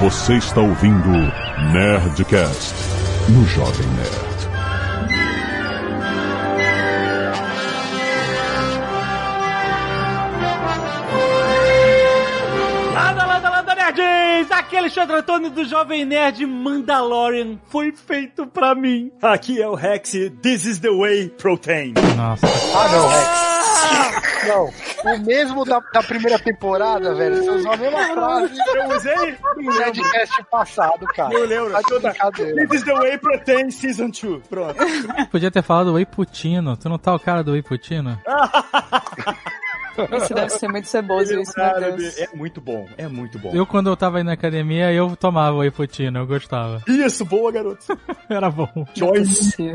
Você está ouvindo Nerdcast no Jovem Nerd. Landa, landa, landa, nerds! Aqui é Alexandre Antônio do Jovem Nerd Mandalorian foi feito pra mim. Aqui é o Rex, this is the way protein. Nossa. Ah, não, Rex. Não, o mesmo da, da primeira temporada, velho. Você usou a mesma frase Eu usei? no Nerdcast passado, cara. Eu lembro. Tá de brincadeira. This is the way protein season 2. Pronto. Podia ter falado Whey Putino. Tu não tá o cara do Whey Putino? Isso deve ser muito ceboso, isso, meu Deus. É muito bom, é muito bom. Eu, quando eu tava indo na academia, eu tomava Whey Putino. Eu gostava. Isso, boa, garoto. Era bom. É Join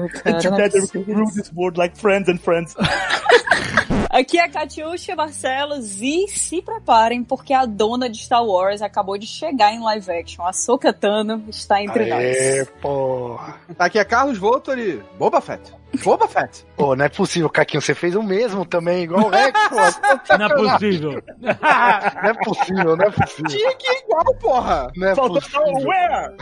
cara, não é together we can rule this world like friends and friends. Aqui é a Catiuxa Barcelos e se preparem porque a dona de Star Wars acabou de chegar em live action. A Ahsoka Tano está entre Aê, nós. porra. Aqui é Carlos Voltori, Boba Fett. Boba Fett. Pô, não é possível, Caquinho. Você fez o mesmo também, igual o Rex, pô. Não é possível. Não é possível, não é possível. Tinha que ir igual, porra. Não é Faltou possível. where?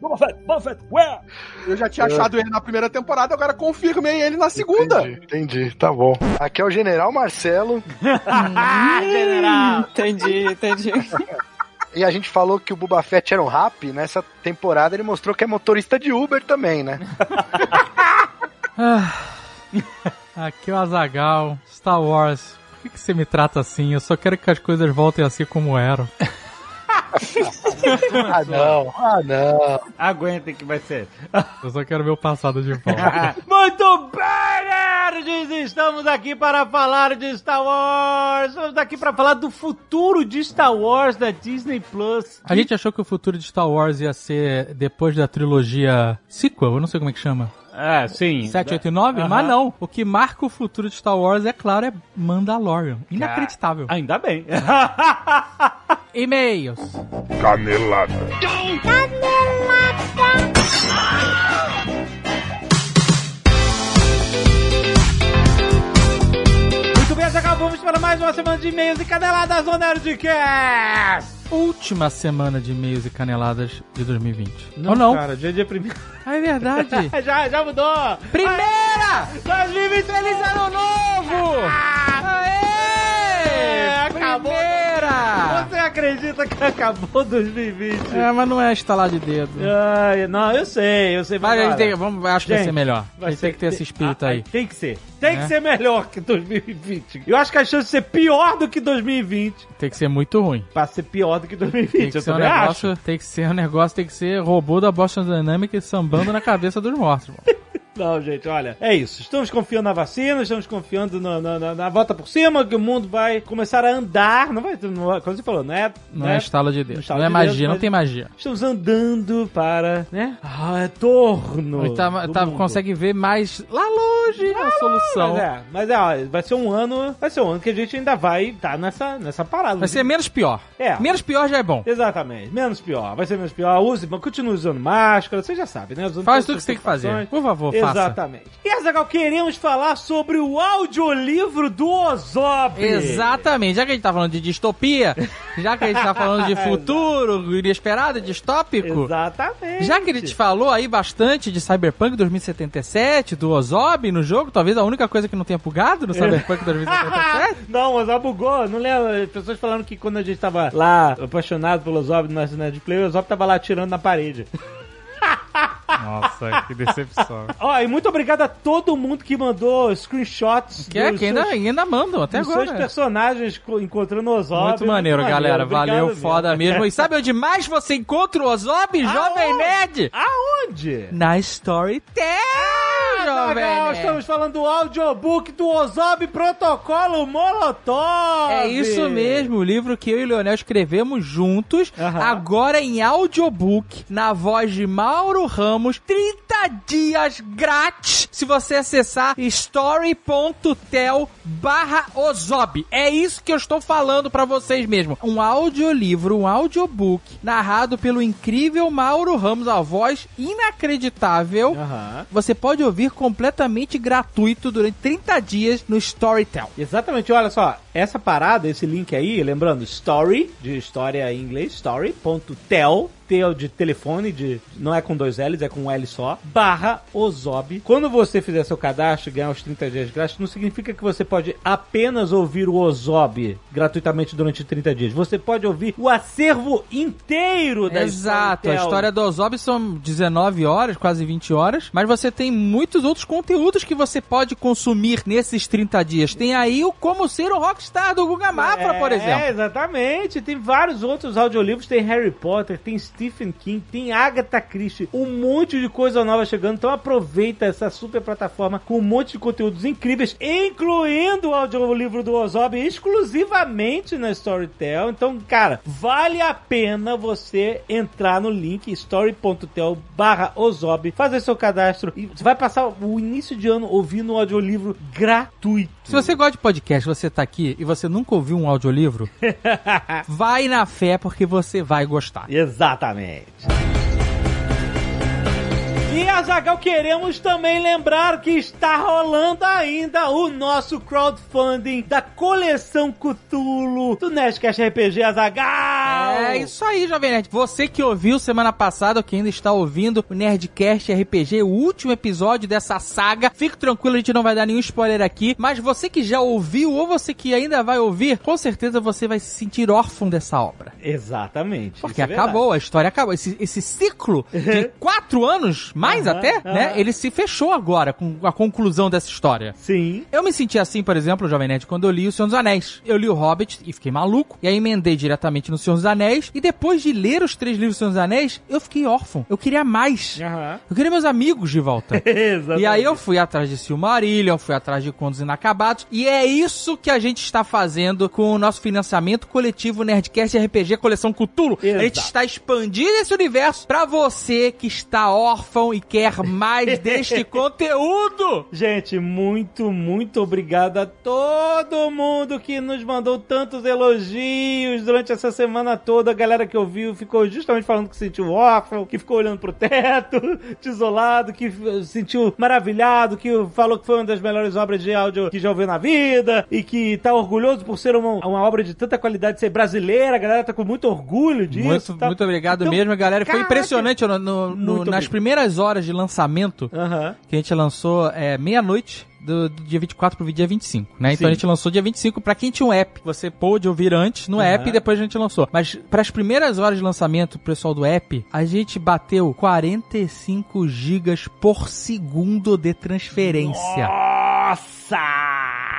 Boba Fett, Boba Fett, where? Eu já tinha achado ele na primeira temporada, agora confirmei ele na segunda. Entendi, entendi, tá bom. Aqui é o General Marcelo Ah, general! Entendi, entendi. e a gente falou que o Boba Fett era um rap. Nessa temporada ele mostrou que é motorista de Uber também, né? Aqui é o Azagal. Star Wars. Por que, que você me trata assim? Eu só quero que as coisas voltem a ser como eram. Ah, não, ah, não. Aguentem que vai ser. Eu só quero ver o passado de volta. Muito bem, nerds! Estamos aqui para falar de Star Wars. Estamos aqui para falar do futuro de Star Wars da Disney Plus. A gente achou que o futuro de Star Wars ia ser depois da trilogia sequel, eu não sei como é que chama. É, sim. 7, 8 e 9? Aham. Mas não. O que marca o futuro de Star Wars, é claro, é Mandalorian. Inacreditável. Ainda bem. E-mails. Canelada. Muito bem, acabamos para mais uma semana de e-mails e caneladas do Nerdcast. Última semana de e-mails e caneladas de 2020. Não, Ou não? cara, dia dia primeiro. Ah, é verdade. já, já mudou. Primeira! 2020 Feliz Ano Novo! Aê! Acabou. Primeira! Você acredita que acabou 2020? É, mas não é estalar de dedo. Ai, não, eu sei, eu sei. Mas a gente tem, vamos, acho que vai Gente, ser melhor. vai a gente ser- tem que ter esse espírito Ah, aí. Tem que ser. Tem É. que ser melhor que 2020. Eu acho que a chance de ser pior do que 2020 Tem que ser muito ruim. pra ser pior do que 2020. Tem que eu ser um negócio, tem que ser um negócio, tem que ser robô da Boston Dynamics sambando na cabeça dos mortos. irmão. Não, gente, olha, é isso. Estamos confiando na vacina, estamos confiando na, na- na- na volta por cima, que o mundo vai começar a andar. Não vai, não como você falou, não é. Não é estalo de não estalo Não é de magia, dedo, não tem magia. Estamos andando para, né? Ah, retorno. Ele tá, tá- consegue ver mais lá longe a solução. Mas é, mas é, ó, vai ser um ano, vai ser um ano que a gente ainda vai estar nessa, nessa parada. Vai ser menos pior. É. Menos pior já é bom. Exatamente, menos pior, vai ser menos pior. Use, continue usando máscara, você já sabe, né? Usando Faz tudo que você tem que fazer. Por favor, faça. Exatamente. E Azagal, queremos falar sobre o audiolivro do Ozob. Exatamente. Já que a gente tá falando de distopia, já que a gente tá falando de futuro inesperado, distópico, Exatamente. já que a gente falou aí bastante de Cyberpunk 2077, do Ozob no jogo, talvez a única coisa que não tenha bugado no Cyberpunk 2077. Não, o Ozob bugou, não lembro. As pessoas falando que quando a gente tava lá apaixonado pelo Ozob no nosso Netplay, o Ozob tava lá atirando na parede. Nossa, que decepção. Ó, e muito obrigado a todo mundo que mandou screenshots Que é, que ainda, seus- ainda mandam até agora. seus personagens co- encontrando o Ozob. Muito maneiro, galera. Valeu, obrigado foda mesmo. E sabe onde mais você encontra o Ozob, Jovem? Nerd? Aonde? Na Storytel, Jovem Legal, Nerd. estamos falando do audiobook do Ozob Protocolo Molotov. É isso mesmo, o livro que eu e o Leonel escrevemos juntos, Aham. agora em audiobook, na voz de Mauro Ramos, 30 dias grátis, se você acessar story.tel barra Ozob. É isso que eu estou falando pra vocês mesmo. Um audiolivro, um audiobook, narrado pelo incrível Mauro Ramos, a voz inacreditável. Aham. Você pode ouvir completamente gratuito durante 30 dias no Storytel. Exatamente, olha só, essa parada, esse link aí, lembrando, story, de história em inglês, story.tel, de telefone, de, não é com dois L's, é com um L só, barra Ozob. Quando você fizer seu cadastro e ganhar os 30 dias grátis, não significa que você pode apenas ouvir o Ozob gratuitamente durante 30 dias. Você pode ouvir o acervo inteiro da Exato, a história do Ozob são 19 horas, quase 20 horas, mas você tem muitos outros conteúdos que você pode consumir nesses 30 dias. Tem aí o Como Ser um Rockstar do Guga Mafra, por exemplo. É, exatamente. Tem vários outros audiolivros. Tem Harry Potter, tem Stephen King, tem Agatha Christie. Um monte de coisa nova chegando. Então aproveita essa super plataforma com um monte de conteúdos incríveis, incluindo o audiolivro do Ozob exclusivamente na Storytel. Então, cara, vale a pena você entrar no link story.tel barra Ozob, fazer seu cadastro e você vai passar o início de ano ouvindo o audiolivro gratuito. Se você gosta de podcast, você tá aqui e você nunca ouviu um audiolivro, vai na fé porque você vai gostar. Exatamente. E Azagal, queremos também lembrar que está rolando ainda o nosso crowdfunding da coleção Cthulhu do Nerdcast RPG Azagal. É isso aí, Jovem Nerd. Você que ouviu semana passada, ou que ainda está ouvindo o Nerdcast RPG, o último episódio dessa saga, fique tranquilo, a gente não vai dar nenhum spoiler aqui, mas você que já ouviu ou você que ainda vai ouvir, com certeza você vai se sentir órfão dessa obra. Exatamente. Porque é acabou, a história acabou. Esse, esse ciclo de quatro anos, mais Aham, até, né? aham. Ele se fechou agora com a conclusão dessa história. Sim. Eu me senti assim, por exemplo, Jovem Nerd, quando eu li O Senhor dos Anéis. Eu li o Hobbit e fiquei maluco, e aí emendei diretamente no Senhor dos Anéis, e depois de ler os três livros do Senhor dos Anéis, eu fiquei órfão. Eu queria mais. Aham. Eu queria meus amigos de volta. E aí eu fui atrás de Silmarillion, fui atrás de Contos Inacabados, e é isso que a gente está fazendo com o nosso financiamento coletivo Nerdcast RPG Coleção Cthulhu. A gente está expandindo esse universo pra você que está órfão e quer mais deste conteúdo. Gente, muito, muito obrigado a todo mundo que nos mandou tantos elogios durante essa semana toda. A galera que ouviu ficou justamente falando que se sentiu órfão, que ficou olhando pro teto, desolado, que sentiu maravilhado, que falou que foi uma das melhores obras de áudio que já ouviu na vida e que tá orgulhoso por ser uma, uma obra de tanta qualidade, ser brasileira. A galera tá com muito orgulho disso. Muito, tá? muito obrigado Então, mesmo, galera. Foi caraca. impressionante no- no- nas obrigado. primeiras horas de lançamento Aham. que a gente lançou é, meia-noite. Do, do dia 24 pro dia 25, né? Sim. Então a gente lançou dia 25 pra quem tinha um app. Você pôde ouvir antes no Aham. app e depois a gente lançou. Mas pras primeiras horas de lançamento, pro pessoal do app, a gente bateu 45 gigas por segundo de transferência. Nossa!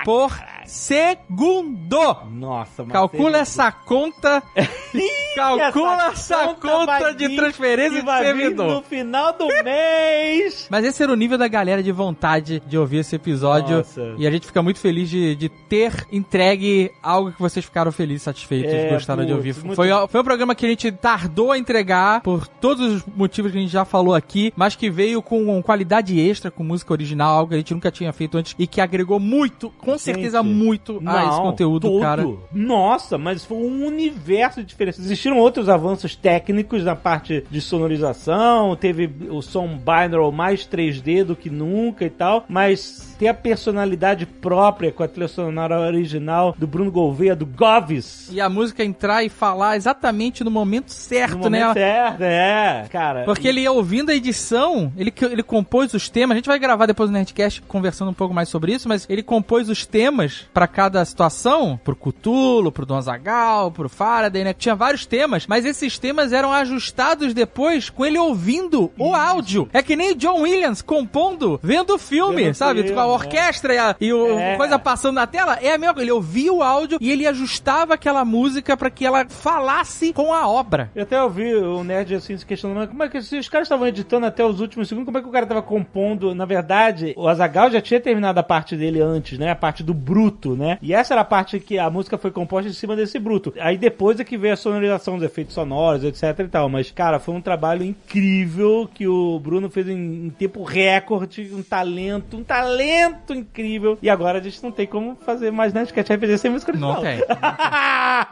Por segundo! Nossa, mas Calcula essa conta. calcula essa, conta vai de transferência de servidor. no final do mês. Mas esse era o nível da galera de vontade de ouvir esse episódio. Nossa. E a gente fica muito feliz de, de ter entregue algo que vocês ficaram felizes, satisfeitos, É, gostaram de putz, ouvir. muito- Foi, foi um programa que a gente tardou a entregar por todos os motivos que a gente já falou aqui, mas que veio com qualidade extra, com música original, algo que a gente nunca tinha feito antes e que agregou muito, com certeza Gente, muito a esse Não, conteúdo, todo. cara. Nossa, mas foi um universo de diferença. Existiram outros avanços técnicos na parte de sonorização, teve o som binaural mais 3D do que nunca e tal, mas ter a personalidade própria com a trilha sonora original do Bruno Gouveia, do Govis. E a música entrar e falar exatamente no momento certo, no né? momento certo, é, cara. Porque ele ia ouvindo a edição, ele, ele compôs os temas. A gente vai gravar depois no Nerdcast conversando um pouco mais sobre isso, mas ele compôs os temas pra cada situação, pro Cthulhu, pro Don Zagal, pro Faraday, né? Tinha vários temas, mas esses temas eram ajustados depois com ele ouvindo o áudio. É que nem o John Williams compondo, vendo o filme, sabe? Com a orquestra e, a, e o É. coisa passando na tela. É a mesma coisa. Ele ouvia o áudio e ele ajustava aquela música pra que ela falasse com a obra. Eu até ouvi o Nerd assim se questionando, mas como é que se os caras estavam editando até os últimos segundos, como é que o cara tava compondo? Na verdade, o Azagal já tinha terminado a parte dele antes, né? A parte do bruto, né? E essa era a parte que a música foi composta em cima desse bruto. Aí depois é que veio a sonorização dos efeitos sonoros, etc e tal. Mas, cara, foi um trabalho incrível que o Bruno fez em, em tempo recorde, um talento, um talento incrível. E agora a gente não tem como fazer mais Nerdcast RPG sem música Não original.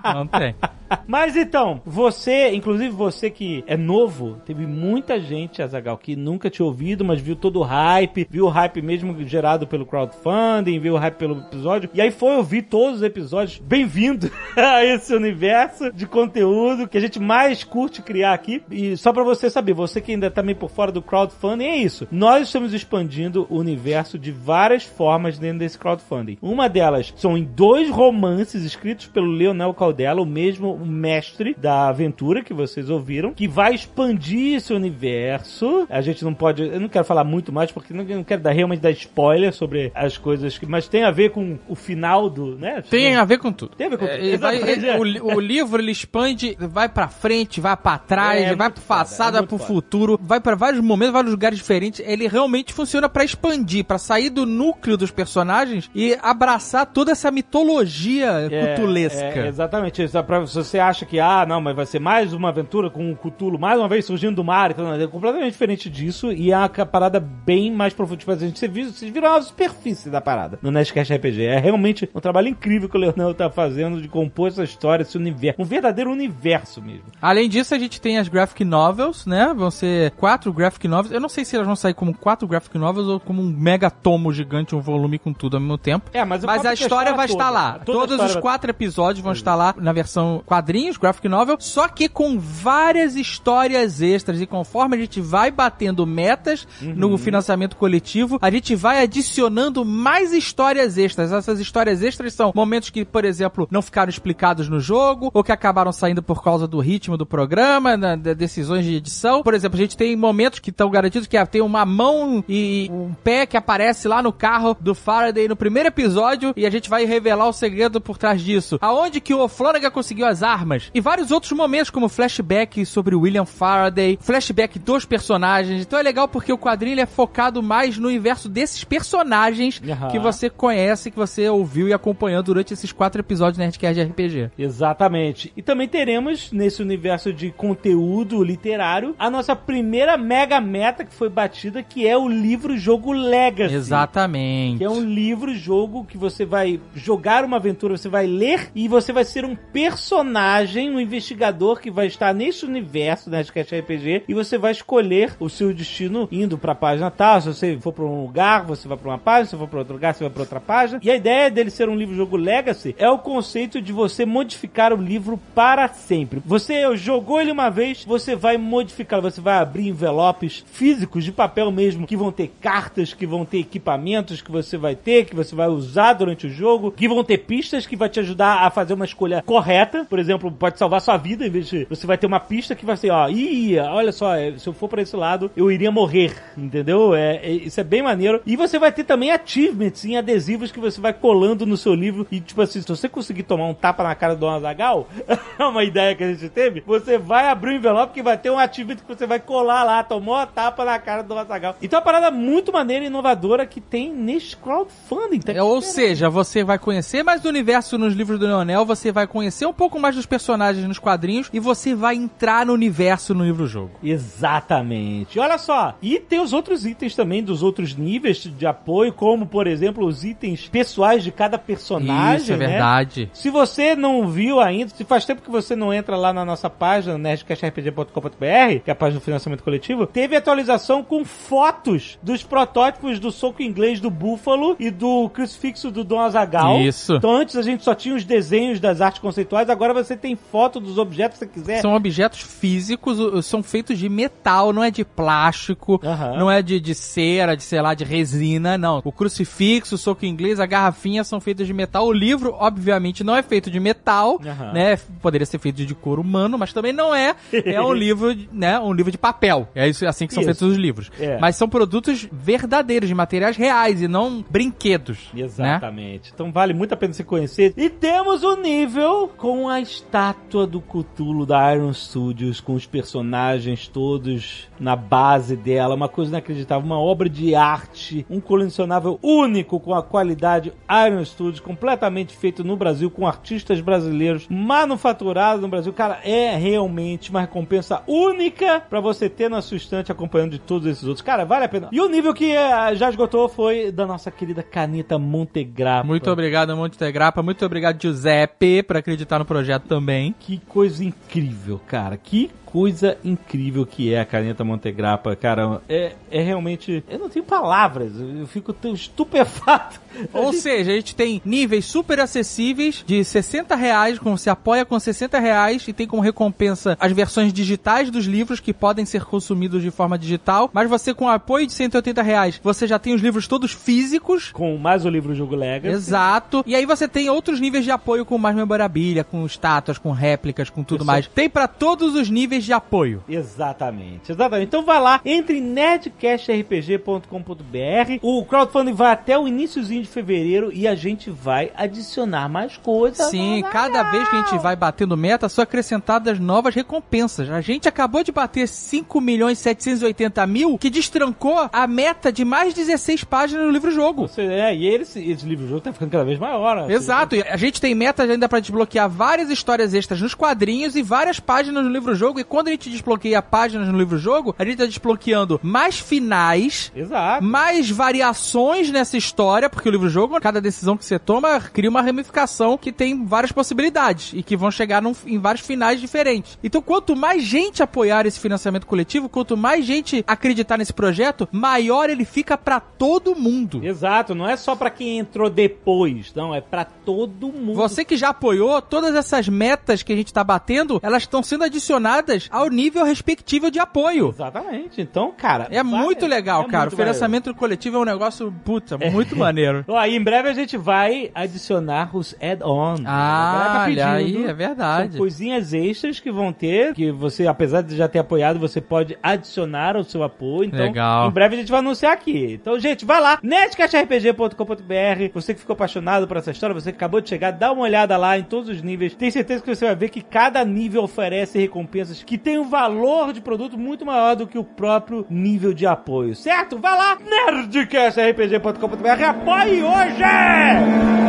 tem. Não tem. Mas então, você, inclusive você que é novo, teve muita gente, Azagal, que nunca tinha ouvido, mas viu todo o hype, viu o hype mesmo gerado pelo crowdfunding, viu o hype pelo episódio, e aí foi ouvir todos os episódios. Bem-vindo a esse universo de conteúdo que a gente mais curte criar aqui. E só pra você saber, você que ainda tá meio por fora do crowdfunding, é isso. Nós estamos expandindo o universo de várias formas dentro desse crowdfunding. Uma delas são em dois romances escritos pelo Leonel Caldela, o mesmo mestre da aventura que vocês ouviram, que vai expandir esse universo. A gente não pode, eu não quero falar muito mais porque não, não quero dar realmente dar spoiler sobre as coisas que, mas tem a ver com o final do, né? Tem a ver com tudo. Tem a ver com tudo. É, vai- Exatamente. é, o, li- o livro ele expande, vai pra frente, vai pra trás, É, vai muito pro passado, é vai pro foda. futuro, vai pra vários momentos, vários lugares diferentes. Ele realmente funciona pra expandir, pra sair do núcleo dos personagens e abraçar toda essa mitologia É, cutulesca. é, exatamente. Isso se você acha que, ah, não, mas vai ser mais uma aventura com o Cthulhu, mais uma vez surgindo do mar, então, é completamente diferente disso e é uma parada bem mais profunda. Tipo, a gente, você viu- vocês viram a superfície da parada no Nerdcast RPG. É realmente um trabalho incrível que o Leonel tá fazendo de compor essa história, esse universo. Um verdadeiro universo mesmo. Além disso, a gente tem as graphic novels, né? Vão ser quatro graphic novels. Eu não sei se elas vão sair como quatro graphic novels ou como um mega tomo gigante, um volume com tudo ao mesmo tempo. É, mas, Mas a história vai toda, estar lá. toda Todos os vai- quatro episódios vão estar lá na versão quadrinhos, graphic novel, só que com várias histórias extras. E conforme a gente vai batendo metas Uhum. no financiamento coletivo, a gente vai adicionando mais histórias extras. Essas histórias extras são momentos que, por exemplo, não ficaram explicados no jogo, ou que acabaram saindo por causa do ritmo do programa, na- de decisões de edição. Por exemplo, a gente tem momentos que estão garantidos que ah, tem uma mão e um pé que aparece lá no carro do Faraday no primeiro episódio e a gente vai revelar o segredo por trás disso. Aonde que o Flanagan conseguiu as armas. E vários outros momentos, como flashback sobre William Faraday, flashback dos personagens. Então é legal porque o quadrinho é focado mais no universo desses personagens Aham. que você conhece, que você ouviu e acompanhou durante esses quatro episódios do Nerdcast de RPG. Exatamente. E também teremos, nesse universo de conteúdo literário, a nossa primeira mega meta que foi batida, que é o livro-jogo Legacy. Exatamente. Que é um livro-jogo que você vai jogar uma aventura, você vai ler e você vai ser um personagem, um investigador que vai estar nesse universo né, Nerdcast RPG e você vai escolher o seu destino indo pra página tal. Se você for pra um lugar, você vai pra uma página. Se for pra outro lugar, você vai pra outra página. E a ideia dele ser um livro-jogo Legacy é o conceito de você modificar o livro para sempre. Você jogou ele uma vez, você vai modificar, você vai abrir envelopes físicos de papel mesmo, que vão ter cartas, que vão ter equipamentos que você vai ter, que você vai usar durante o jogo, que vão ter pistas que vai te ajudar a fazer uma escolha correta. Por exemplo, pode salvar sua vida, em vez de você vai ter uma pista que vai ser, ó, ih, olha só, é, se eu for para esse lado, eu iria morrer, entendeu? É, é- isso é bem maneiro. E você vai ter também achievements em adesivos que você vai colando no seu livro e tipo assim, se você conseguir tomar um tapa na cara do Azagal, é uma ideia que a gente teve, você vai abrir um envelope que vai ter um achievement que você vai colar lá, tomou a tapa na cara do Azagal. Então é uma parada muito maneira e inovadora que tem neste crowdfunding. Tá É, ou seja, você vai conhecer mais do universo nos livros do Leonel, você vai conhecer um pouco mais dos personagens nos quadrinhos e você vai entrar no universo no livro-jogo. Exatamente. Olha só, e tem os outros itens também dos outros níveis de apoio, como por exemplo os itens pessoais de cada personagem. Isso é né? verdade. Se você não viu ainda, se faz tempo que você não entra lá na nossa página, nerdcastrpg.com.br, que é a página do financiamento coletivo, teve atualização com fotos dos protótipos do soco inglês do Búfalo e do crucifixo do Dom Azagal. Isso. Então antes a gente só tinha os desenhos das artes conceituais, agora você tem foto dos objetos que você quiser. São objetos físicos, são feitos de metal, não é de plástico, não é de, de cera, de sei lá, de resina, não. O crucifixo, o soco inglês, a garrafinha são feitos de metal. O livro, obviamente, não é feito de metal, né? Poderia ser feito de couro humano, mas também não é. É um livro, né? Um livro de papel. É isso, assim que são Isso. feitos os livros. É. Mas são produtos verdadeiros, de materiais reais e não brinquedos. Né? Exatamente. Então vale muito a pena você conhecer. E temos o nível com a estátua do Cthulhu da Iron Studios, com os personagens todos na base dela. Uma coisa inacreditável, uma obra de arte, um colecionável único com a qualidade Iron Studios, completamente feito no Brasil, com artistas brasileiros, manufaturado no Brasil. Cara, é realmente uma recompensa única pra você ter na sua estante acompanhando de todos esses outros. Cara, vale a pena. E o nível que eh, já esgotou foi da nossa querida Canita Montegrappa. Muito obrigado, Monte Grappa. Muito obrigado, Giuseppe, por acreditar no projeto também. Que coisa incrível, cara. Que coisa incrível que é a caneta Montegrappa, cara. É, é realmente. Eu não tenho palavras. Eu fico tão estupefato. Ou seja, a gente tem níveis super acessíveis de 60 reais, como se apoia com 60 reais e tem como recompensa as versões digitais dos livros que podem ser consumidos de forma digital. Mas você, com apoio de 180 reais, você já tem os livros todos físicos. Com mais o livro Jogo Legacy. Exato. E aí você tem outros níveis de apoio com mais memorabilia, com estátuas, com réplicas, com tudo Isso. mais. Tem pra todos os níveis de apoio. Exatamente, exatamente. Então vai lá, entre em nerdcastrpg.com.br. O crowdfunding vai até o iníciozinho de fevereiro e a gente vai adicionar mais coisas. Sim, cada vez que a gente vai batendo meta, são acrescentadas novas recompensas. A gente acabou de bater 5 milhões 780 mil, que destrancou a meta de mais 16 páginas no livro-jogo. É, e esse, esse livro-jogo tá ficando cada vez maior. né? Exato, e a gente tem metas ainda pra desbloquear várias histórias extras nos quadrinhos e várias páginas no livro-jogo. E quando a gente desbloqueia páginas no livro-jogo, a gente tá desbloqueando mais finais, Exato. mais variações nessa história, porque o livro-jogo, cada decisão que você toma, cria uma ramificação que tem várias possibilidades e que vão chegar num- em vários finais diferentes. Então, quanto mais gente apoiar esse financiamento coletivo, quanto mais gente acreditar nesse projeto, maior ele fica pra todo mundo. Exato, não é só pra quem entrou depois, não, é pra todo mundo. Você que já apoiou, todas essas metas que a gente tá batendo, elas estão sendo adicionadas ao nível respectivo de apoio. Exatamente. Então, cara. É vai- muito legal, é cara. muito o financiamento coletivo é um negócio, puta, muito maneiro. maneiro. Ó, e em breve a gente vai adicionar os add-ons. Ah, galera tá aí, é verdade. São coisinhas extras que vão ter, que você, apesar de já ter apoiado, você pode adicionar ao seu apoio. Então, Legal. em breve a gente vai anunciar aqui. Então, gente, vai lá, netcastrpg.com.br. Você que ficou apaixonado por essa história, você que acabou de chegar, dá uma olhada lá em todos os níveis. Tenho certeza que você vai ver que cada nível oferece recompensas que tem um valor de produto muito maior do que o próprio nível de apoio, certo? Vai lá, nerdcastrpg.com.br, apoie hoje!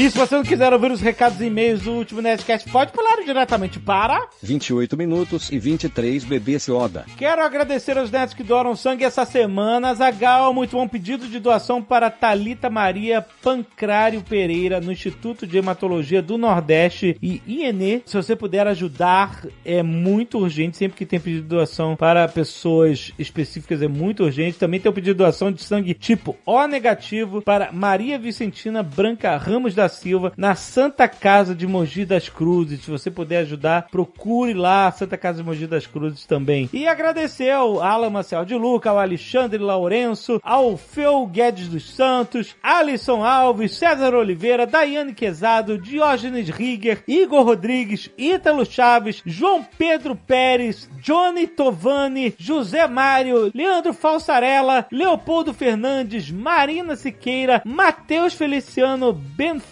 E se você não quiser ouvir os recados e e-mails do último Nerdcast, pode pular diretamente para... 28 minutos e 23 bebês Yoda. Quero agradecer aos netos que doaram sangue essa semana. Zagal, muito bom pedido de doação para Talita Maria Pancrário Pereira, no Instituto de Hematologia do Nordeste e INE. Se você puder ajudar, é muito urgente. Sempre que tem pedido de doação para pessoas específicas, é muito urgente. Também tem o pedido de doação de sangue tipo O negativo para Maria Vicentina Branca Ramos da Silva, na Santa Casa de Mogi das Cruzes. Se você puder ajudar, procure lá a Santa Casa de Mogi das Cruzes também. E agradecer ao Alan Marcel de Luca, ao Alexandre Lourenço, ao Feu Guedes dos Santos, Alisson Alves, César Oliveira, Daiane Quezado, Diógenes Rigger, Igor Rodrigues, Ítalo Chaves, João Pedro Pérez, Johnny Tovani, José Mário, Leandro Falsarella, Leopoldo Fernandes, Marina Siqueira, Matheus Feliciano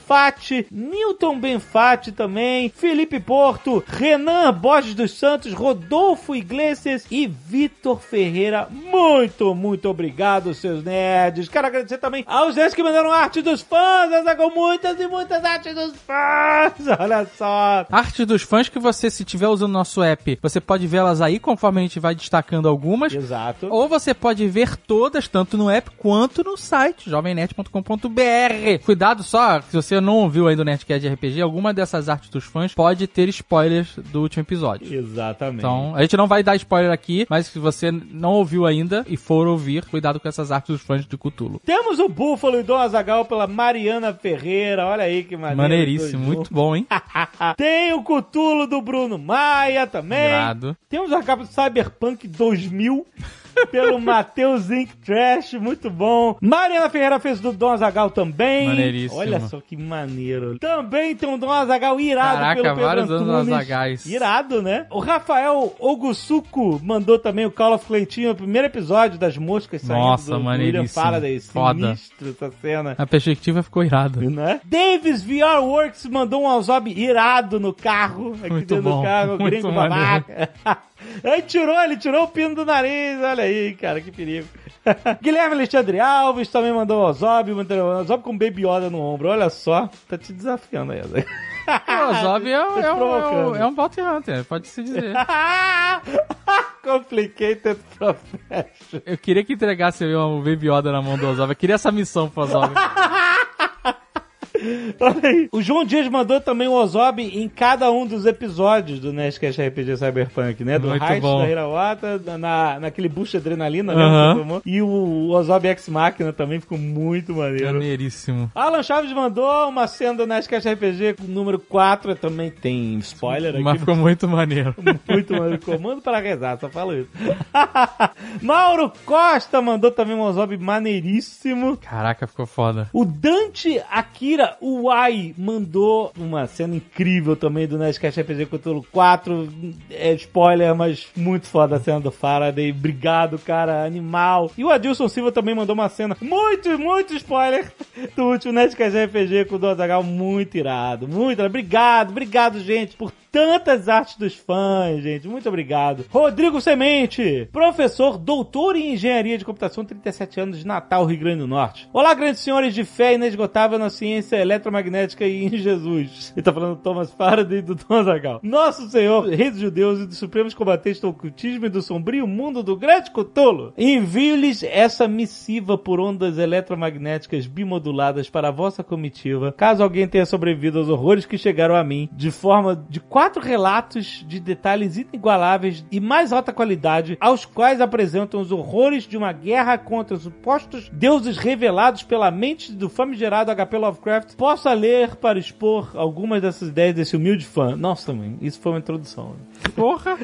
Benfatti, Newton Benfatti também, Felipe Porto, Renan Borges dos Santos, Rodolfo Iglesias e Vitor Ferreira. Muito, muito obrigado, seus nerds. Quero agradecer também aos nerds que mandaram arte dos fãs, essa com muitas e muitas artes dos fãs. Olha só. Arte dos fãs que você, se tiver usando nosso app, você pode vê-las aí conforme a gente vai destacando algumas. Exato. Ou você pode ver todas, tanto no app quanto no site, jovemnet.com.br. Cuidado só, se você não ouviu ainda o Nerdcast de RPG, alguma dessas artes dos fãs pode ter spoilers do último episódio. Exatamente. Então, a gente não vai dar spoiler aqui, mas se você não ouviu ainda e for ouvir, cuidado com essas artes dos fãs de Cthulhu. Temos o Búfalo e Dom Azagal pela Mariana Ferreira. Olha aí que maneiro. Maneiríssimo, muito bom, hein? Tem o Cutulo do Bruno Maia também. Irado. Temos a capa do Cyberpunk 2000 pelo Matheus Inc. Trash, muito bom. Mariana Ferreira fez do Dom Azagal também. Maneiríssimo. Olha só que maneiro. Também tem um Dom Azagal irado Caraca, pelo Pedro vários Dom Antunes. Azagais. Irado, né? O Rafael Ogusuko mandou também o Call of Cleitinho, o primeiro episódio das moscas saindo Nossa, do, William. Faraday. Foda. Sinistro essa cena. A perspectiva ficou irada. Né? Davis VR Works mandou um Alzob irado no carro. Aqui Muito dentro bom, do carro, muito gringo babaca. Ele tirou, ele tirou o pino do nariz. Olha aí, cara, que perigo. Guilherme Alexandre Alves também mandou o Alzob, mandou o Alzob com Baby Yoda no ombro. Olha só, tá te desafiando aí. o Ozob é, um- Tô te é, um- é, um- é um Bounty Hunter, pode se dizer. Complicated Profession. Eu queria que entregasse o Baby Yoda na mão do Ozob. Eu queria essa missão pro Ozob. O João Dias mandou também o Ozob em cada um dos episódios do Nerdcast RPG Cyberpunk, né? Do Muito Heist bom. da Hirawata, na, naquele boost de adrenalina, né? E o Ozob X Machina também ficou muito maneiro. Maneiríssimo. Alan Chaves mandou uma cena do Nerdcast RPG com o número 4, também tem spoiler aqui. Mas ficou muito maneiro. Muito maneiro. Comando para rezar, só falo isso. Mauro Costa mandou também um Ozob maneiríssimo. Caraca, ficou foda. O Dante Akira Uai mandou uma cena incrível também do Nerdcast RPG Cthulhu 4. É spoiler, mas muito foda a cena do Faraday. Obrigado, cara, animal. E o Adilson Silva também mandou uma cena muito, muito spoiler do último Nerdcast RPG com o Dozagal. Muito irado, muito irado. Obrigado, obrigado, gente, por tantas artes dos fãs, gente. Muito obrigado. Rodrigo Semente, professor, doutor em engenharia de computação, 37 anos de Natal, Rio Grande do Norte. Olá, grandes senhores de fé inesgotável na ciência eletromagnética e em Jesus. Ele tá falando do Thomas Faraday e do Tom Zagal. Nosso Senhor, Rei dos Judeus e dos Supremos Combatentes do Ocultismo e do Sombrio Mundo do Grande Cthulhu, envio-lhes essa missiva por ondas eletromagnéticas bimoduladas para a vossa comitiva, caso alguém tenha sobrevivido aos horrores que chegaram a mim, de forma de quatro relatos de detalhes inigualáveis e mais alta qualidade, aos quais apresentam os horrores de uma guerra contra os supostos deuses revelados pela mente do famigerado HP Lovecraft. Possa ler para expor algumas dessas ideias desse humilde fã. Nossa, mãe, isso foi uma introdução. Porra!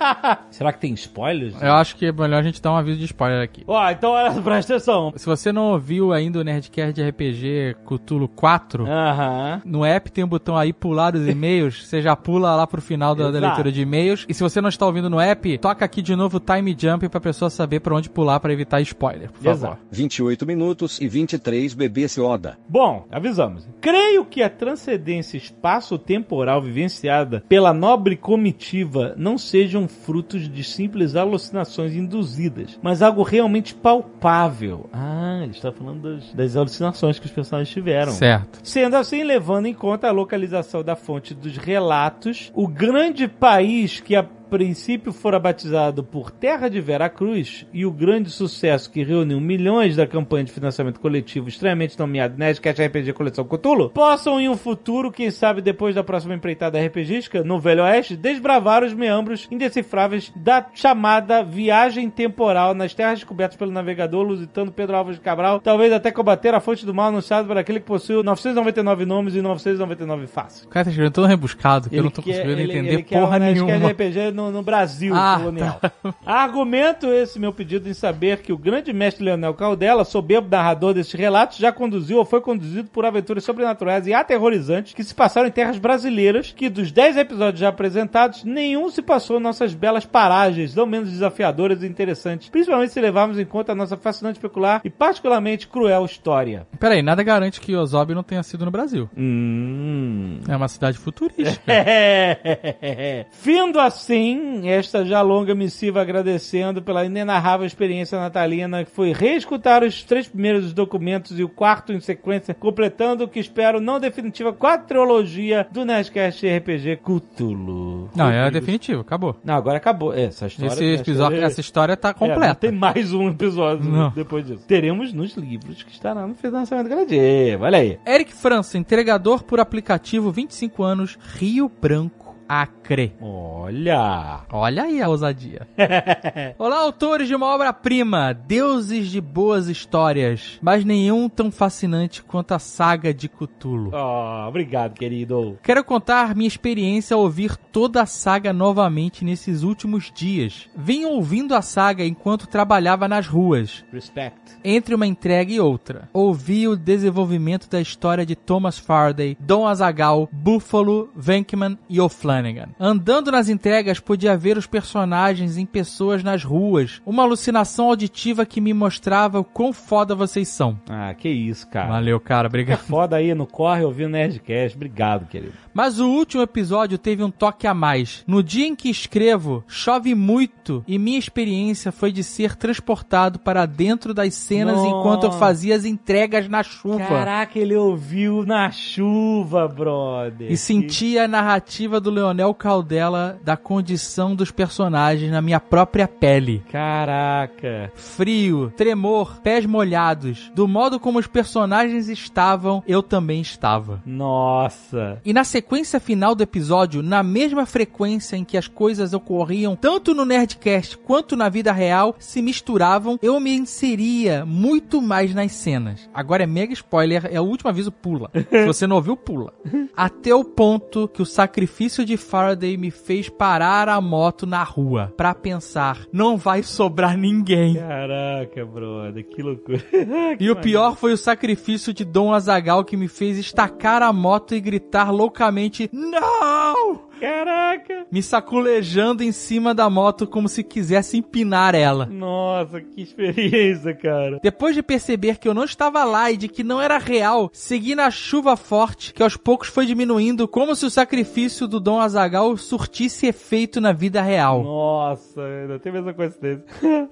Será que tem spoilers? Eu acho que é melhor a gente dar um aviso de spoiler aqui. Ó, então olha, presta atenção. Se você não ouviu ainda o Nerdcast de RPG Cthulhu 4, Aham. no app tem um botão aí pular os e-mails, você já pula lá pro final da, da leitura de e-mails. E se você não está ouvindo no app, toca aqui de novo o time jump pra pessoa saber pra onde pular pra evitar spoiler, por favor. Exato. 28 minutos e 23 bebês Yoda. Bom, avisamos. Creio que a transcendência espaço-temporal vivenciada pela nobre comitiva não sejam frutos de simples alucinações induzidas, mas algo realmente palpável. Ah, ele está falando das, das alucinações que os personagens tiveram. Certo. Sendo assim, levando em conta a localização da fonte dos relatos, o grande país que a princípio fora batizado por Terra de Veracruz e o grande sucesso que reuniu milhões da campanha de financiamento coletivo extremamente nomeado Nerdcast RPG Coleção Cthulhu, possam em um futuro, quem sabe depois da próxima empreitada RPGística, no Velho Oeste, desbravar os meandros indecifráveis da chamada viagem temporal nas terras descobertas pelo navegador lusitano Pedro Alves de Cabral, talvez até combater a fonte do mal anunciado por aquele que possui 999 nomes e 999 faces. O cara tá escrevendo tão rebuscado que eu não tô quer- conseguindo ele- entender ele porra um nenhuma. RPG no, no Brasil Ah, colonial. Argumento esse meu pedido em saber que o grande mestre Leonel Caldela, soberbo narrador desses relatos, já conduziu ou foi conduzido por aventuras sobrenaturais e aterrorizantes que se passaram em terras brasileiras, que dos 10 episódios já apresentados, nenhum se passou em nossas belas paragens, não menos desafiadoras e interessantes, principalmente se levarmos em conta a nossa fascinante, peculiar e particularmente cruel história. Peraí, nada garante que Ozob não tenha sido no Brasil. Hum... É uma cidade futurística. É. Findo assim, esta já longa missiva agradecendo pela inenarrável experiência natalina, que foi reescutar os três primeiros documentos e o quarto em sequência, completando o que espero não definitiva quadrilogia do Nerdcast RPG Cthulhu. Não, é definitivo, acabou. Não, agora acabou. Essa história... Esse episódio, essa história tá é, completa. tem mais um episódio Não. depois disso. Teremos nos livros que estará no financiamento gradativo. Olha aí. Eric França, entregador por aplicativo, 25 anos, Rio Branco, Acre. Olha. Olha aí a ousadia. Olá, autores de uma obra-prima, deuses de boas histórias, mas nenhum tão fascinante quanto a saga de Cthulhu. Oh, obrigado, querido. Quero contar minha experiência ao ouvir toda a saga novamente nesses últimos dias. Venho ouvindo a saga enquanto trabalhava nas ruas, Respect. entre uma entrega e outra. Ouvi o desenvolvimento da história de Thomas Faraday, Dom Azagal, Buffalo, Venkman e O'Flynn. Flanagan. Andando nas entregas, podia ver os personagens em pessoas nas ruas. Uma alucinação auditiva que me mostrava o quão foda vocês são. Ah, que isso, cara. Valeu, cara. É Obrigado. foda aí, no corre ouvindo Nerdcast. Obrigado, querido. Mas o último episódio teve um toque a mais. No dia em que escrevo, chove muito e minha experiência foi de ser transportado para dentro das cenas Nossa. enquanto eu fazia as entregas na chuva. Caraca, ele ouviu na chuva, brother. E sentia a narrativa do Leonel Caldela da condição dos personagens na minha própria pele. Caraca. Frio, tremor, pés molhados. Do modo como os personagens estavam, eu também estava. Nossa. E na sequência final do episódio, na mesma frequência em que as coisas ocorriam, tanto no Nerdcast quanto na vida real, se misturavam, eu me inseria muito mais nas cenas. Agora é mega spoiler, é o último aviso, pula. Se você não ouviu, pula. Até o ponto que o sacrifício de Faraday me fez parar a moto na rua pra pensar, não vai sobrar ninguém. Caraca, brother, que loucura. E o pior foi o sacrifício de Dom Azagal que me fez estacar a moto e gritar loucamente: Não! Caraca. Me saculejando em cima da moto como se quisesse empinar ela. Nossa, que experiência, cara. Depois de perceber que eu não estava lá e de que não era real, segui na chuva forte, que aos poucos foi diminuindo, como se o sacrifício do Dom Azagal surtisse efeito na vida real. Nossa, ainda teve essa coincidência.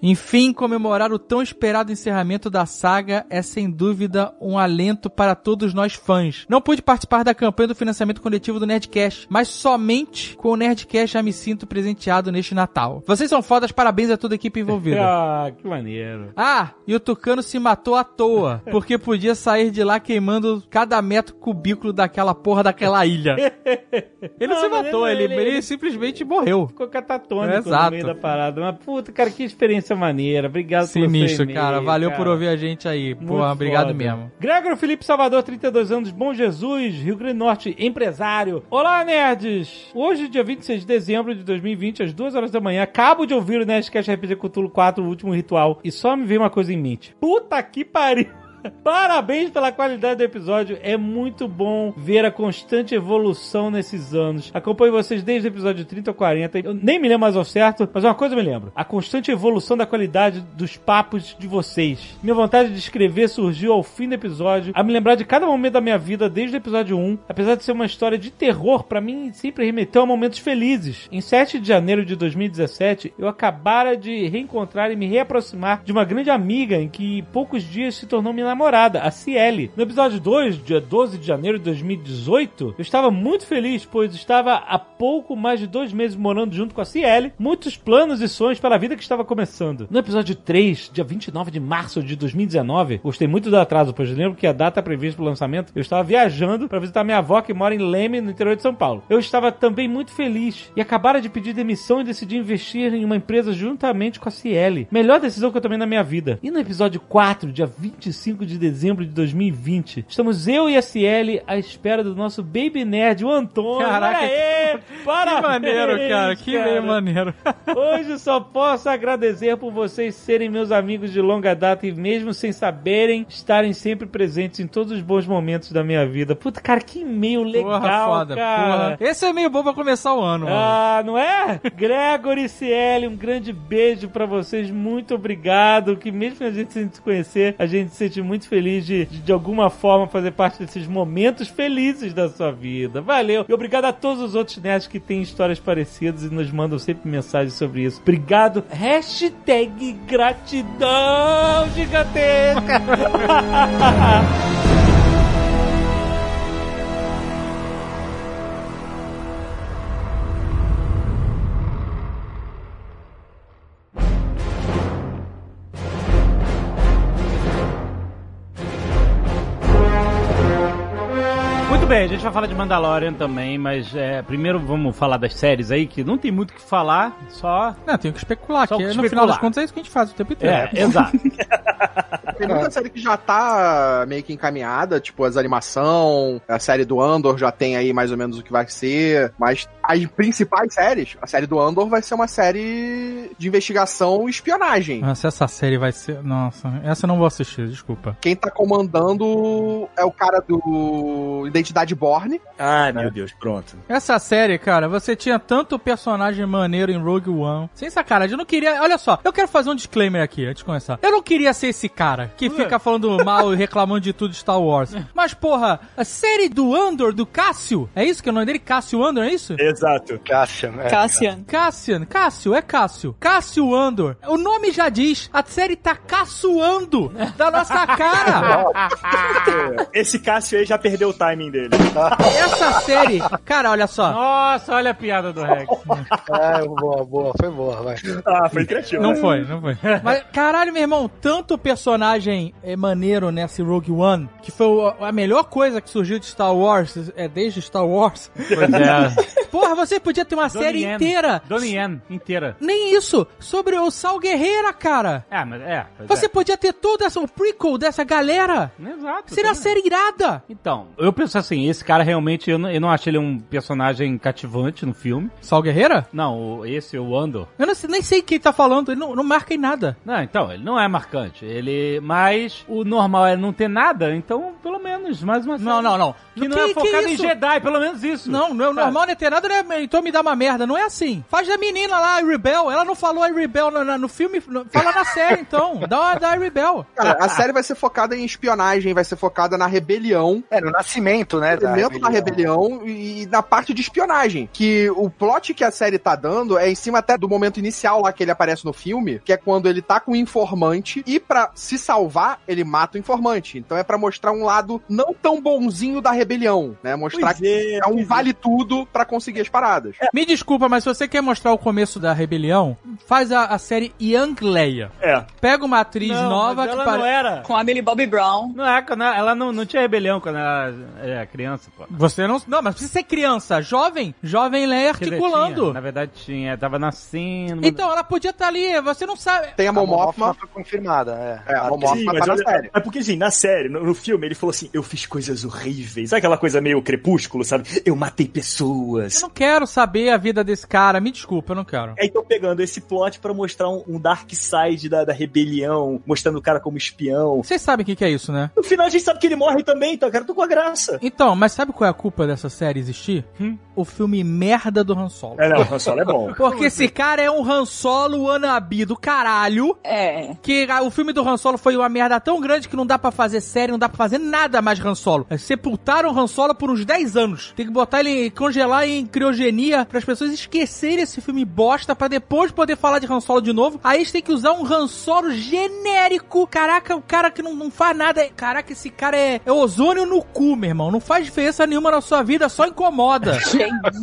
Enfim, comemorar o tão esperado encerramento da saga é sem dúvida um alento para todos nós fãs. Não pude participar da campanha do financiamento coletivo do Nerdcast, mas somente com o Nerdcast já me sinto presenteado neste Natal. Vocês são fodas, parabéns a toda a equipe envolvida. ah, que maneiro. Ah, e o Tucano se matou à toa, porque podia sair de lá queimando cada metro cubículo daquela porra daquela ilha. Ele não, se matou, ele- ele, ele- ele simplesmente morreu. Ficou catatônico Exato. no meio da parada. Mas, puta, cara, que experiência maneira. Obrigado Sinistro, cara. Valeu por cara. ouvir a gente aí. Muito Porra, obrigado foda. mesmo. Gregor Felipe Salvador, 32 anos, Bom Jesus, Rio Grande do Norte, empresário. Olá, nerds! Hoje, dia 26 de dezembro de 2020, às 2 horas da manhã, acabo de ouvir o Nerdcast RPG Cthulhu 4, o último ritual, e só me veio uma coisa em mente. Puta que pariu! Parabéns pela qualidade do episódio. É muito bom ver a constante evolução nesses anos. Acompanho vocês desde o episódio 30 ou 40. Eu nem me lembro mais ao certo, mas uma coisa eu me lembro. A constante evolução da qualidade dos papos de vocês. Minha vontade de escrever surgiu ao fim do episódio, a me lembrar de cada momento da minha vida desde o episódio 1. Apesar de ser uma história de terror, pra mim sempre remeteu a momentos felizes. Em 7 de janeiro de 2017, eu acabara de reencontrar e me reaproximar de uma grande amiga em que poucos dias se tornou minha namorada, a Ciele. No episódio 2, dia 12 de janeiro de 2018, eu estava muito feliz, pois estava há pouco mais de dois meses morando junto com a Ciele, muitos planos e sonhos para a vida que estava começando. No episódio 3, dia 29 de março de 2019, gostei muito do atraso, pois lembro que a data prevista para o lançamento, eu estava viajando para visitar minha avó que mora em Leme, no interior de São Paulo. Eu estava também muito feliz e acabara de pedir demissão e decidi investir em uma empresa juntamente com a Ciele. Melhor decisão que eu tomei na minha vida. E no episódio 4, dia 25 de dezembro de 2020, estamos eu e a Ciele à espera do nosso baby nerd, o Antônio. Caraca, aí! Que Parabéns, maneiro, cara. Que cara. maneiro. Hoje só posso agradecer por vocês serem meus amigos de longa data e mesmo sem saberem, estarem sempre presentes em todos os bons momentos da minha vida. Puta, cara, que e-mail legal, porra, foda. cara. Porra. Esse é meio bom pra começar o ano, mano. Ah, não é? Gregory e Ciele, um grande beijo pra vocês. Muito obrigado. Que mesmo a gente sem se conhecer, a gente se sente muito feliz de, de, de alguma forma, fazer parte desses momentos felizes da sua vida. Valeu. E obrigado a todos os outros nerds que têm histórias parecidas e nos mandam sempre mensagens sobre isso. Obrigado. Hashtag gratidão gigantesca. bem, a gente vai falar de Mandalorian também, mas é, primeiro vamos falar das séries aí, que não tem muito o que falar, só. Não, tenho que especular, Só que que no final especular. das contas é isso que a gente faz o tempo inteiro. É, exato. Tem muita série que já tá meio que encaminhada, tipo as animação, a série do Andor já tem aí mais ou menos o que vai ser, mas as principais séries, a série do Andor vai ser uma série de investigação e espionagem. Nossa, essa série vai ser. Nossa, essa eu não vou assistir, desculpa. Quem tá comandando é o cara do Identidade Borne. Ai, meu Deus, pronto. Essa série, cara, você tinha tanto personagem maneiro em Rogue One. Sem sacanagem, eu não queria. Olha só, eu quero fazer um disclaimer aqui antes de começar. Eu não queria ser esse cara que fica falando mal e reclamando de tudo de Star Wars. Mas, porra, a série do Andor, do Cássio, é isso que é o nome dele? Cássio Andor, é isso? Exato. Cassian, é. Cassian. Cassian, Cássio, é Cássio. Cássio Andor. O nome já diz, a série tá caçoando da nossa cara. Esse Cássio aí já perdeu o timing dele. Essa série, cara, olha só. Nossa, olha a piada do Rex. É, boa, boa, foi boa, vai. Ah, foi criativo. Não foi, não foi. Mas, caralho, meu irmão, tanto personagem é, maneiro nesse Rogue One, que foi a melhor coisa que surgiu de Star Wars, é desde Star Wars. Pois é. Porra, você podia ter uma série Donnie Yen. inteira. Donnie Yen, inteira. Nem isso, sobre o Sal Guerreira, cara. É, mas é. Você é. podia ter todo essa, o prequel dessa galera. Exato. Seria a também. série irada. Então, eu penso assim, esse cara realmente, eu não, eu não acho ele um personagem cativante no filme. Sal Guerreira? Não, o- esse, o Andor. Eu não sei- nem sei quem tá falando, ele não, não marca em nada. Não, então, ele não é marcante. Ele. Mas o normal é não ter nada, então, pelo menos, mais uma Não, não, não. Que não Que- é que focado em? Jedi, pelo menos isso. Não, não, Sabe? normal não é ter nada, né? então me dá uma merda. Não é assim. Faz da menina lá, a Rebel. Ela não falou a Rebel no, no- no filme. no- Fala na série, então. Dá uma da Rebel. Cara, a série vai ser focada em espionagem, vai ser focada na rebelião, É, no nascimento, né? da elemento da rebelião e na parte de espionagem. Que o plot que a série tá dando é em cima até do momento inicial lá que ele aparece no filme, que é quando ele tá com o informante e pra se salvar, ele mata o informante. Então é pra mostrar um lado não tão bonzinho da rebelião, né? Mostrar Pois que é, é um pois é. vale tudo pra conseguir as paradas. Me desculpa, mas se você quer mostrar o começo da rebelião, faz a, a série Young Leia. É. Pega uma atriz Não, nova mas que pare- não era. Com a Millie Bobby Brown. Não é, quando ela, não, não tinha rebelião quando ela era criança, pô. Você não. Não, mas precisa ser criança, jovem, jovem Leia articulando. tinha, na verdade tinha, tava nascendo. Então, ela podia estar ali, você não sabe. Tem a A foi confirmada, é. É, a Ah, Sim, tá mas, na olha- série. é porque, assim, na série, no, no filme, ele falou assim: eu fiz coisas horríveis. Sabe aquela coisa meio crepúsculo, sabe? Eu matei pessoas. Eu não quero saber a vida desse cara, me desculpa, eu não quero. Aí estão pegando esse plot pra mostrar um, um dark side da, da rebelião, mostrando o cara como espião. Vocês sabem o que, que é isso, né? No final a gente sabe que ele morre também, então, cara, tô com a graça. Então, mas sabe qual é a culpa dessa série existir? Hum? O filme merda do Han Solo. É, não, o Han Solo é bom. Porque esse cara é um Han Solo wannabe do caralho. É. Que o filme do Han Solo foi uma merda tão grande que não dá pra fazer série, não dá pra fazer nada mais Han Solo. É, Sepultaram o Han Solo por uns 10 anos. Tem que botar ele, congelar em criogenia para as pessoas esquecerem esse filme bosta pra depois poder falar de Han Solo de novo. Aí eles têm que usar um Han Solo genérico. Caraca, o cara que não, não faz nada. Caraca, esse cara é, é ozônio no cu, meu irmão. Não faz diferença nenhuma na sua vida, só incomoda.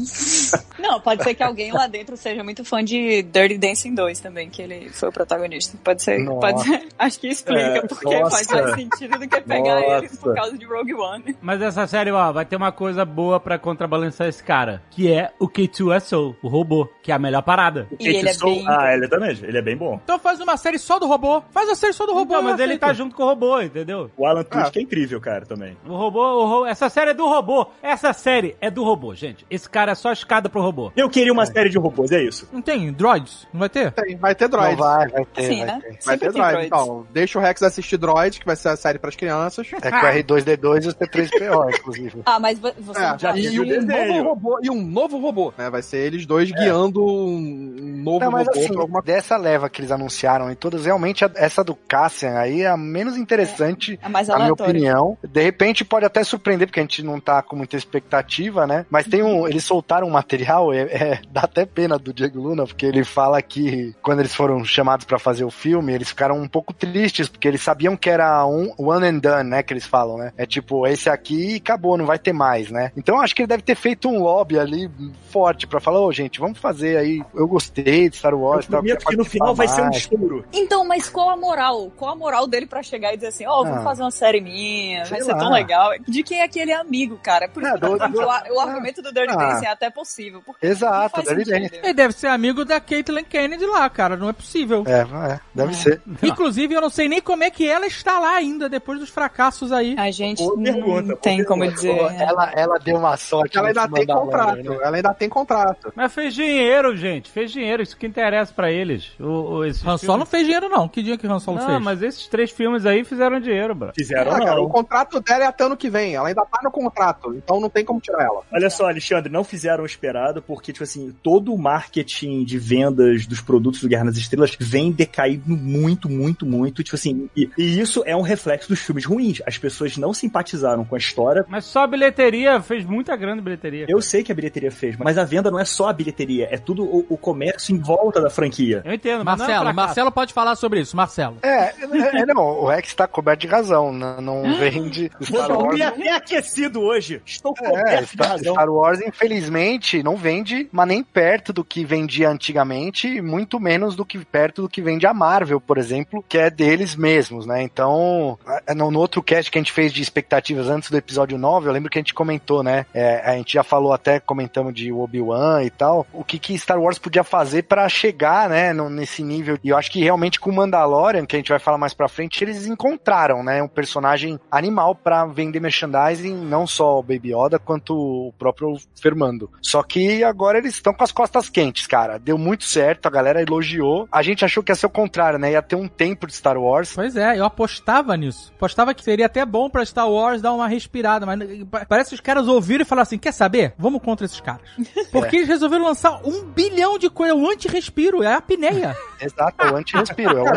Isso? Não, pode ser que alguém lá dentro seja muito fã de Dirty Dancing 2 também, que ele foi o protagonista. Pode ser, Nossa. pode ser. Acho que explica, É, porque nossa. faz mais sentido do que pegar Nossa. ele por causa de Rogue One. Mas essa série, ó, vai ter uma coisa boa pra contrabalançar esse cara, que é o K2SO, o robô, que é a melhor parada. E ele é bem- Ah, ele também, ele é bem bom. Então faz uma série só do robô. Faz a série só do robô. Então, mas ele tá junto com o robô, entendeu? O Alan Tudyk é incrível, cara, também. O robô, o ro- essa série é do robô. Essa série é do robô, gente. Esse cara é só escada pro robô. Eu queria uma série de robôs, é isso. Não tem droids? Não vai ter? Tem, vai ter Não droid. vai, vai ter, Sim, vai né? ter. Vai ter tem droid. droids. Então, deixa o Rex assistir droid, que vai ser a série pras crianças. É com o R2D2 e o T3PO, inclusive. Ah, mas vo- você É, Já e, um novo robô, e um novo robô, né? Vai ser eles dois guiando um, novo Não, mas robô assim, alguma dessa leva que eles anunciaram e todas, realmente essa do Cassian aí é a menos interessante, é mais na minha opinião. De repente pode até surpreender, porque a gente não tá com muita expectativa, né? Mas tem um. Eles soltaram um material, é, é- dá até pena do Diego Luna, porque ele fala que quando eles foram chamados pra fazer o filme, eles ficaram um pouco tristes, porque eles sabiam que era um one and done, né? Que eles falam, né? É tipo, esse aqui acabou, não vai ter mais, né? Então acho que ele deve ter feito um lobby ali forte pra falar, ô gente, vamos fazer aí. Eu gostei de Star Eu Wars. tal, prometo quero que no final vai ser um mais. estouro. Então, mas qual a moral? Qual a moral dele pra chegar e dizer assim, ó, vamos Ah. fazer uma série minha, vai ser lá. tão legal. De quem é aquele amigo, cara? Por isso É, que eu tô do- que o, o argumento do Dirty Ah. Dancing é até possível. Exato, Dirty. Dancing. Ele deve ser amigo da Caitlyn Kennedy lá, cara. Não é possível. É, é, deve ser. Inclusive, eu não sei nem como é que ela está lá ainda, depois dos fracassos aí. A gente não pergunta, boa tem como dizer. Né? ela, ela deu uma sorte. Ela ainda tem Mandalorian, contrato. né? Ela ainda tem contrato. Mas fez dinheiro, gente. Fez dinheiro. Isso que interessa pra eles. O, o, Han Solo não fez dinheiro, não. Que dia que Han Solo Não, fez? mas esses três filmes aí fizeram dinheiro, bro. Fizeram Ah, cara, não. o contrato dela é até ano que vem. Ela ainda tá no contrato, então não tem como tirar ela. Olha só, Alexandre, não fizeram o esperado, porque, tipo assim, todo o marketing de vendas dos produtos do Guerra nas Estrelas vem decaindo muito, muito, muito. Tipo assim, e, e isso é um reflexo dos filmes ruins. As pessoas não simpatizaram com a história. Mas só a bilheteria fez muita grande bilheteria. Eu sei que a bilheteria fez, mas a venda não é só a bilheteria, é tudo o, o comércio em volta da franquia. Eu entendo, mas não é Marcelo, fracasso. Marcelo pode falar sobre isso, Marcelo. É, é, não, o Rex tá coberto de razão. Não, não vende Star Eu Wars. me até aquecido hoje. Estou É, coberto de Star, razão. Star Wars, infelizmente, não vende, mas nem perto do que vendia antigamente, e muito menos do que perto do que vende a Marvel, por exemplo, que é deles mesmos, né? Então, no, outro cast que a gente fez de expectativas antes do episódio 9, eu lembro que a gente comentou, né? É, a gente já falou até, comentamos de Obi-Wan e tal, o que, que Star Wars podia fazer pra chegar, né, no- nesse nível. E eu acho que realmente com o Mandalorian, que a gente vai falar mais pra frente, eles encontraram, né, um personagem animal pra vender merchandising, não só o Baby Yoda, quanto o próprio Fermando. Só que agora eles estão com as costas quentes, cara. Deu muito certo, a galera elogiou. A gente achou que ia ser o contrário, né? Ia ter um tempo de Star Wars. Pois é, eu apostava nisso. Apostava que seria até bom pra Star Wars dar uma respirada, mas pa- parece que os caras ouviram e falaram assim: quer saber? Vamos contra esses caras. Porque eles resolveram lançar um bilhão de coisas, o anti-respiro, é a apneia. Exato, é o anti-respiro.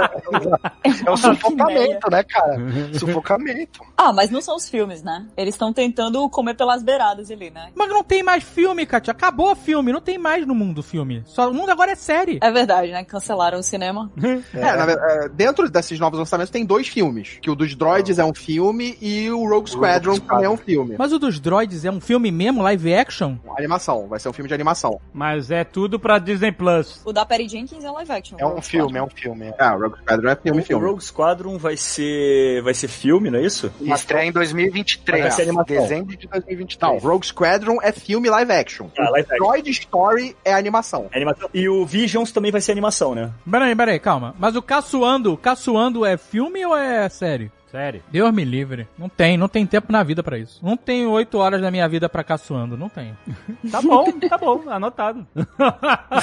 É o, é o sufocamento, né, cara? Sufocamento. Ah, mas não são os filmes, né? Eles estão tentando comer pelas beiradas ali, né? Mas não tem mais filme, Katia. Acabou o filme, não tem mais no mundo filme. Só, o mundo agora é série. É verdade, né? Cancelaram o cinema. É, na é, dentro desses novos lançamentos tem dois filmes. Que o dos droids é um filme e o Rogue Squadron também é um filme. Mas o dos droids é um filme mesmo, live action? Animação, vai ser um filme de animação. Mas é tudo pra Disney Plus. O da Perry Jenkins é live action. É um filme, é um filme. É, o Rogue Squadron é filme, O filme. Rogue Squadron vai ser vai ser filme, não é isso? Estreia em 2023. Vai ser animação. Dezembro de 2023. Não, Rogue Squadron é filme live action. Ah, live action. Droid Story é animação. É animação. E o Visions também vai ser animação, né? Peraí, peraí, calma. Mas o Caçoando, Caçoando é filme ou é série? Sério. Deus me livre. Não tem, não tem tempo na vida pra isso. Não tenho oito horas da minha vida pra caçoando, não tenho. Tá bom, tá bom, anotado.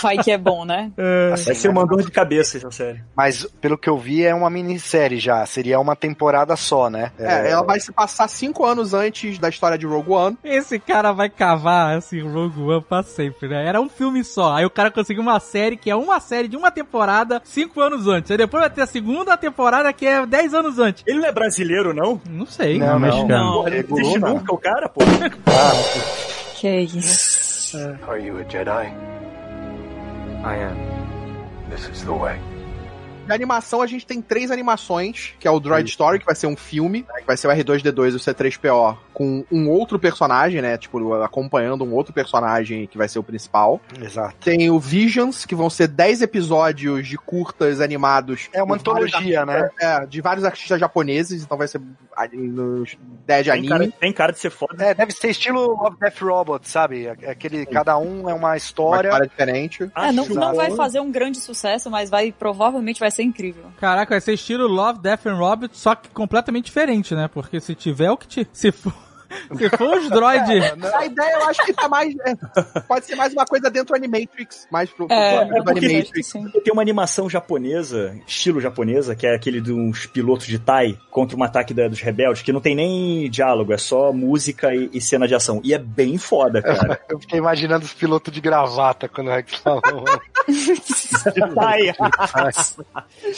Vai que é bom, né? vai ser uma dor de cabeça essa série. Mas, pelo que eu vi, é uma minissérie já. Seria uma temporada só, né? É, ela vai se passar cinco anos antes da história de Rogue One. Esse cara vai cavar assim Rogue One pra sempre, né? Era um filme só. Aí o cara conseguiu uma série que é uma série de uma temporada cinco anos antes. Aí depois vai ter a segunda temporada que é dez anos antes. Ele é brasileiro, não? Não sei. Não, não. mexicano. Porra, ele não existe Luna. nunca o cara, pô. Que isso. Are you a Jedi? I am. This is the way. De animação, a gente tem três animações, que é o Droid Story, que vai ser um filme, né, que vai ser o R2-D2 e o C3PO, com um outro personagem, né, tipo, acompanhando um outro personagem que vai ser o principal. Exato. Tem o Visions, que vão ser 10 episódios de curtas animados. É uma antologia, né? É, de vários artistas japoneses, então vai ser nos 10 de Tem cara, anime. tem cara de ser foda. É, deve ser estilo Love Death Robot, sabe? Aquele, cada um é uma Uma história. história diferente. É, não, não vai fazer um grande sucesso, mas vai provavelmente vai ser incrível. Caraca, vai ser estilo Love, Death and Robot, só que completamente diferente, né? Porque se tiver o que te. Se for, se for os droids. A ideia eu acho que tá mais. é, pode ser mais uma coisa dentro do Animatrix, mais pro, pro É, público do porque- Animatrix. sim. Tem uma animação japonesa, estilo japonesa, que é aquele de uns pilotos de Tai contra um ataque da- dos rebeldes, que não tem nem diálogo, é só música e, e cena de ação. E é bem foda, cara. Eu fiquei imaginando os pilotos de gravata quando o Rex falou. Tai.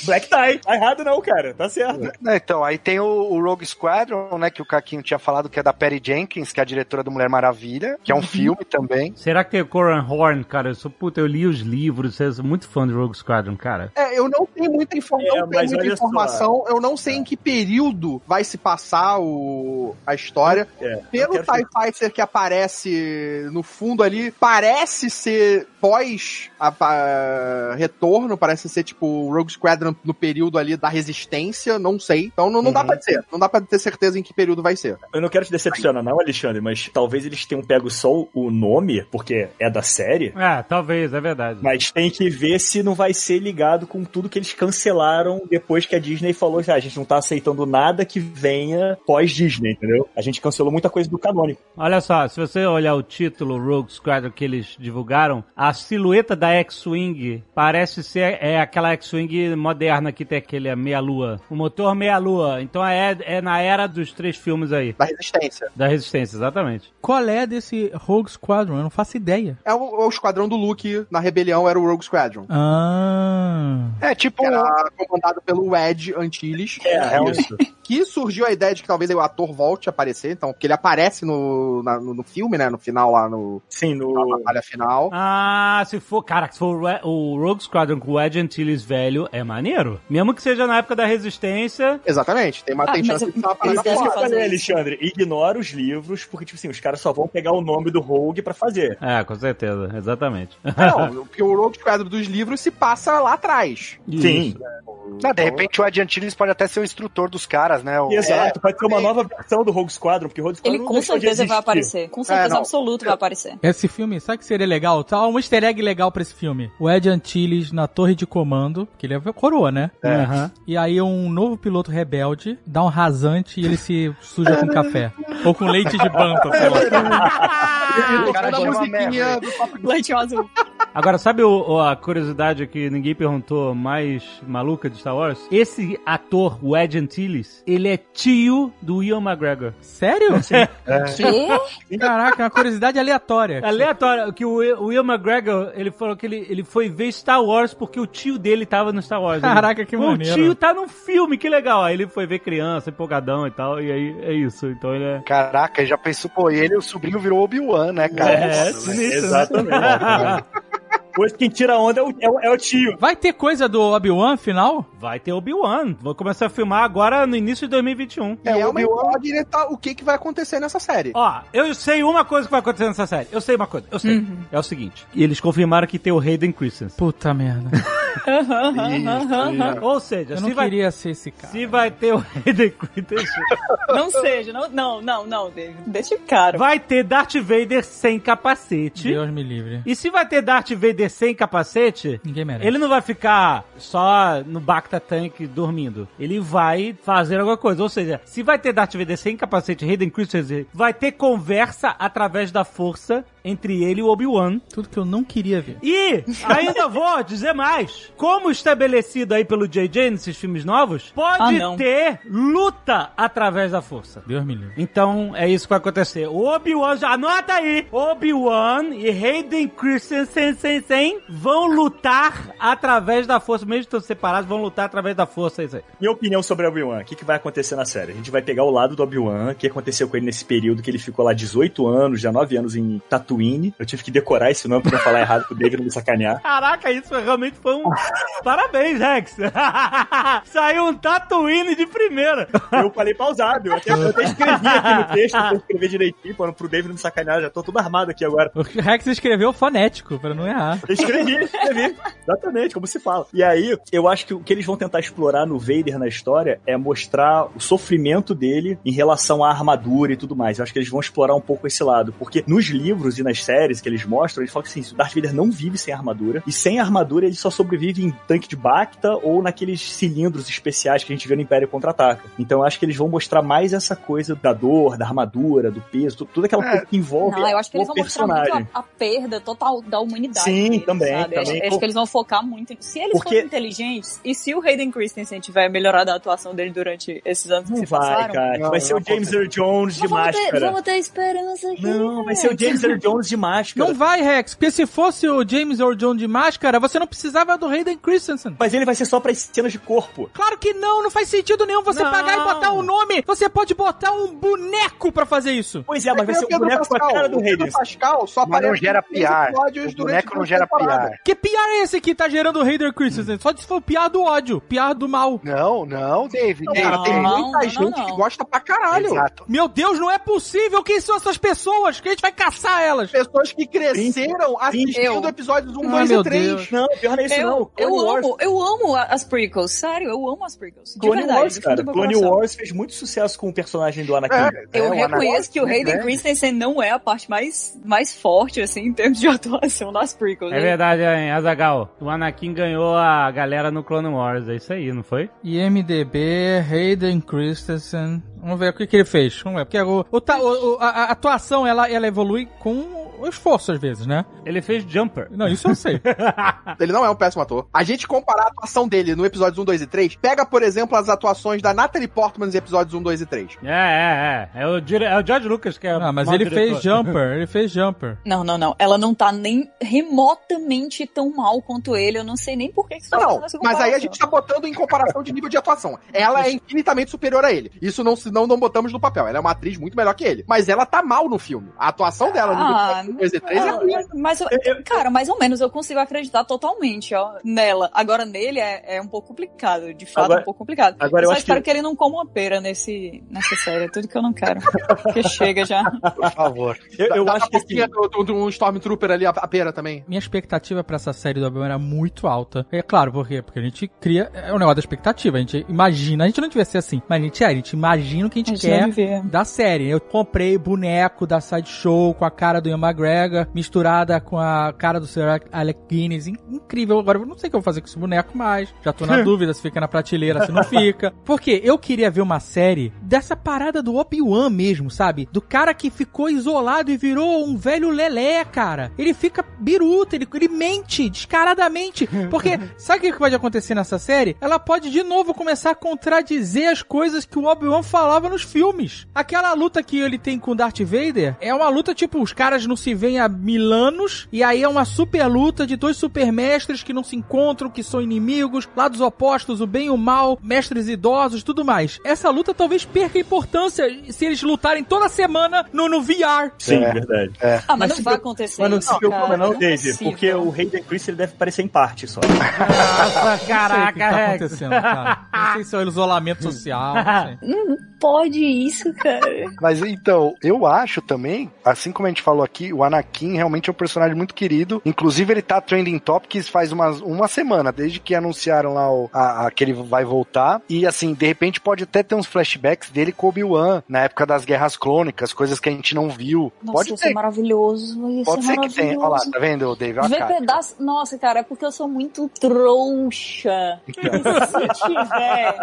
Black Tie. Tá errado não, cara. Tá certo. Não, então, aí tem o, o Rogue Squadron, né, que o Caquinho tinha falado, que é da Perry Jenkins, que é a diretora do Mulher Maravilha, que é um filme também. Será que tem o Coran Horn, cara? Eu sou, puta, eu li os livros, eu sou muito fã do Rogue Squadron, cara. É, eu não tenho muita, infor- É, não tenho muita só. informação, eu não sei em que período vai se passar o, a história. É, Pelo TIE Fighter que aparece no fundo ali, parece ser pós a, a- retorno, parece ser tipo o Rogue Squadron no período ali da resistência, não sei. Então não, não dá Uhum. pra dizer. Não dá pra ter certeza em que período vai ser. Eu não quero te decepcionar, não, Alexandre, mas talvez eles tenham pego só o nome, porque é da série. É, talvez, é verdade. Mas tem que ver se não vai ser ligado com tudo que eles cancelaram depois que a Disney falou já. A gente não tá aceitando nada que venha pós-Disney, entendeu? A gente cancelou muita coisa do canônico. Olha só, se você olhar o título Rogue Squadron que eles divulgaram, a silhueta da X-Wing parece ser é aquela X-Wing moderna que tem aquele meia-lua. O motor meia-lua. Então é, é na era dos três filmes aí. Da resistência. Da Resistência, exatamente. Qual é desse Rogue Squadron? Eu não faço ideia. É o, é o esquadrão do Luke na rebelião, era o Rogue Squadron. Ah. É, tipo. Era comandado pelo Wedge Antilles. É, isso. Que surgiu a ideia de que talvez o ator volte a aparecer, então, porque ele aparece no, na- no, no filme, né? No final lá, no, Sim, na no. batalha final. Ah, se for, cara, se for o Rogue Squadron com o Ed Antilles velho, é maneiro. Mesmo que seja na época da Resistência. Exatamente, tem, uma, Ah, tem mas chance eu- de ser uma eles parada Eu fora. fazer falei, isso. Alexandre, ignora os livros, porque, tipo assim, os caras só vão pegar o nome do Rogue pra fazer. É, com certeza, exatamente. Não, porque o Rogue Squadron dos livros se passa lá atrás. Sim, Não, de repente o Ed Antilles pode até ser o instrutor dos caras, né? O- exato. Pode ter uma nova versão do Rogue Squadron, porque Rogue Squadron Ele com certeza vai aparecer. Com certeza não. absoluta vai aparecer. Esse filme, sabe o que seria legal? Tá um easter egg legal pra esse filme. O Ed Antilles na torre de comando, que ele é coroa, né? Aham. E aí um novo piloto rebelde dá um rasante e ele se suja com café. Ou com leite de banta, sei lá. o cara musiquinha do Gun. Leite azul. Agora, sabe o- o- a curiosidade que ninguém perguntou mais maluca de Star Wars? Esse ator, o Ed Antilles, ele é tio do Ian McGregor. Sério? Quê? Caraca, é uma curiosidade aleatória. Aleatório, que o, o Ian McGregor, ele falou que ele, ele foi ver Star Wars porque o tio dele tava no Star Wars. Ele- Caraca, que maneiro. O tio tá num filme, que legal. Aí ele foi ver criança, empolgadão e tal, e aí é isso. Então ele é... Caraca, já pensou, pô, ele, o sobrinho virou Obi-Wan, né, cara? É, Nossa, sinistro, né? Exatamente. Hoje quem tira onda é o, é é o tio. Vai ter coisa do Obi-Wan final? Vai ter Obi-Wan. Vou começar a filmar agora no início de 2021. E é o uma Obi-Wan- incógnita o que, que vai acontecer nessa série. Ó, eu sei uma coisa que vai acontecer nessa série. Eu sei uma coisa, eu sei. É o seguinte. Eles confirmaram que tem o Hayden Christensen. Puta merda. Ou seja, Eu se não vai, queria ser esse cara. se vai ter o Hayden Christensen, Não seja, não, não, não, não, David. Deixa o cara. vai ter Darth Vader sem capacete. Deus me livre. E se vai ter Darth Vader sem capacete, Ninguém merece. ele não vai ficar só no Bacta Tank dormindo. Ele vai fazer alguma coisa. Ou seja, se vai ter Darth Vader sem capacete, Hayden Christensen, vai ter conversa através da força entre ele e o Obi-Wan. Tudo que eu não queria ver. E ainda vou dizer mais. Como estabelecido aí pelo JJ nesses filmes novos, Ah, pode não. ter luta através da força. Deus me livre. Então, é isso que vai acontecer. O Obi-Wan, já anota aí! Obi-Wan e Hayden Christensen sem, sem, vão lutar através da força. Mesmo estando separados, vão lutar através da força. é Isso aí. Minha opinião sobre Obi-Wan, o que, que vai acontecer na série? A gente vai pegar o lado do Obi-Wan, o que aconteceu com ele nesse período que ele ficou lá 18 anos, 19 anos em Tatooine. Eu tive que decorar esse nome pra não falar errado pro David não me sacanear. Caraca, isso realmente foi um. Parabéns, Rex! Saiu um Tatooine de primeira. Eu falei pausado, eu até, eu até escrevi aqui no texto pra escrever direitinho, pra, pro David não me sacanear, já tô todo armado aqui agora. O Rex escreveu fonético, pra não errar. Eu escrevi, escrevi. Exatamente, como se fala. E aí, eu acho que o que eles vão tentar explorar no Vader na história é mostrar o sofrimento dele em relação à armadura e tudo mais. Eu acho que eles vão explorar um pouco esse lado. Porque nos livros e nas séries que eles mostram, eles falam que assim, o Darth Vader não vive sem armadura. E sem armadura, ele só sobrevive em tanque de Bacta ou naqueles cilindros especiais que a gente vê no Império Contra-Ataca. Então eu acho que eles vão mostrar mais essa coisa da dor, da armadura, do peso, tu- tudo aquela coisa que envolve Não, eu acho que eles o vão mostrar personagem. muito a, a perda total da humanidade. Sim, deles, também, sabe? Acho- também. Acho, Pô. que eles vão focar muito. em- Se eles Porque- forem inteligentes, e se o Hayden Christensen tiver melhorado a atuação dele durante esses anos que Não se vai, passaram. cara. Não, vai ser o James Earl Jones de Mas vamos, ter, máscara. vamos ter esperança aqui. Não, vai ser o James Earl Jones de máscara. Não vai, Rex, porque se fosse o James Earl Jones de máscara, você não precisava do Hayden Christensen. Mas ele vai ser só pra cenas de corpo. Claro que não, não faz sentido nenhum você Não. pagar e botar um nome. Você pode botar um boneco pra fazer isso. Pois é, mas vai ser o Pedro boneco com a Pascal. cara do Hayden. Pascal só Mas não aparece gera episódios O boneco não gera. PR. Que piar é esse que tá gerando o Hayden Christensen? Só se for piar do ódio, piar do mal. Não, não, David. Não, cara, tem Não, muita não, gente não. que gosta pra caralho. Exato. Meu Deus, não é possível. Quem são essas pessoas? Que a gente vai caçar elas. Elas. Pessoas que cresceram assistindo Eu. episódios 1, Ai, 2 meu e 3. Deus. Não, pior não é isso Eu, não. eu Wars- amo, eu amo as prequels, sério, eu amo as prequels. De Clone verdade, Wars, cara. Clone. Wars fez muito sucesso com o personagem do Anakin. Eu É, reconheço que o Hayden né? Christensen não é a parte mais, mais forte, assim, em termos de atuação nas prequels. É Ele- verdade, hein, Azagal. O Anakin ganhou a galera no Clone Wars, é isso aí, não foi? IMDB, Hayden Christensen. Vamos ver o que, que ele fez. Vamos ver. Porque o- o- a, a atuação ela, ela evolui com o esforço às vezes, né? Ele fez Jumper. Não, isso eu sei. Ele não é um péssimo ator. A gente comparar a atuação dele no episódios 1, 2 e 3, pega, por exemplo, as atuações da Natalie Portman nos episódios 1, 2 e 3. É, é, é. É o, dire... é o George Lucas que é Ah, mas ele diretor. fez Jumper. Ele fez Jumper. Não, não, não. Ela não tá nem remotamente tão mal quanto ele. Eu não sei nem por que você tá Não, mas aí a gente tá botando em comparação de nível de atuação. Ela é infinitamente superior a ele. Isso não, não, não botamos no papel. Ela é uma atriz muito melhor que ele. Mas ela tá mal no filme. A atuação dela no Ah, episódio 1, 2 3 é Ah, mas, cara, mais ou menos eu consigo acreditar totalmente, ó, nela. Agora nele é, é um pouco complicado, de fato Agora- é um pouco complicado. agora eu Só acho espero que- que... ele não coma uma pera nesse, nessa série, é tudo que eu não quero. Porque chega já. Por favor. Eu, eu acho que assim, pouquinho do, do, um Stormtrooper ali, a, a pera também. Minha expectativa pra essa série do Obi-Wan era muito alta. É claro, por quê? Porque a gente cria. É o negócio da expectativa. A gente imagina. A gente não devia ser assim. Mas a gente é. A gente imagina o que a gente A gente quer da série. Eu comprei boneco da Sideshow com a cara do Ian McGregor, misturada com a cara do Sir Alec Guinness. In- Incrível. Agora eu não sei o que eu vou fazer com esse boneco mais. Já tô na dúvida se fica na prateleira, se não fica. Porque eu queria ver uma série dessa parada do Obi-Wan mesmo, sabe? Do cara que ficou isolado e virou um velho lelé, cara. Ele fica biruta, ele, ele mente descaradamente. Porque sabe o que pode acontecer nessa série? Ela pode de novo começar a contradizer as coisas que o Obi-Wan falava nos filmes. Aquela luta que ele tem com o Darth Vader é uma luta tipo, os caras não se veem há mil anos, e aí é uma super luta de dois supermestres que não se encontram, que são inimigos, lados opostos, o bem e o mal, mestres idosos, tudo mais. Essa luta talvez perca importância se eles lutarem toda semana no, no VR. sim, É. verdade. Ah, mas, Mas não se vai acontecer Mas não isso, se preocupa não, é Daisy, possível. porque o Hayden Christensen ele deve aparecer em parte só. Nossa, Não sei o que caraca, tá Rex. acontecendo, cara. Não sei se é o isolamento social. não sei. Não pode isso, cara. Mas então, eu acho também, assim como a gente falou aqui, o Anakin realmente é um personagem muito querido. Inclusive, ele tá trending topics faz umas, uma semana, desde que anunciaram lá o, a, a- que ele vai voltar. E assim, de repente pode até ter uns flashbacks dele com o Obi-Wan, na época das guerras crônicas, coisas que a gente não viu. Nossa, pode ser ter. maravilhoso. Ia Pode ser ser que tenha. Olha lá, maravilhoso. tá vendo, Ver cara. pedaço. Nossa, cara, é porque eu sou muito trouxa. E se tiver.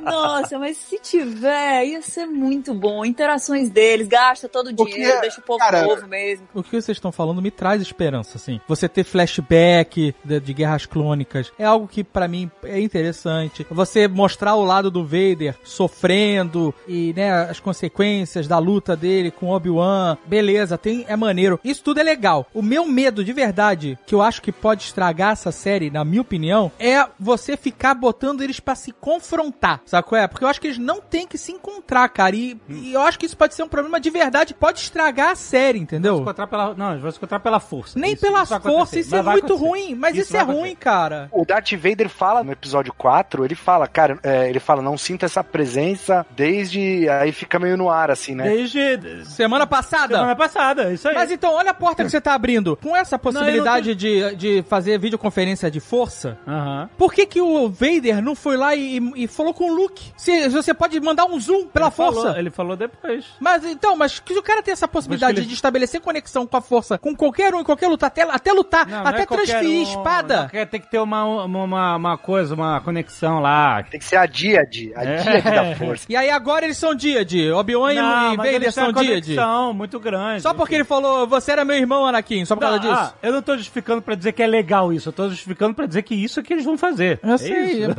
Nossa, mas se tiver, ia ser muito bom. Interações deles, gasta todo o dinheiro, deixa o povo cara, novo mesmo. O que vocês estão falando me traz esperança, assim. Você ter flashback de, de guerras clônicas é algo que pra mim é interessante. Você mostrar o lado do Vader sofrendo e, né, as consequências da luta dele com Obi-Wan, beleza, tem é maneiro. Isso tudo é legal. O meu medo de verdade, que eu acho que pode estragar essa série, na minha opinião, é você ficar botando eles pra se confrontar, sabe qual é? Porque eu acho que eles não têm que se encontrar, cara. E, e eu acho que isso pode ser um problema de verdade, pode estragar a série, entendeu? Se encontrar pela, não, vai se encontrar pela força. Nem Isso- pela isso vai força, acontecer. isso é vai muito acontecer. ruim. Mas isso, vai é acontecer. ruim, cara. O Darth Vader fala no episódio 4, ele fala, cara, é, ele fala, não sinta essa presença desde. Aí fica meio no ar, assim, né? Desde Semana passada. semana passada, isso aí. Mas então, olha a porta que você tá abrindo. Com essa possibilidade de, de fazer videoconferência de força, Aham. por que que o Vader não foi lá e, e falou com o Luke? Se, se você pode mandar um zoom pela Ele força. falou- ele falou depois. Mas então, mas que o cara tem essa possibilidade ele- de estabelecer conexão com a força com qualquer um em qualquer luta, até, até lutar, Não, não até é qualquer transferir um, espada. não, Tem que ter uma, uma, uma, uma coisa, uma conexão lá. Tem que ser a Díade, a É. Díade da força. E aí agora eles são Díade. Obi-Wan e- Não, e Vader são Díade. conexão muito grande. Só porque ele falou, você era meu irmão, Anakin, só por causa Não, disso. ah, eu não tô justificando pra dizer que é legal isso, eu tô justificando pra dizer que isso é que eles vão fazer. Eu É sei, isso.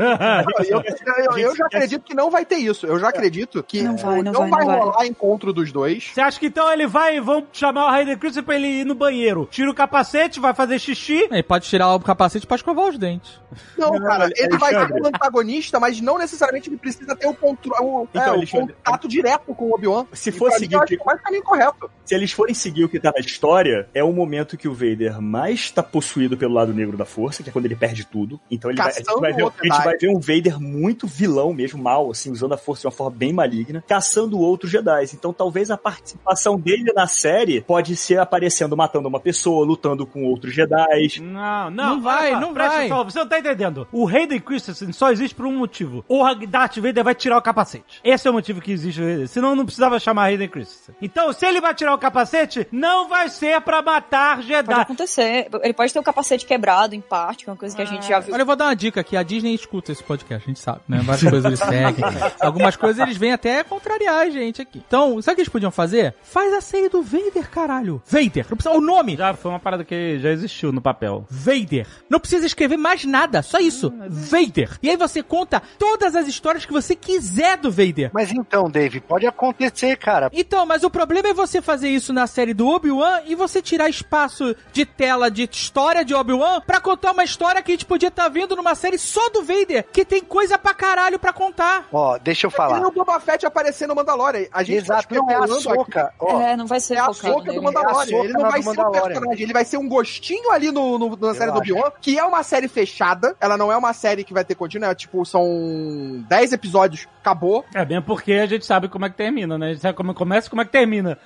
Eu, eu- eu já acredito que não vai ter isso. Eu já acredito que Não vai, não não vai, vai não vai. rolar encontro dos dois. Você acha que então ele vai, vão chamar o Hayden Christensen pra ele ir no banheiro? Tira o capacete, vai fazer xixi. Ele pode tirar o capacete pra escovar os dentes. Não, cara, ele vai ser um antagonista, mas não necessariamente ele precisa ter o, contro- o, Então, é, o contato direto com o Obi-Wan. Se E for mim, seguir o que- é mais caminho correto. Se eles forem seguir o que tá na história, é o momento que o Vader mais tá possuído pelo lado negro da força, que é quando ele perde tudo. Então ele vai, a gente vai ver, a gente vai ver um Vader muito vilão mesmo, mal, assim, usando a força de uma forma bem maligna, caçando outros Jedi. Então talvez a participação dele na série pode ser aparecendo, matando uma pessoa, lutando com outros Jedi. Não, não, Não vai, só, não presta vai. atenção, você não tá entendendo. O Hayden Christensen só existe por um motivo. O Darth Vader vai tirar o capacete. Esse é o motivo que existe o Hayden. Senão não precisava chamar Hayden Christensen. Então, se ele vai tirar o capacete, não vai ser pra matar Pode Jedi. acontecer. Ele pode ter o capacete quebrado em parte, que é uma coisa que a gente já viu. Olha, eu vou dar uma dica aqui. A Disney escuta esse podcast, a gente sabe, né? Várias coisas eles seguem. Algumas coisas eles vêm até contrariar a gente aqui. Então, sabe o que eles podiam fazer? Faz a série do Vader, caralho. Vader. Não precisa o nome. Já foi uma parada que já existiu no papel. Vader. Não precisa escrever mais nada, só isso. Vader. E aí você conta todas as histórias que você quiser do Vader. Mas então, Dave, pode acontecer, cara. Então, mas o problema é você fazer isso na série do Obi-Wan e você tirar espaço de tela de história de Obi-Wan pra contar uma história que a gente podia estar vendo numa série só do Vader, que tem coisa pra caralho pra contar. Ó, deixa eu E falar. o Boba Fett aparecer no Mandalorian. A gente Exato, tá não é a soca. Ó, É, não vai ser É a focado soca do. Mandalorian. É soca ele não vai do ser um Mandalorian. personagem. Ele vai ser um gostinho ali no, no- na série do acho. Obi-Wan, que é uma série fechada. Ela não é uma série que vai ter contínuo. É, tipo, são 10 episódios, acabou. É bem porque a gente sabe como é que termina, né? A gente sabe como começa e como é que termina.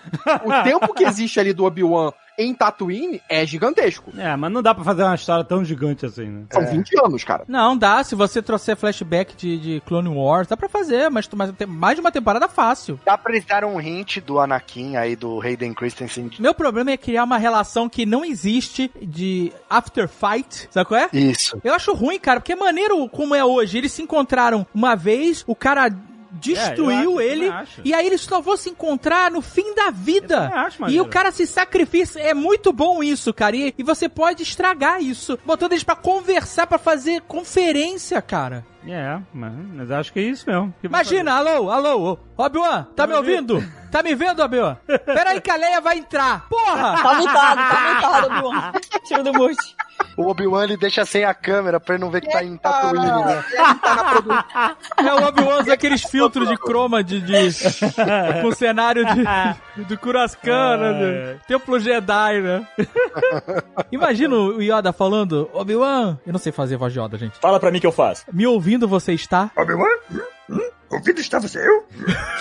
O tempo que existe ali do Obi-Wan em Tatooine é gigantesco. É, mas não dá pra fazer uma história tão gigante assim, né? São 20 anos, cara. Não, dá. Se você trouxer flashback de, de Clone Wars, dá pra fazer, mas, mas tem mais de uma temporada fácil. dá pra eles dar um hint do Anakin aí, do Hayden Christensen. Meu problema é criar uma relação que não existe de after fight, sabe qual é? Isso. Eu acho ruim, cara, porque é maneiro como é hoje. Eles se encontraram uma vez, o cara destruiu É, acho, ele, e aí eles só vão se encontrar no fim da vida. Acho e o cara se sacrifica. É muito bom isso, cara. E, e você pode estragar isso, botando eles pra conversar, pra fazer conferência, cara. É, mas, mas acho que é isso mesmo. que Imagina, alô, alô, Obi-Wan, tá me ouvindo? Tá me vendo, Obi-Wan? Pera aí que a Leia vai entrar. Porra! Tá mutado, tá mutado, Obi-Wan. Tira do mute. O Obi-Wan ele deixa sem a câmera pra ele não ver que tá em Tatooine, né? É o Obi-Wan usa aqueles filtros de croma de, de com cenário de, de Kuraskan, né? de Templo Jedi, né? Imagina o Yoda falando, Obi-Wan, eu não sei fazer voz de Yoda, gente. Fala pra mim que eu faço. Me ouvindo você está? Obi-Wan? Hum? Ouvindo está você eu?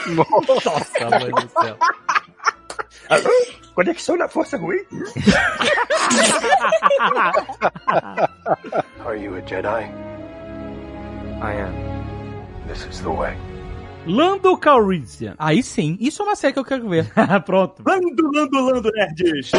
Nossa, mãe do céu. Alô? Conexão na força ruim? Are you a Jedi? I am. This is the way. Lando Calrissian. Aí sim, isso é uma série que eu quero ver. Pronto. Lando, lando, lando, nerds!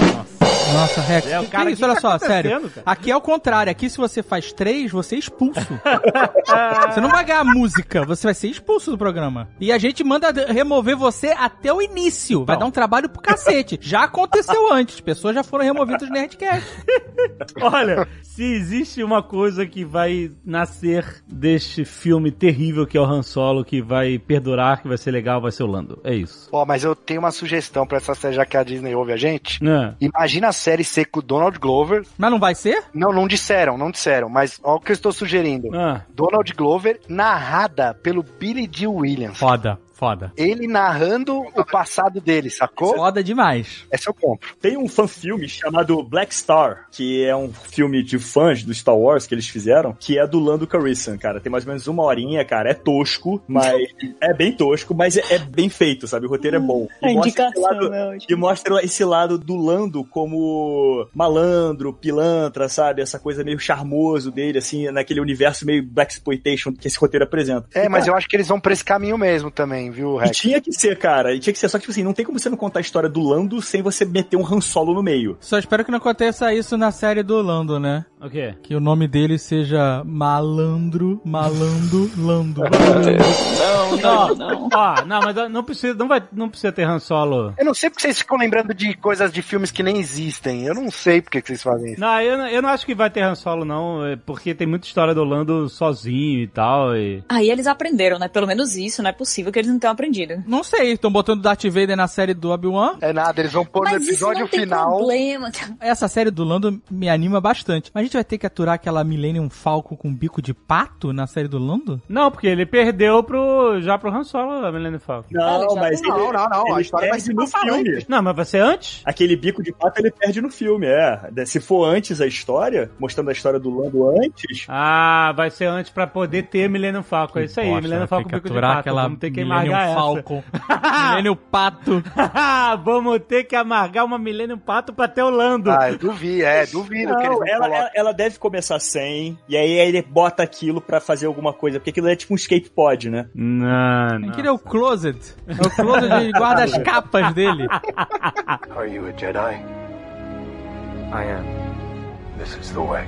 Nossa, Rex. É, o que cara, isso, que olha tá só, sério. cara? Aqui é o contrário. Aqui, se você faz três, você é expulso. você não vai ganhar música, você vai ser expulso do programa. E a gente manda remover você até o início. Vai Não. dar um trabalho pro cacete. Já aconteceu antes. Pessoas já foram removidas do Nerdcast. Olha, se existe uma coisa que vai nascer deste filme terrível que é o Han Solo, que vai perdurar, que vai ser legal, vai ser o Lando. É isso. Ó, mas eu tenho uma sugestão pra essa série, já que a Disney ouve a gente. Né? Imagina a série ser com o Donald Glover. Mas não vai ser? Não, não disseram, não disseram, mas ó o que eu estou sugerindo. Ah, Donald Glover narrada pelo Billy D. Williams. Foda, foda. Ele narrando o passado dele, sacou? Foda demais. Essa eu compro. Tem um fanfilme chamado Black Star, que é um filme de fãs do Star Wars que eles fizeram, que é do Lando Calrissian, cara. Tem mais ou menos uma horinha, cara. É tosco, mas... é bem tosco, mas é, é bem feito, sabe? O roteiro é bom. A E mostra esse indicação lado- é. E mostra esse lado do Lando como malandro, pilantra, sabe? Essa coisa meio charmoso dele, assim, naquele universo meio Black Exploitation que esse roteiro apresenta. É, E, mas cara, eu acho que eles vão pra esse caminho mesmo também, viu, E Rex? tinha que ser, cara. E tinha que ser. Só que, tipo assim, não tem como você não contar a história do Lando sem você meter um Han Solo no meio. Só espero que não aconteça isso na série do Lando, né? o quê? Que o nome dele seja Malandro, Malando, Lando. Não, não, não. Ó, não, mas não precisa, não vai, não precisa ter Han Solo. Eu não sei porque vocês ficam lembrando de coisas de filmes que nem existem. Eu não sei porque que vocês fazem isso. Não, eu, não- eu não acho que vai ter Han Solo, não, é porque tem muita história do Lando sozinho e tal. E... Aí eles aprenderam, né? Pelo menos isso, não é possível que eles não aprendido. Não sei, estão botando Darth Vader na série do Obi-Wan. É nada, eles vão pôr no Mas isso episódio não tem final. problema. Essa série do Lando me anima bastante. Mas a gente vai ter que aturar aquela Millennium Falcon com bico de pato na série do Lando? Não, porque ele perdeu pro, já pro Han Solo, a Millennium Falcon. Não, já mas tem- ele, Não, não, não. A ele história vai perde se no filme. antes. Não, mas vai ser antes? Aquele bico de pato ele perde no filme, é. Se for antes a história, mostrando a história do Lando antes, Ah, vai ser antes pra poder ter Millennium Falcon. É isso aí, Millennium que bico de pato. aquela Vamos ter que Millennium essa. Falcon, Millennium Pato. Vamos ter que amargar uma Millennium Pato pra ter o Lando. Ah, eu duvido, é, duvido que eles Não, não ela, ela, ela deve começar sem, e aí ele bota aquilo pra fazer alguma coisa, porque aquilo é tipo um escape pod, né? Não, não. Aquele é o Closet. É o Closet, ele guarda as capas dele. Are you a Jedi? I am. This is the way.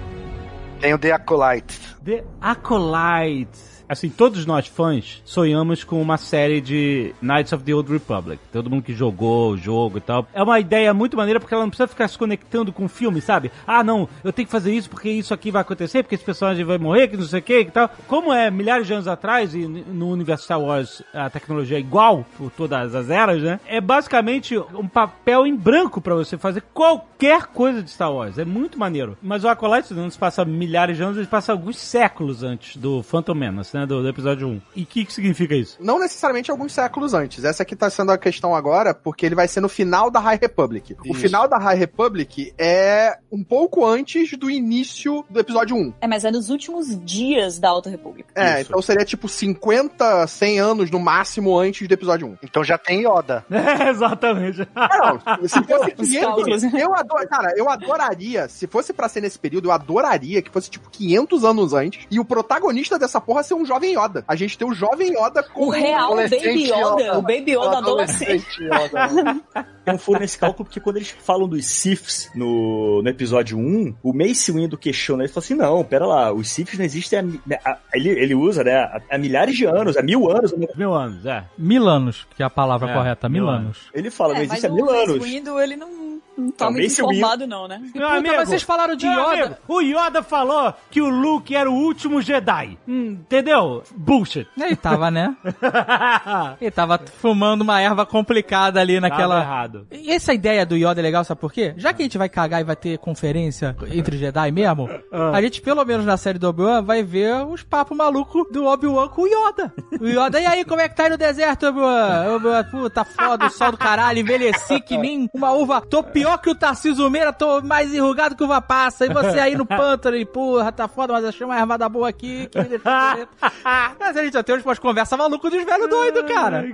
Tem o The Acolyte. The Acolyte. Assim, todos nós fãs sonhamos com uma série de Knights of the Old Republic. Todo mundo que jogou o jogo e tal. É uma ideia muito maneira porque ela não precisa ficar se conectando com o filme, sabe? Ah, não, eu tenho que fazer isso porque isso aqui vai acontecer, porque esse personagem vai morrer, que não sei o que e tal. Como é milhares de anos atrás e no universo Star Wars a tecnologia é igual por todas as eras, né? É basicamente um papel em branco pra você fazer qualquer coisa de Star Wars. É muito maneiro. Mas o Acolyte não se passa milhares de anos, ele passa alguns séculos antes do Phantom Menace, né? Do, do episódio 1. E o que, que significa isso? Não necessariamente alguns séculos antes. Essa aqui tá sendo a questão agora, porque ele vai ser no final da High Republic. O Isso. final da High Republic é um pouco antes do início do episódio 1. É, mas é nos últimos dias da Alta República. É, Isso. então seria tipo 50, 100 anos no máximo antes do episódio 1. Então já tem Yoda. É, exatamente. Não, se fosse Os 500, cálculos. eu adoro, cara, eu adoraria, se fosse pra ser nesse período, eu adoraria que fosse tipo 500 anos antes e o protagonista dessa porra ser um jovem Yoda. A gente ter o jovem Yoda com O real Baby Yoda, Yoda. o Baby Yoda adolescente. Yoda. Tem um furo nesse cálculo porque quando eles falam dos Siths no, no episódio 1, o Mace Windu questiona, ele fala assim, não, pera lá, os Siths não existem há, mi- há- ele, ele usa, né, há, há milhares de anos, há mil anos. né? Mil anos, é. Milanos, que é a palavra É, correta, mil Milanos. Ele fala, não É, mas existe há o mil Mace anos. Windu, ele não, não tá Não, muito informado não, né? Meu Puta, amigo, mas vocês falaram de Yoda. amigo, o Yoda falou que o Luke era o último Jedi. Hum, entendeu? Bullshit. Ele tava, né? Ele tava fumando uma erva complicada ali Tava naquela. errado. E essa ideia do Yoda é legal, sabe por quê? Já que a gente vai cagar e vai ter conferência entre Jedi mesmo, Ah. a gente, pelo menos na série do Obi-Wan, vai ver os papos malucos do Obi-Wan com o Yoda. O Yoda, e aí, como é que tá aí no deserto, Obi-Wan? Obi-Wan, puta foda, o sol do caralho, envelheci que nem uma uva. Tô pior que o Tarcísio Meira, tô mais enrugado que uva passa. E você aí no pântano, e porra, tá foda, mas achei uma ervada boa aqui. Que me mas a gente já tem umas conversas malucas dos velhos doidos, cara.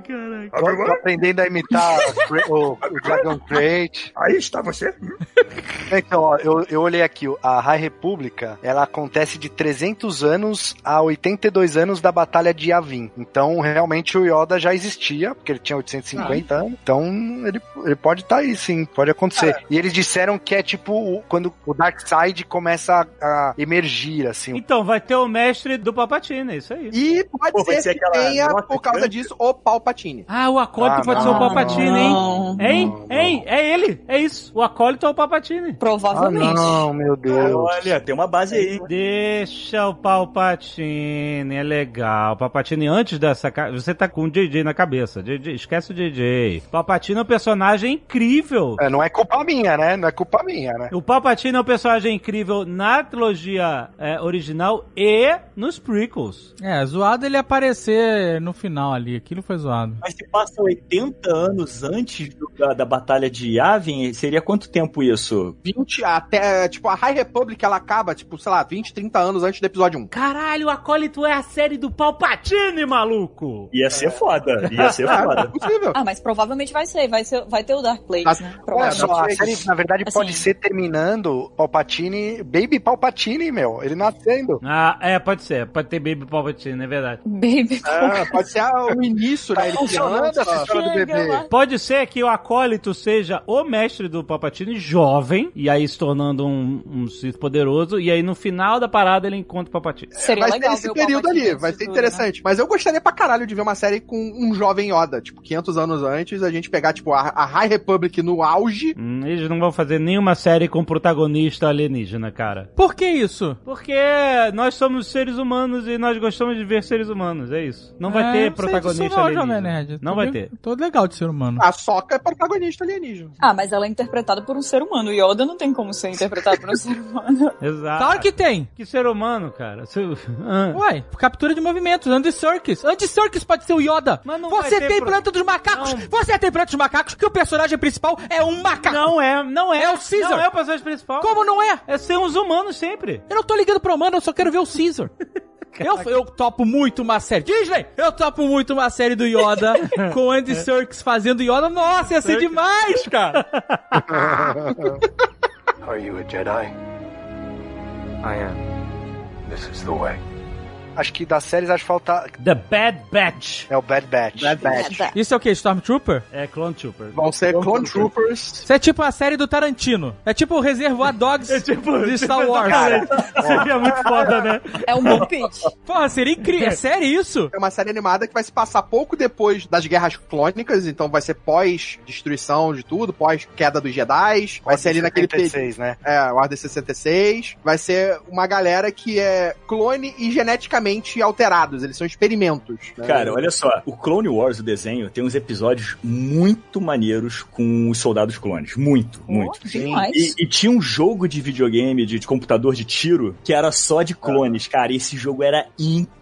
Tô, tô aprendendo a imitar o, o Dragon Crate. Aí está você. Então, ó, eu, eu olhei aqui, a High República, ela acontece de 300 anos a 82 anos da Batalha de Yavin. Então, realmente, o Yoda já existia, porque ele tinha 850 anos. Então, ele, ele pode estar aí, sim, pode acontecer. E eles disseram que é tipo quando o Dark Side começa a, a emergir, assim. Então, vai ter o mestre do Papatine, é isso aí. E pode Pô, ser ser que tenha, nota por causa grande? disso, o Palpatine. Ah, o acólito Ah, pode não, ser o Palpatine, hein? não, Hein? Hein? É ele, é isso. O acólito é o Palpatine. Ah, Provavelmente. não, meu Deus. Olha, tem uma base aí. Deixa o Palpatine, é legal. Palpatine antes dessa. Você tá com o JJ na cabeça. JJ, esquece o JJ. Palpatine é um personagem incrível. É, não é culpa minha, né? Não é culpa minha, né? O Palpatine é um personagem incrível na trilogia é, original e nos prequels. É, zoado ele aparecer no final ali. Aquilo foi zoado. Mas se passa 80 anos antes do- da, da Batalha de Yavin, seria quanto tempo isso? 20 até, tipo, a High Republic, ela acaba, tipo, sei lá, 20, 30 anos antes do episódio 1. Caralho, o acólito é a série do Palpatine, maluco! Ia ser foda, ia ser É, é foda. possível. Ah, mas provavelmente vai ser, vai, ser, vai ter o Dark Plagueis, Ah, né? Provavelmente. A série, na verdade, pode assim- ser terminando Palpatine, Baby Palpatine, meu. Ele nascendo. Ah, é, pode ser. Pode ter Baby Palpatine, é verdade. Baby. É, pode ser a- o início, né? Tá Ele funcionando criança. essa história do bebê. lá. Pode ser que o acólito seja o mestre do Palpatine jovem, e aí se tornando um, um Sith poderoso, e aí no final da parada ele encontra o Palpatine. Seria Vai legal ter esse período Palpatine ali, vai ser tudo, né? interessante. Mas eu gostaria pra caralho de ver uma série com um jovem Yoda, tipo, 500 anos antes, a gente pegar, tipo, a, a High Republic no auge. Hum, eles não vão fazer nenhuma série com protagonista alienígena, cara. Por que isso? Porque nós somos seres humanos e nós gostamos de ver seres humanos, é isso. Não vai É, ter protagonista não, alienígena. Nerd. Não Tô vai bem- ter. Tô legal de ser humano. A Soca é protagonista alienígena. Ah, mas ela é interpretada por um ser humano. O Yoda não tem como ser interpretado por um ser humano. Exato. Claro que tem. Que ser humano, cara. Seu- Ah. Uai, captura de movimentos, Andy Serkis. Andy Serkis pode ser o Yoda. Mas não vai Você ter tem pro- Planeta dos Macacos. Não. Você tem Planeta dos Macacos que o personagem principal é um macaco. Não é, não é. É o Caesar. Não é o personagem principal. Como não é? É ser uns humanos sempre. Eu não tô ligando pro humano, eu só quero ver o Caesar. Eu, eu topo muito uma série. Disney! Eu topo muito uma série do Yoda com Andy Serkis fazendo Yoda. Nossa, ia ser demais, cara! Are you a Jedi? I am. This is the way. Acho que das séries acho que falta. The Bad Batch. É o Bad Batch. Bad Batch. Isso é o que? Stormtrooper? É Clone Trooper. Vão ser Clone Troopers. Isso é tipo a série do Tarantino. É tipo o Reservoir Dogs É tipo- de Star tipo, Wars. exatamente. Seria muito foda, né? É um bom pitch. Porra, seria incrível. É sério isso? É uma série animada que vai se passar pouco depois das guerras clônicas, então vai ser pós-destruição de tudo, pós-queda dos Jedi. Vai ser ali naquele período. 76, né? É, o Ordem 66. Vai ser uma galera que é clone e geneticamente alterados. Eles são experimentos. né? Cara, olha só, o Clone Wars, o desenho, tem uns episódios muito maneiros com os soldados clones. Muito, muito. demais. E, e tinha um jogo de videogame, de, de computador de tiro, que era só de clones, cara. E esse jogo era incrível,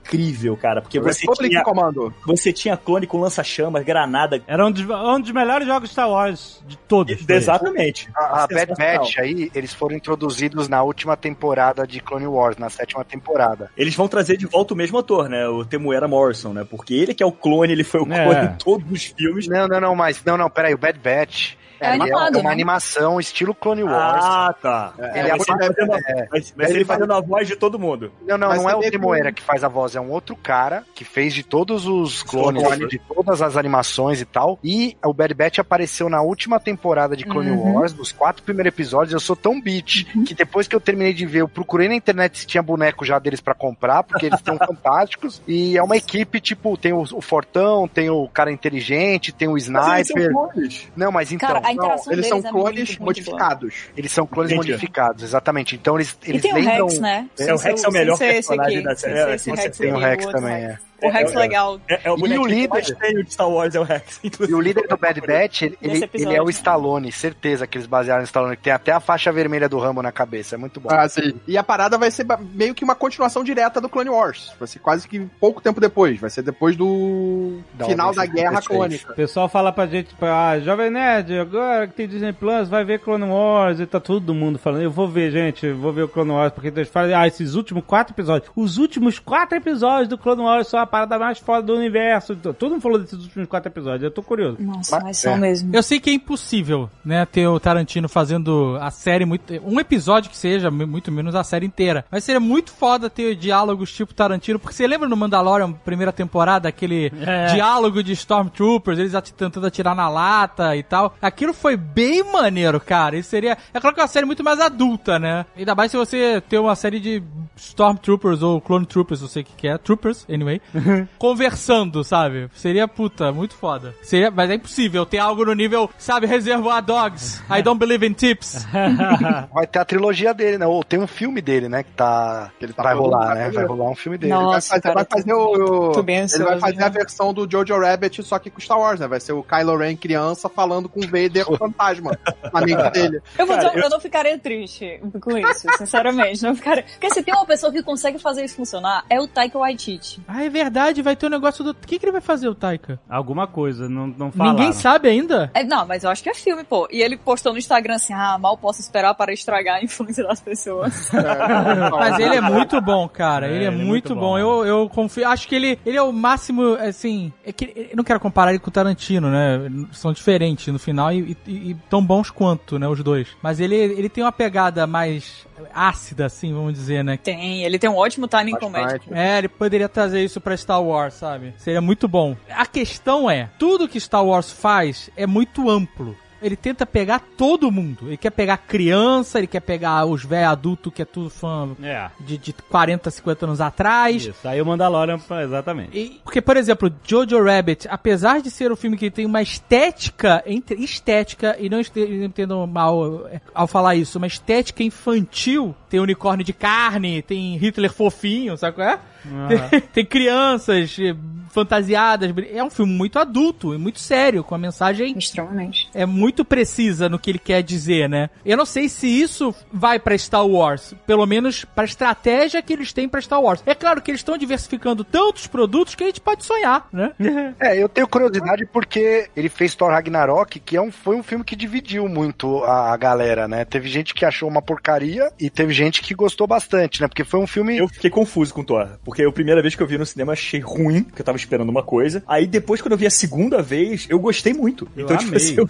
cara. Porque você Republic tinha, Commando. você tinha clone com lança-chamas, granada. Era um dos, um dos melhores jogos Star Wars de todos. Exatamente. A, a Bad. Batch aí, eles foram introduzidos na última temporada de Clone Wars, na sétima temporada. Eles vão trazer de volta o mesmo ator, né? O Temuera Morrison, né? Porque ele que é o clone, ele foi o É. clone em todos os filmes. Não, não, não, mas. Não, não, peraí, o Bad Batch. É ele animado, é uma né? animação estilo Clone Wars. Ah, tá. Ele é vai ser muito- fazendo, é. vai ser ele fazendo a voz de todo mundo. Não, não, Vai não é o com- que faz a voz, é um outro cara que fez de todos os clones, clones. de todas as animações e tal. E o Bad Batch apareceu na última temporada de Clone Uhum. Wars, nos quatro primeiros episódios. Eu sou tão beat que depois que eu terminei de ver, eu procurei na internet se tinha boneco já deles pra comprar, porque eles estão fantásticos. E é uma equipe, tipo, tem o, o Fortão, tem o cara inteligente, tem o Mas eles são Sniper. clones. Não, mas então. Cara, a não, interação Eles deles são é clones muito, muito boa. modificados. eles são clones Entendi. modificados, exatamente. Então eles, E eles tem o lembram. Rex, né? É, o Rex é o melhor Sem personagem aqui, da sem série. Rex Tem o Rex também, Rex. é. O Rex É, legal. É, é o E o que líder- tem de Star Wars é o Rex. E o líder do Bad Batch, ele, ele, episódio, ele é o? Stallone, certeza que eles basearam no Stallone, que tem até a faixa vermelha do Rambo na cabeça, é muito bom. Ah, sim. E a parada vai ser meio que uma continuação direta do Clone Wars. Vai ser quase que pouco tempo depois. Vai ser depois do Da final da Guerra 66. Clônica. O pessoal fala pra gente, pra, ah, Jovem Nerd, agora que tem Disney Plus, vai ver Clone Wars, e tá todo mundo falando, eu vou ver, gente, eu vou ver o Clone Wars, porque eles falam, ah, esses últimos quatro episódios, os últimos quatro episódios do Clone Wars são a parada mais foda do universo, todo mundo falou desses últimos quatro episódios, eu tô curioso. Nossa, Mas- mas são é. mesmo. Eu sei que é impossível, né, ter o Tarantino fazendo a série muito. Um episódio que seja, mu- muito menos a série inteira. Mas seria muito foda ter diálogos tipo Tarantino, porque você lembra no Mandalorian, primeira temporada, aquele É. diálogo de Stormtroopers, eles tentando atirar na lata e tal. Aquilo foi bem maneiro, cara. Isso seria. É claro que é uma série muito mais adulta, né? Ainda mais se você ter uma série de Stormtroopers ou Clone Troopers, não sei o que, que é. Troopers, anyway. conversando, sabe? Seria puta, muito foda. Seria, mas é impossível ter algo no nível, sabe, Reservoir Dogs. I don't believe in tips. Vai ter a trilogia dele, né? Ou tem um filme dele, né? Que tá. Que ele tá vai rolar, né? Vai rolar um filme dele. Não. Vai Nossa, fazer, cara, vai fazer o. bem ele vai fazer a versão do Jojo Rabbit, só que com Star Wars, né? Vai ser o Kylo Ren criança falando com o Vader fantasma na mente dele. Eu, vou Cara, dizer, eu... não ficaria triste com isso, sinceramente. Não ficaria... Porque se tem uma pessoa que consegue fazer isso funcionar, é o Taika Waititi. ah, é verdade, vai ter o um negócio do. O que, que ele vai fazer, o Taika? Alguma coisa, não, não falaram. Ninguém sabe ainda? É, não, mas eu acho que é filme, pô. E ele postou no Instagram assim, ah, mal posso esperar para estragar a influência das pessoas. Mas ele é muito bom, cara. É, ele é, ele é muito, muito bom. bom. Eu, eu confio. Acho que ele, ele é o máximo, assim. É que, eu não quero comparar ele com o Tarantino, né? São diferentes no final e, e- e tão bons quanto, né? Os dois. Mas ele, ele tem uma pegada mais ácida, assim, vamos dizer, né? tem, ele tem um ótimo timing comédico. É, ele poderia trazer isso pra Star Wars, sabe? Seria muito bom. A questão é, tudo que Star Wars faz é muito amplo. Ele tenta pegar todo mundo. Ele quer pegar criança, ele quer pegar os velhos adultos, que é tudo fã É, de, de 40, 50 anos atrás. isso, aí o Mandalorian, exatamente. E- porque, por exemplo, Jojo Rabbit, apesar de ser um filme que tem uma estética, entre, estética, e não entendam mal é, ao falar isso, uma estética infantil, tem unicórnio de carne, tem Hitler fofinho, sabe qual é? Tem, tem crianças eh, fantasiadas, é um filme muito adulto e muito sério, com a mensagem Extremamente. é muito precisa no que ele quer dizer, né? Eu não sei se isso vai pra Star Wars, pelo menos pra estratégia que eles têm pra Star Wars. É claro que eles estão diversificando tantos produtos que a gente pode sonhar, né? É, eu tenho curiosidade porque ele fez Thor Ragnarok, que é um, foi um filme que dividiu muito a, a galera, né? Teve gente que achou uma porcaria e teve gente que gostou bastante, né? Porque foi um filme. Eu fiquei confuso com Thor, porque a primeira vez que eu vi no cinema achei ruim, porque eu tava esperando uma coisa. Aí depois, quando eu vi a segunda vez, eu gostei muito. Eu então, tipo amei. assim, eu,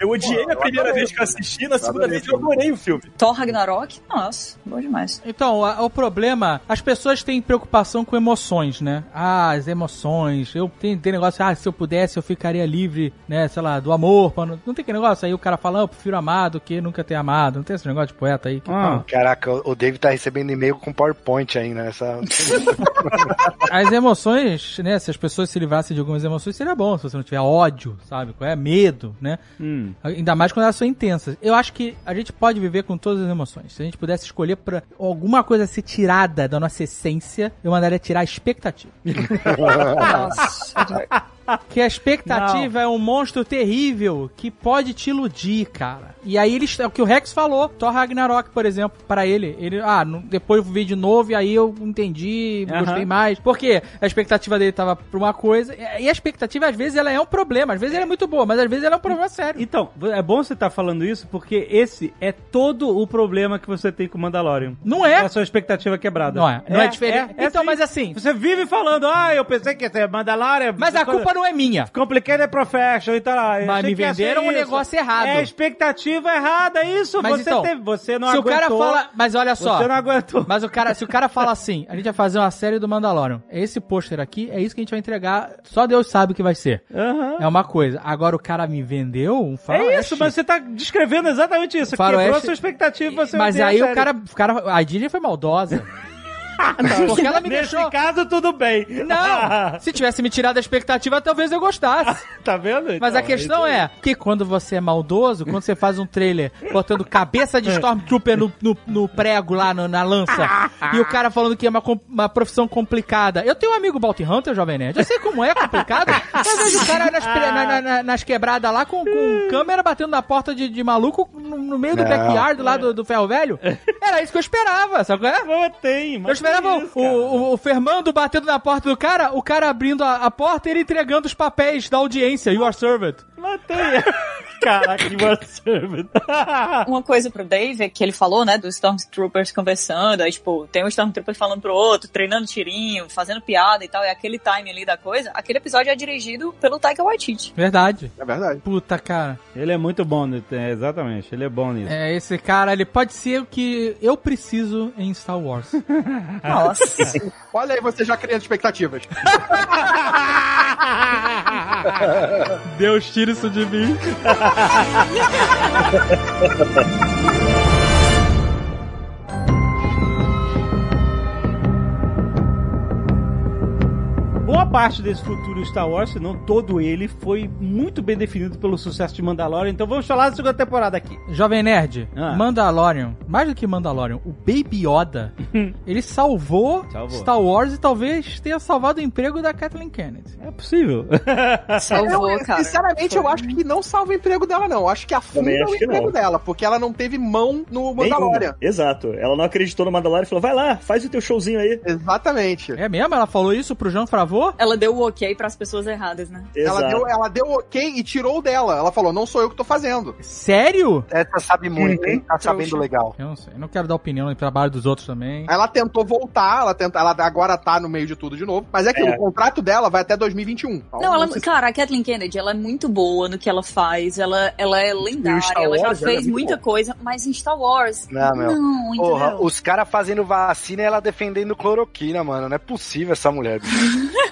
eu odiei Pô, a eu primeira adorei vez que eu assisti, na segunda adorei vez eu adorei o filme. Thor Ragnarok, nossa, bom demais. Então, a- o problema, as pessoas têm preocupação com emoções, né? Ah, as emoções. Eu tenho, tem negócio, ah, se eu pudesse, eu ficaria livre, né, sei lá, do amor. não, não tem que negócio? Aí o cara fala, ah, eu prefiro amar do que nunca ter amado. Não tem esse negócio de poeta aí que Ah. fala. Caraca, o o David tá recebendo e-mail com PowerPoint ainda, essa. As emoções, né, se as pessoas se livrassem de algumas emoções, seria bom. Se você não tiver ódio, sabe? Qual é? Medo, né? Hum. Ainda mais quando elas são intensas. Eu acho que a gente pode viver com todas as emoções. Se a gente pudesse escolher pra alguma coisa ser tirada da nossa essência, eu mandaria tirar a expectativa. Nossa. Que a expectativa é um monstro terrível que pode te iludir, cara. E aí eles, é o que o Rex falou, Thor Ragnarok, por exemplo, pra ele, ele, ah, no- depois eu vi de novo e aí eu entendi, gostei mais. Porque a expectativa dele tava pra uma coisa, e a expectativa às vezes ela é um problema, às vezes ela é muito boa, mas às vezes ela é um problema sério. Então, é bom você estar falando isso porque esse é todo o problema que você tem com o Mandalorian. Não é? A sua expectativa quebrada. Não é, não é diferente. Então, sim. mas assim- Você vive falando, ah, eu pensei que ia ser Mandalorian. Mas a culpa não é minha. Complicated Profession e tal. eu Mas me venderam um isso. negócio errado. É a expectativa errada, isso. Mas você, então, teve, você não se o aguentou. cara fala, mas olha só, Você não aguentou. Mas o cara, se o cara fala assim, a gente vai fazer uma série do Mandalorian, esse pôster aqui, é isso que a gente vai entregar, só Deus sabe o que vai ser. Aham. É uma coisa. Agora o cara me vendeu um faroeste. É isso, mas você tá descrevendo exatamente isso. Faroeste- Quebrou a sua expectativa, você Mas aí o cara, o cara, a Disney foi maldosa. Porque ela me Nesse deixou... caso, tudo bem. Não! Se tivesse me tirado a expectativa, talvez eu gostasse. tá vendo? Mas Então, a questão isso aí. é que quando você é maldoso, quando você faz um trailer botando cabeça de Stormtrooper no, no, no prego lá no- na lança, e o cara falando que é uma, uma profissão complicada. Eu tenho um amigo Bounty Hunter, Jovem Nerd. Eu sei como é complicado. Eu vejo o cara nas, na- na- na- nas quebradas lá com, com câmera batendo na porta de, de maluco no, no meio do Não. backyard lá do, do ferro velho. Era isso que eu esperava, sabe qual é? Tem, mas Eu o, isso, cara? o, o Fernando batendo na porta do cara, o cara abrindo a, a porta e ele entregando os papéis da audiência, you are servant. Mas tem. Caraca, que servant. Uma coisa pro Dave, que ele falou, né, dos Stormtroopers conversando, aí, tipo, tem um Stormtrooper falando pro outro, treinando tirinho, fazendo piada e tal, e aquele time ali da coisa, aquele episódio é dirigido pelo Taika Waititi. Verdade. É verdade. Puta, cara. Ele é muito bom, né? É, exatamente, ele é bom nisso. É, esse cara, ele pode ser o que eu preciso em Star Wars. Nossa. Olha aí, você já criando expectativas. Deus tira isso de mim. Boa parte desse futuro Star Wars, se não todo ele, foi muito bem definido pelo sucesso de Mandalorian. Então vamos falar da segunda temporada aqui. Jovem Nerd, Ah. Mandalorian, mais do que Mandalorian, o Baby Yoda, ele salvou, Salvou. Star Wars e talvez tenha salvado o emprego da Kathleen Kennedy. É possível. Salvou, Eu, cara. sinceramente, eu acho que não salva o emprego dela, não. Eu acho que afunda o acho que emprego não. dela, porque ela não teve mão no Mandalorian. Exato. Ela não acreditou no Mandalorian e falou: vai lá, faz o teu showzinho aí. Exatamente. É mesmo? Ela falou isso pro Jean Favreau? Ela deu o ok pras pessoas erradas, né? Ela Exato. deu, ela deu ok e tirou o dela. Ela falou, não sou eu que tô fazendo. Sério? Essa sabe muito, hein? Tá sabendo legal. Eu não sei, eu não quero dar opinião no trabalho dos outros também. Ela tentou voltar, ela, tenta, ela agora tá no meio de tudo de novo. Mas é que É. o contrato dela vai até 2021. Então, Não, ela, se- cara, a Kathleen Kennedy, ela é muito boa no que ela faz, ela, ela é lendária, Star ela já Wars, ela é fez muito muita boa. coisa, mas em Star Wars, Não, meu. não, Porra, os caras fazendo vacina e ela defendendo cloroquina, mano. Não é possível essa mulher.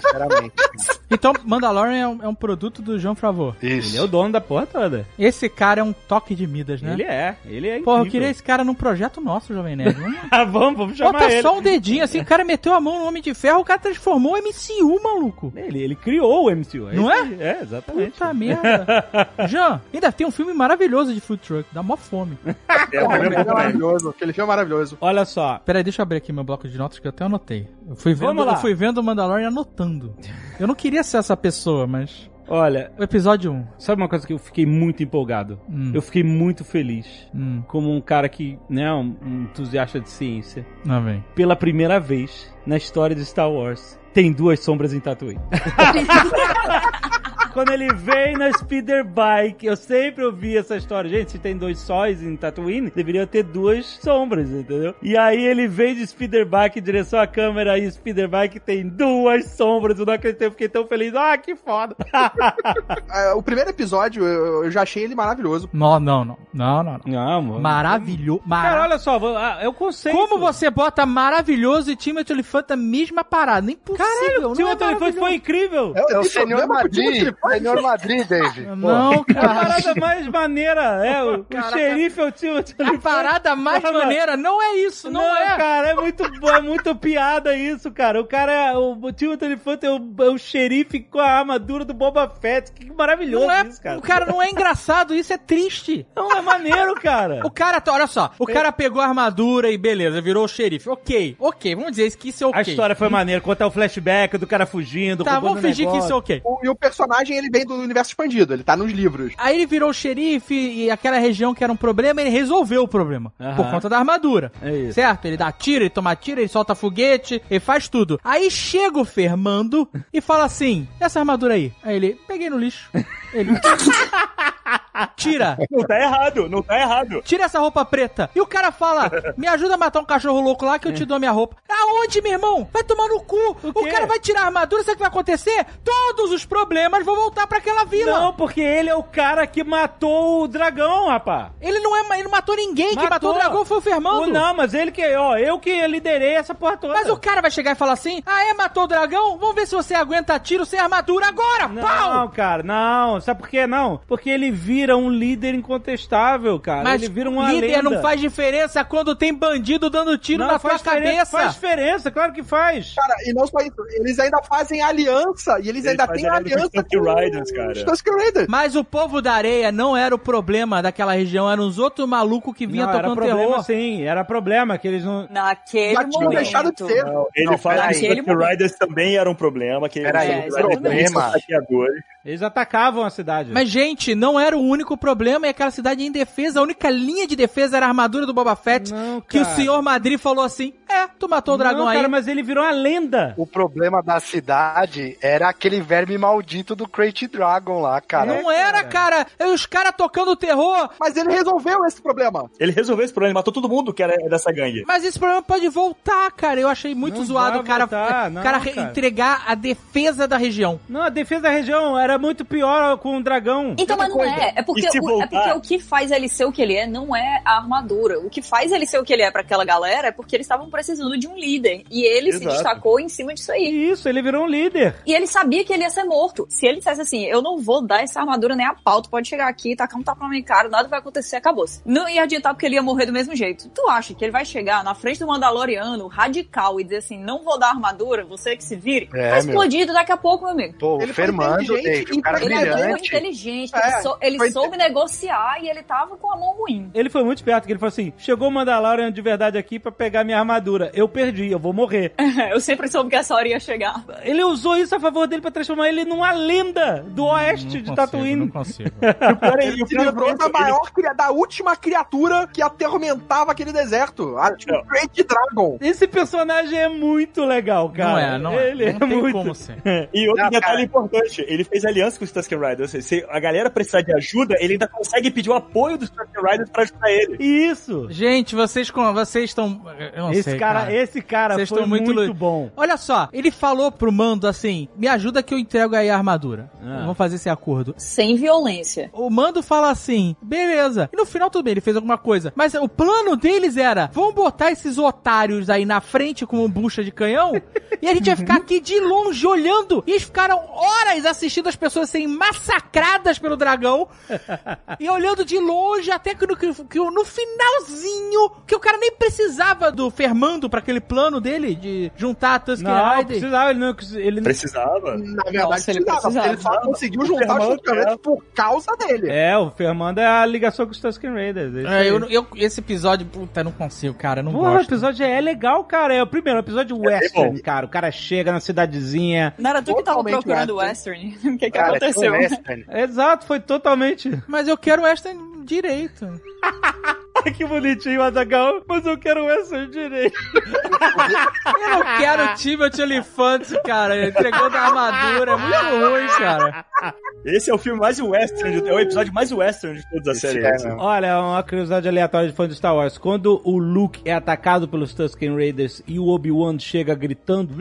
Sinceramente. Então, Mandalorian é um, é um produto do Jean Favreau. Isso. Ele é o dono da porra toda. Esse cara é um toque de Midas, né? Ele é, ele é Porra, eu incrível. queria esse cara num projeto nosso, Jovem Nerd. Vamos- Ah, vamos, vamos chamar Bota ele. só um dedinho, assim, o cara meteu a mão no Homem de Ferro, o cara transformou o MCU, maluco. Ele, ele criou o MCU. Não isso é? É, exatamente. Puta merda. Jean, ainda tem um filme maravilhoso de food truck, dá mó fome. É, é aquele bom filme é maravilhoso. Aquele filme é maravilhoso. Olha só. Peraí, deixa eu abrir aqui meu bloco de notas que eu até anotei. Eu fui vendo, Vamos lá. eu fui vendo o Mandalorian anotando. Eu não queria ser essa pessoa, mas... Olha, O episódio 1. sabe uma coisa que eu fiquei muito empolgado? Hum. Eu fiquei muito feliz. Hum, Como um cara que, né, um, um entusiasta de ciência. vem. Pela primeira vez na história de Star Wars, tem duas sombras em Tatooine. quando ele vem na speeder bike, eu sempre ouvi essa história. Gente, se tem dois sóis em Tatooine, deveria ter duas sombras, entendeu? E aí ele vem de speeder bike em direção à câmera e speeder bike tem duas sombras. Eu não acreditei, eu fiquei tão feliz. Ah, que foda. É, o primeiro episódio, eu, já achei ele maravilhoso. Não, não, não. Não, não, não. não, mano. Maravilhoso. Cara, olha só, ah, é o conceito. Como você bota maravilhoso e Timothy Olyphant na mesma parada? Nem possível. Caralho, não o Timothy é Olyphant maravilhoso. foi incrível. É o Tem Senhor Senhor Madrid, Dave. Não, É a cara. parada mais maneira. É, o, o xerife é o Timothy A parada mais Porra, maneira não é isso, não, é. cara, é muito, é muito piada isso, cara. O cara é, o, o Timothy Olyphant é o, é o xerife com a armadura do Boba Fett. Que maravilhoso Não é, isso, cara. o cara não é engraçado, isso é triste. Não, é maneiro, cara. O cara, olha só, o cara pegou a armadura e beleza, virou o xerife. Ok, ok, vamos dizer que isso é ok. A história foi maneira, contar o flashback do cara fugindo. Tá, vamos fingir que negócio. isso é ok. O- e o personagem, ele vem do universo expandido, ele tá nos livros. Aí ele virou o xerife e aquela região que era um problema, ele resolveu o problema. Por conta da armadura. É. Certo? Ele dá tiro, ele toma tiro, ele solta foguete, ele faz tudo. Aí chega o Fermando e fala assim: essa armadura aí. Aí ele, peguei no lixo. Ele. Tira. Não tá errado, não tá errado. Tira essa roupa preta. E o cara fala: Me ajuda a matar um cachorro louco lá que eu te dou minha roupa. Aonde, meu irmão? Vai tomar no cu. O, quê? cara vai tirar a armadura, sabe o que vai acontecer? Todos os problemas vão voltar pra aquela vila. Não, porque ele é o cara que matou o dragão, rapá. Ele não é, ele não matou ninguém. Quem matou o dragão foi o Fermando. O- Não, mas ele que, ó, eu que liderei essa porra toda. Mas o cara vai chegar e falar assim: Ah, é, matou o dragão? Vamos ver se você aguenta tiro sem armadura agora! Não, Pau! cara, não. Sabe por quê? Não. Porque ele vira um líder incontestável, cara. Mas ele vira uma líder lenda. não faz diferença quando tem bandido dando tiro Não, na diferença, cabeça. Faz diferença, claro que faz. Cara, e não só isso, eles ainda fazem aliança, e eles, Eles ainda têm aliança com Riders, cara. Mas o povo da areia não era o problema daquela região, eram os outros malucos que vinham era tocando problema terror. sim, era problema que eles não... Naquele Já tinham momento. deixado de ser. Não, ele Não, fala que os Riders também eram um problema, que Peraí, É, os Tusk Riders Eles atacavam a cidade. Mas, gente, não era o único problema e aquela cidade em defesa, a única linha de defesa era a armadura do Boba Fett, Não, que o cara. senhor Madrid falou assim, é, tu matou o dragão não, aí. cara, mas ele virou uma lenda. O problema da cidade era aquele verme maldito do Crate Dragon lá, cara. não era, cara. É Os caras tocando terror. Mas ele resolveu esse problema. Ele resolveu esse problema, ele matou todo mundo que era dessa gangue. Mas esse problema pode voltar, cara. Eu achei muito Não zoado o cara, voltar, cara, cara. entregar a defesa da região. Não, a defesa da região era muito pior com o dragão. Então, mas não coisa, é. É porque, se o, é voltar? porque o que faz ele ser o que ele é não é a armadura. O que faz ele ser o que ele é pra aquela galera é porque eles estavam precisando de um líder. E ele se Exato. destacou em cima disso aí. Isso, ele virou um líder. E ele sabia que ele ia ser morto. Se ele dissesse assim, eu não vou dar essa armadura nem a pau, tu pode chegar aqui, tacar um tapa na minha cara, nada vai acontecer, acabou-se. Não ia adiantar porque ele ia morrer do mesmo jeito. Tu acha que ele vai chegar na frente do Mandaloriano, radical, e dizer assim, não vou dar armadura, você que se vire? É, tá explodido daqui a pouco, meu amigo. Pô, Ele Fermando, inteligente O cara Ele é muito brilhante. inteligente, É, ele, sou- ele foi- soube negociar e ele tava com a mão ruim. Ele foi muito esperto, que ele falou assim, chegou o Mandalorian de verdade aqui pra pegar minha armadura. Eu perdi, eu vou morrer. Eu sempre soube que essa hora ia chegar. Ele usou isso a favor dele pra transformar ele numa lenda do oeste de Tatooine. consigo. E o pior é- e Ele o se é livrou da maior, cria- da última criatura que atormentava aquele deserto. A Não. Great Dragon. Esse personagem é muito legal, cara. Não é, não é. Ele não é tem muito... como ser. E outro Não, detalhe cara. importante, ele fez aliança com os Tusk Riders. Se a galera precisar de ajuda, ele ainda consegue pedir o apoio dos Tusk Riders pra ajudar ele. Isso. Gente, vocês com vocês estão. Esse sei, cara, esse cara Vocês foi muito muito, bom. Olha só, ele falou pro mando assim: me ajuda que eu entrego aí a armadura. Ah. Vamos fazer esse acordo. Sem violência. O mando fala assim: beleza. E no final tudo bem, ele fez alguma coisa. Mas o plano deles era: vamos botar esses otários aí na frente com bucha de canhão e a gente vai ficar aqui de longe olhando. E eles ficaram horas assistindo as pessoas serem massacradas pelo dragão e olhando de longe até que no, que, no finalzinho, que o cara nem precisava do Fermando pra aquele plano dele de juntar a Tusk Não, Rider. precisava, ele não... Ele Precisava. Na verdade, Nossa, ele precisava, ele só conseguiu juntar os Tusk é. por causa dele. É, o Fernando é a ligação com os Tusken Raiders. É, eu, eu- esse episódio, puta, eu não consigo, cara, não Porra, o gosto. episódio é legal, cara. É o primeiro é episódio western, bom. cara. O cara chega na cidadezinha. Não era tu que tava procurando o Western. O que Cara, é aconteceu? western. Exato, foi totalmente. Mas eu quero o Western direito. que bonitinho, Azagal. Mas eu quero essa direito. Eu não quero o Timothy Elefante, cara, entregando a armadura. É muito ruim, cara. Esse é o filme mais western, é o episódio mais western de toda a série. é, né? Olha, uma curiosidade aleatória de fã de Star Wars. Quando o Luke é atacado pelos Tusken Raiders e o Obi-Wan chega gritando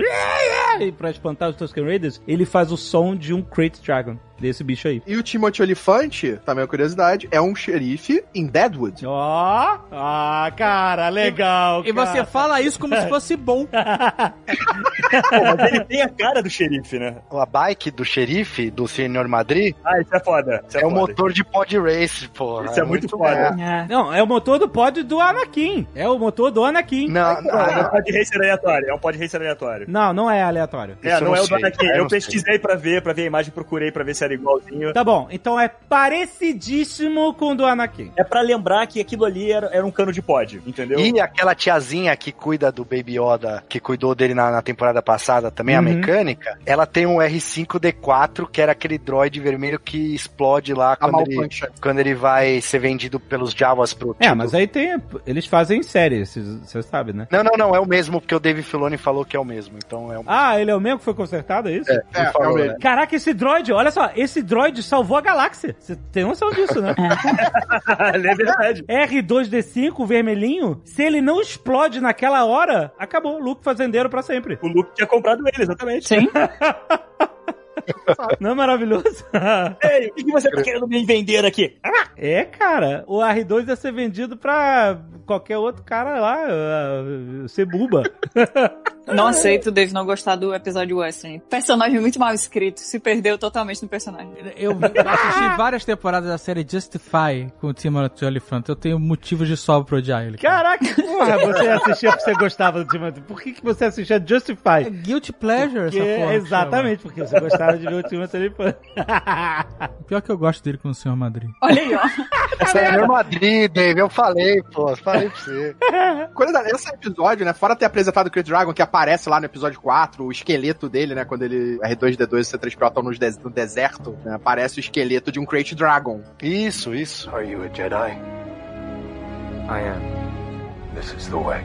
pra espantar os Tusken Raiders, ele faz o som de um Crate Dragon, desse bicho aí. E o Timothy Olifante, também é uma curiosidade, é um xerife em Deadwood. Ó, ah, cara, legal. E você cara. fala isso como se fosse bom. Pô, mas ele tem a cara do xerife, né? A bike do xerife, do Senhor Madrid, Ah, isso é foda. Isso é, é o foda. motor de pod race, porra. Isso é muito foda. É. Não, é o motor do pod do Anakin. É o motor do Anakin. Não, Não, é um pod racer aleatório. É um pod racer aleatório. Não, não é aleatório. É, Isso eu não não é o do. Anakin. Eu Eu não pesquisei pra ver, pra ver a imagem, procurei pra ver se era igualzinho. Tá bom, então é parecidíssimo com o do Anakin. É pra lembrar que aquilo ali era, era um cano de pod, entendeu? E aquela tiazinha que cuida do Baby Yoda, que cuidou dele na, na temporada passada, também a Uhum. mecânica, ela tem um R5D4, que era aquele droid vermelho que explode lá A quando ele, quando ele vai ser vendido pelos Javas pro É, tio mas aí tem. Eles fazem série, você sabe, né? Não, não, não, é o mesmo, porque o Dave Filoni falou que é o mesmo, então é o Ah, ele é o mesmo que foi consertado, é isso? É, É, falou, é o né? Caraca, esse droid, olha só, esse droid salvou a galáxia. Você tem noção disso, né? é verdade. R2D5, o vermelhinho, se ele não explode naquela hora, acabou. Luke fazendeiro pra sempre. O Luke tinha comprado ele, exatamente. Sim. Não é maravilhoso? Ei, o que, que você tá querendo me vender aqui? é, cara. O R2 ia ser vendido pra qualquer outro cara lá uh, ser buba. Não aceito o Dave não gostar do episódio Western. Personagem muito mal escrito. Se perdeu totalmente no personagem. Eu assisti várias temporadas da série Justify com o Timothy Olyphant. Eu tenho motivos de sobra pra odiar ele. Caraca, porra, você assistia porque você gostava do Timothy. Por que, que você assistia É Justify? guilty pleasure Porque- essa porra. exatamente, porque você gostava de ver o Timothy Olyphant. chama. Pior que eu gosto dele com o Sr. Madrid. Olha aí, ó. Esse é meu Madrid, Dave, eu falei, pô, falei pra você. Curiosidade, esse episódio, né, fora ter apresentado o Crate Dragon, que aparece lá no episódio 4, o esqueleto dele, né, quando ele, R2-D2 e C-3PO estão nos des- no deserto, né, aparece o esqueleto de um Crate Dragon. Isso, isso. Are you a Jedi? I am. This is the way.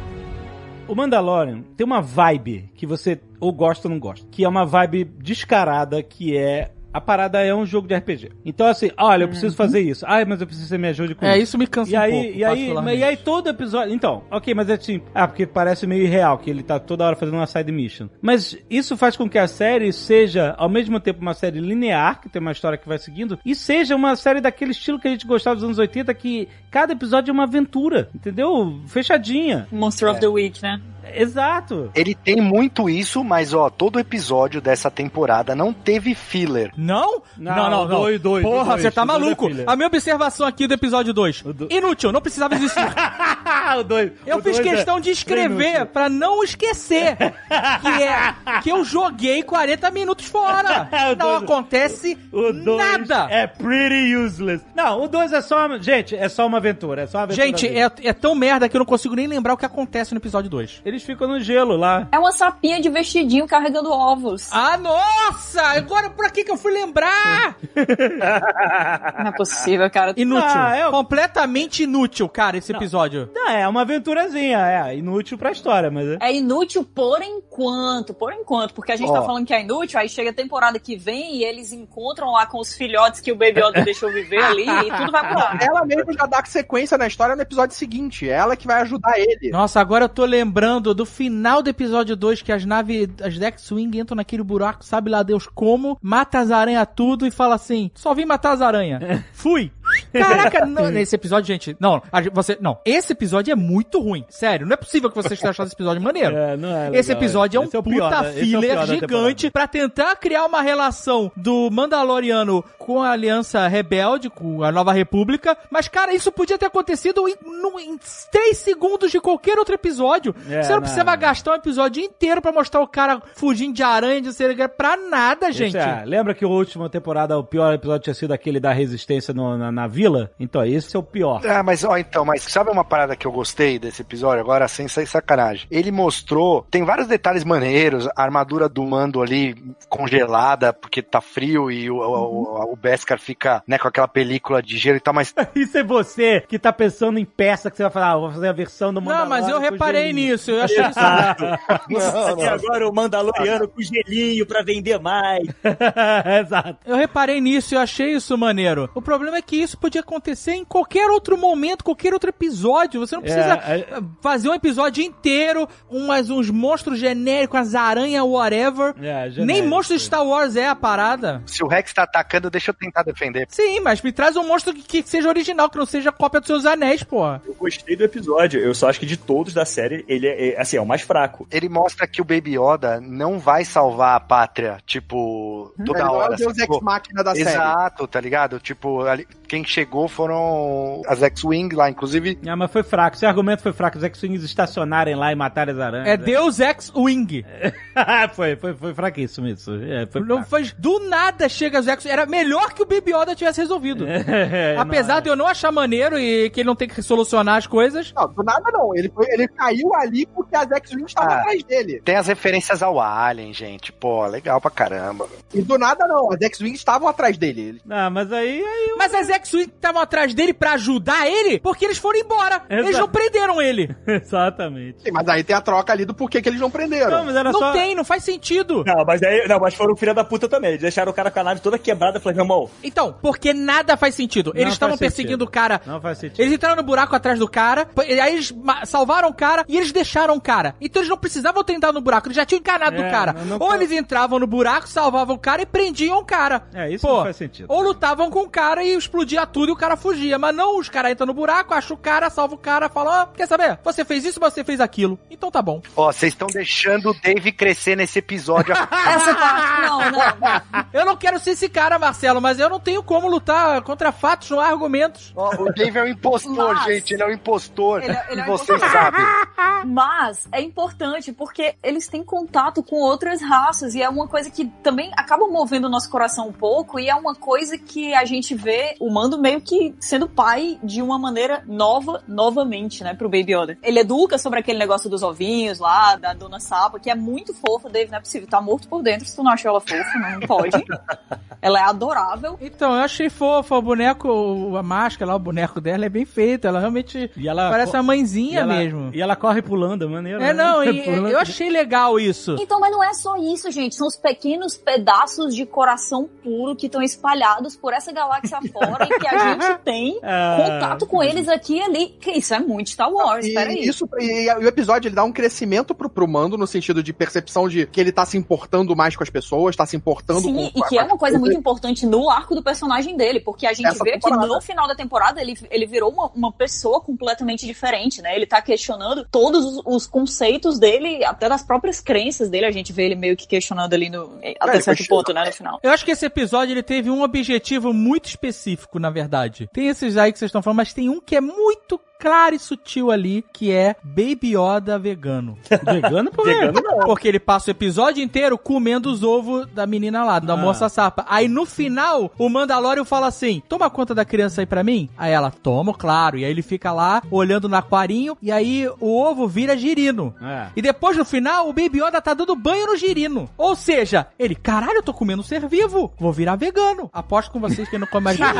O Mandalorian tem uma vibe que você ou gosta ou não gosta. Que é uma vibe descarada, que é. A parada é um jogo de RPG. Então, assim, olha, eu preciso fazer isso. Ai, mas eu preciso que você me ajude com É, isso. isso me cansa E um aí, pouco, e, aí, e aí todo episódio. Então, ok, mas é assim. Ah, porque parece meio irreal, que ele tá toda hora fazendo uma side mission. Mas isso faz com que a série seja, ao mesmo tempo, uma série linear, que tem uma história que vai seguindo, e seja uma série daquele estilo que a gente gostava dos anos 80, que cada episódio é uma aventura, entendeu? Fechadinha. Monster of the Week, né? Exato. Ele tem muito isso, mas ó, todo episódio dessa temporada não teve filler. Não? Não, não, não. não. dois, dois, Porra, dois, você tá é maluco. filler. A minha observação aqui do episódio 2. do- Inútil, não precisava existir. o dois, Eu o fiz é questão de escrever inútil. pra não esquecer que é que eu joguei 40 minutos fora. Não acontece O dois nada. é pretty useless. Não, o 2 é só. Gente, é só uma aventura. É só uma aventura Gente, é, é tão merda que eu não consigo nem lembrar o que acontece no episódio 2. Eles ficam no gelo lá. É uma sapinha de vestidinho carregando ovos. Ah, nossa! Agora por aqui que eu fui lembrar! Não é possível, cara. Inútil. Ah, é Completamente inútil, cara, esse episódio. Não, é uma aventurazinha, é inútil pra história, mas é. É inútil por enquanto, por enquanto, porque a gente Ó. tá falando que é inútil, aí chega a temporada que vem e eles encontram lá com os filhotes que o Baby Yoda deixou viver ali e tudo vai mudar. Ela mesmo já dá sequência na história no episódio seguinte. É ela que vai ajudar ele. Nossa, agora eu tô lembrando do final do episódio 2 que as naves, as Dex-Wing entram naquele buraco, sabe lá Deus como, mata as aranhas tudo e fala assim, só vim matar as aranhas. Fui. Caraca, não, nesse episódio, gente, não, você, não, esse episódio é muito ruim, sério, não é possível que vocês tenham achado esse episódio maneiro. É, não é Esse legal, episódio é um esse pior puta esse é filler da gigante pra tentar criar uma relação do Mandaloriano com a Aliança Rebelde, com a Nova República. Mas, cara, isso podia ter acontecido em, no- em três segundos de qualquer outro episódio. É, Você não não. precisava gastar um episódio inteiro pra mostrar o cara fugindo de aranha, de ser pra nada, gente. Esse é, lembra que a última temporada, o pior episódio tinha sido aquele da resistência no- na, na vila? Godzilla. Então, esse é o pior. Ah, mas ó, então, mas sabe uma parada que eu gostei desse episódio agora, sem sair sacanagem? Ele mostrou, tem vários detalhes maneiros, a armadura do Mando ali congelada porque tá frio e o, o, o Beskar fica, né, com aquela película de gelo e tal, mas Isso é você que tá pensando em peça que você vai falar, ah, vou fazer a versão do Não, Mandalorian mas eu reparei gelinho. nisso, eu achei isso. Até agora o Mandaloriano com gelinho pra vender mais. Exato. Eu reparei nisso e eu achei isso maneiro. O problema é que isso podia acontecer em qualquer outro momento, qualquer outro episódio. Você não precisa É, fazer um episódio inteiro, umas, uns monstros genéricos, as aranhas, whatever. É, genérico. Nem monstro de Star Wars é a parada. se o Rex tá atacando, deixa eu tentar defender. Sim, mas me traz um monstro que, que seja original, que não seja cópia dos seus anéis, porra. Eu gostei do episódio. Eu só acho que de todos da série, ele é, é, assim, é o mais fraco. Ele mostra que o Baby Yoda não vai salvar a pátria, tipo, toda Ele não é hora. o Deus? Ex Machina da série. Exato, tá ligado? Tipo, ali- quem chegou foram as X-Wing lá, inclusive. Ah, mas foi fraco. Esse argumento foi fraco. Os X-Wings estacionarem lá e matarem as aranhas. É Deus Ex Wing. foi, foi, foi fraquíssimo isso. É, foi Não fraco. faz, do nada chega os Ex. Era melhor que o Baby Yoda tivesse resolvido. É, Apesar não, de eu não achar maneiro e que ele não tem que solucionar as coisas. Não, do nada não. Ele, foi- ele caiu ali porque as X-Wing estavam Ah. atrás dele. Tem as referências ao Alien, gente. Pô, legal pra caramba. E do nada não. As X-Wing estavam atrás dele. Ele- Não, mas aí, aí Mas as X-Wing estavam atrás dele pra ajudar ele porque eles foram embora. Eles não prenderam ele. Exatamente. Sim, mas aí tem a troca ali do porquê que eles não prenderam. Não, mas era Não só. tem, não faz sentido. Não, mas aí, não, mas foram filha da puta também. Eles deixaram o cara com a nave toda quebrada. Eu falei, meu irmão, Então, porque nada faz sentido. Não Eles estavam perseguindo sentido. o cara. Não faz sentido. Eles entraram no buraco atrás do cara, e aí eles salvaram o cara e eles deixaram o cara. Então eles não precisavam ter entrado no buraco, eles já tinham encanado É, do cara. não- não ou foi- eles entravam no buraco, salvavam o cara e prendiam o cara. É, isso Pô, não faz sentido. Ou lutavam com o cara e explodia tudo e o cara fugia. Mas não, os caras entram no buraco, acham o cara, salva o cara, falam, ó, quer saber? Você fez isso, você fez aquilo. Então tá bom. Ó, vocês estão deixando o Dave crescer nesse episódio. Essa parte, não, não. Eu não quero ser esse cara, Marcelo, mas eu não tenho como lutar contra fatos, não há argumentos. Ó, o Dave é um impostor, Mas- gente. Ele é um impostor. Ele é- ele é um vocês impostor. sabem. Mas é importante porque eles têm contato com outras raças e é uma coisa que também acaba movendo o nosso coração um pouco e é uma coisa que a gente vê o Mando meio que sendo pai de uma maneira nova, novamente, né, pro Baby Yoda. Ele educa sobre aquele negócio dos ovinhos lá, da Dona Sapa, que é muito fofa, Dave, não é possível, tá morto por dentro se tu não achou ela fofa, não pode. ela é adorável. Então, eu achei fofa o boneco, a máscara lá, o boneco dela é bem feito. Ela realmente E ela parece co- uma e mãezinha ela- mesmo. E ela corre pulando, maneiro. É, né? não, e- Pulando. eu achei legal isso. Então, mas não é só isso, gente. São os pequenos pedaços de coração puro que estão espalhados por essa galáxia fora e que a gente tem Ah, contato com eles aqui e ali. Que isso é muito Star Wars, E, peraí. isso, e, e o episódio ele dá um crescimento pro, pro Mando no sentido de percepção de que ele tá se importando mais com as pessoas, tá se importando Sim, com e que é uma coisa muito importante no arco do personagem dele, porque a gente Essa vê que temporada. no final da temporada ele, ele virou uma, uma pessoa completamente diferente, né? Ele tá questionando todos os, os conceitos dele, até das próprias crenças dele, a gente vê ele meio que questionando ali no, até ele certo ponto, né, no final. Eu acho que esse episódio ele teve um objetivo muito específico, na verdade. Tem esses aí que vocês estão falando, mas tem um que é muito claro e sutil ali, que é Baby Yoda vegano. Vegano, pô. vegano não. Porque ele passa o episódio inteiro comendo os ovos da menina lá, da Ah. moça sapa. Aí no final, o Mandalorian fala assim: toma conta da criança aí pra mim? Aí ela, toma, claro. E aí ele fica lá, olhando no aquarinho, e aí o ovo vira girino. É. E depois, no final, o Baby Yoda tá dando banho no girino. Ou seja, ele, caralho, eu tô comendo um ser vivo. Vou virar vegano. Aposto com vocês que não come mais girino.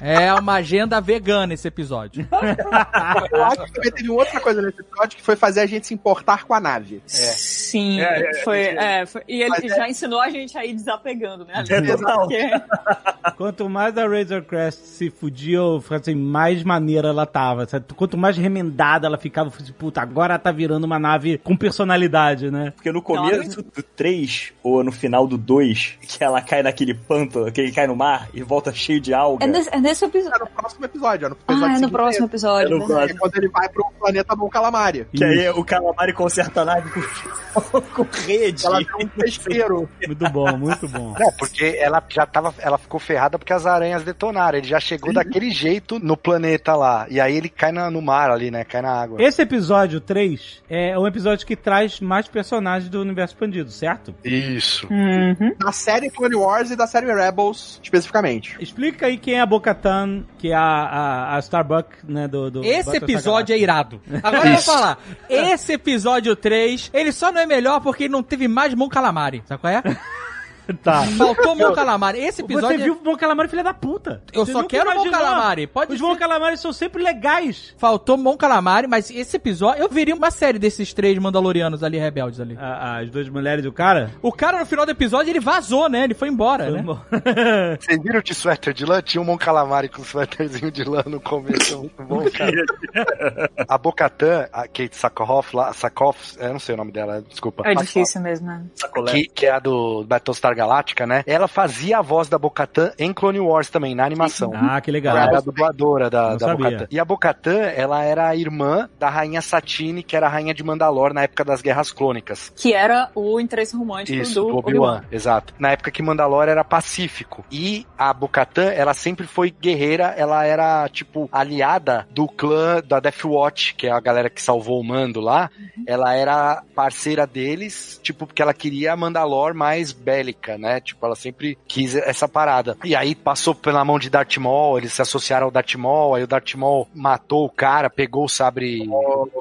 É uma agenda vegana esse episódio. Eu acho que também teve outra coisa nesse episódio que foi fazer a gente se importar com a nave. Sim, É, é, foi, é. é, foi- e ele Mas é- já ensinou a gente a ir desapegando, né? É total. Porque- Quanto mais a Razor Crest se fudia, assim, mais maneira ela tava. sabe? Quanto mais remendada ela ficava, eu falei assim, puta, agora ela tá virando uma nave com personalidade, né? Porque no começo do 3, ou no final do 2, que ela cai naquele pântano, que ele cai no mar e volta cheio de alga. É nesse, é nesse episódio. É no próximo episódio, é no Ah, Ah, é no seguinte próximo episódio. É no verdade. próximo. É quando ele vai pro planeta Bom Calamari. Que aí o Calamari conserta a nave com, com rede. Ela tem um pesqueiro. Muito bom, muito bom. Não, porque ela já tava, ela ficou ferrada porque as aranhas detonaram. Ele já chegou daquele jeito no planeta lá. E aí ele cai na- no mar ali, né? Cai na água. Esse episódio 3 é um episódio que traz mais personagens do universo expandido, certo? Isso. Uhum. Da série Clone Wars e da série Rebels, especificamente. Explica aí quem é a Bo-Katan, que é a, a, a Starbuck, né, do... do Esse episódio é irado. Agora eu vou falar. Esse episódio 3, ele só não é melhor porque ele não teve mais Mon Calamari. Sabe qual é? Tá. Faltou Mon Calamari. Esse episódio. Você viu o Mon Calamari, filha da puta. Eu Você só quero Mon. Calamari. Pode Os ser- Mon Calamares são sempre legais. Faltou Mon Calamari, mas esse episódio. Eu veria uma série desses três Mandalorianos ali, rebeldes ali. A- as duas mulheres do cara. O cara no final do episódio ele vazou, né? Ele foi embora, né? Vocês viram de suéter de lã? Tinha um Mon Calamari com suéterzinho de lã no começo. Muito bom, cara. a Bocatan, a Kate Sakoff lá, Sakoff, eu não sei o nome dela, desculpa. É difícil mesmo, né? Que, que é a do Battlestar Galactica, né? Ela fazia a voz da Bocatan em Clone Wars também, na animação. Ah, que legal. Ela era a dubladora da, Não da. Bocatan. E a Bocatan, ela era a irmã da rainha Satine, que era a rainha de Mandalor na época das Guerras Clônicas. Que era o interesse romântico Isso, do do Obi-Wan, exato. Na época que Mandalor era pacífico. E a Bocatan, ela sempre foi guerreira, ela era, tipo, aliada do clã da Death Watch, que é a galera que salvou o Mando lá. Ela era parceira deles, tipo, porque ela queria a Mandalor mais bélica, né? Tipo, ela sempre quis essa parada. E aí passou pela mão de Darth Maul, eles se associaram ao Darth Maul, aí o Darth Maul matou o cara, pegou o sabre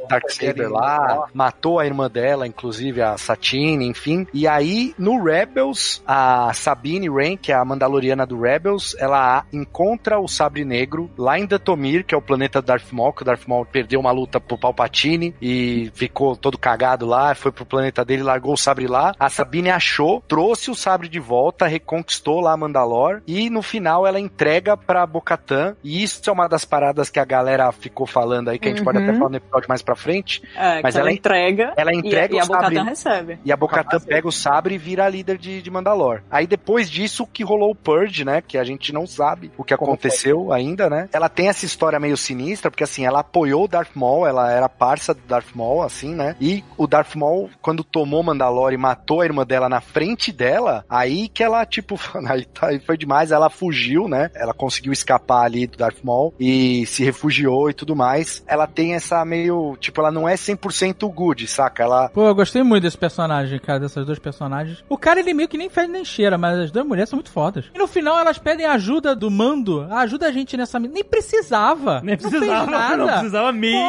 Darth Vader lá, matou a irmã dela, inclusive a Satine, enfim. E aí, no Rebels, a Sabine Wren, que é a Mandaloriana do Rebels, ela encontra o Sabre Negro lá em Datomir, que é o planeta do Darth Maul, que o Darth Maul perdeu uma luta pro Palpatine e ficou todo cagado lá, foi pro planeta dele, largou o sabre lá. A Sabine achou, trouxe o sabre de volta, reconquistou lá Mandalor e no final ela entrega pra Bocatan. E isso é uma das paradas que a galera ficou falando aí, que a gente pode Uhum. até falar no episódio mais pra frente. É, Mas que ela, ela- entrega. ela e- entrega e, o a sabre- recebe. E a Bocatan pega o sabre e vira a líder de, de Mandalor. Aí depois disso que rolou o Purge, né? Que a gente não sabe o que aconteceu ainda, né? Ela tem essa história meio sinistra, porque assim, ela apoiou o Darth Maul, ela era parça do Darth Maul, assim, né? E o Darth Maul, quando tomou Mandalor e matou a irmã dela na frente dela, aí que ela, tipo, aí, tá- aí foi demais, ela fugiu, né? Ela conseguiu escapar ali do Darth Maul e se refugiou e tudo mais. Ela tem essa meio, tipo, ela não é 100% good, saca? Ela Pô, eu gostei muito desse personagem, cara, dessas duas personagens. O cara, ele meio que nem fede nem cheira, mas as duas mulheres são muito fodas. E no final elas pedem ajuda do mando. Ajuda a gente nessa... Nem precisava. Nem Não precisava, nada. não precisava mesmo.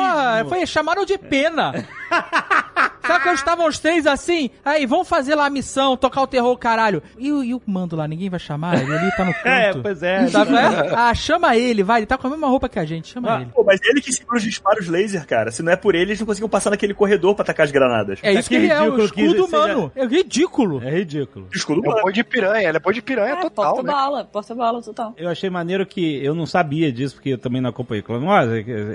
Pô, foi, chamaram de pena. Sabe quando estavam os três assim? Aí, vamos fazer lá a missão, tocar o terror, caralho. E, o- e o mando lá, ninguém vai chamar? Ele ali tá no canto. É, pois é. Sabe qual é? Ah, chama ele, vai. Ele tá com a mesma roupa que a gente. Chama Ah, ele. Pô, mas ele que segura os disparos laser, cara. Se não é por ele, eles não conseguiam passar naquele corredor pra atacar as granadas. É isso que, que ele é, o ridículo que escudo seja- humano. É ridículo. É ridículo. Escudo é boi de piranha, ela é boi de piranha É, total, né? porta-bala, porta-bala total. Eu achei maneiro que eu não sabia disso, porque eu também não acompanhei Clone Wars,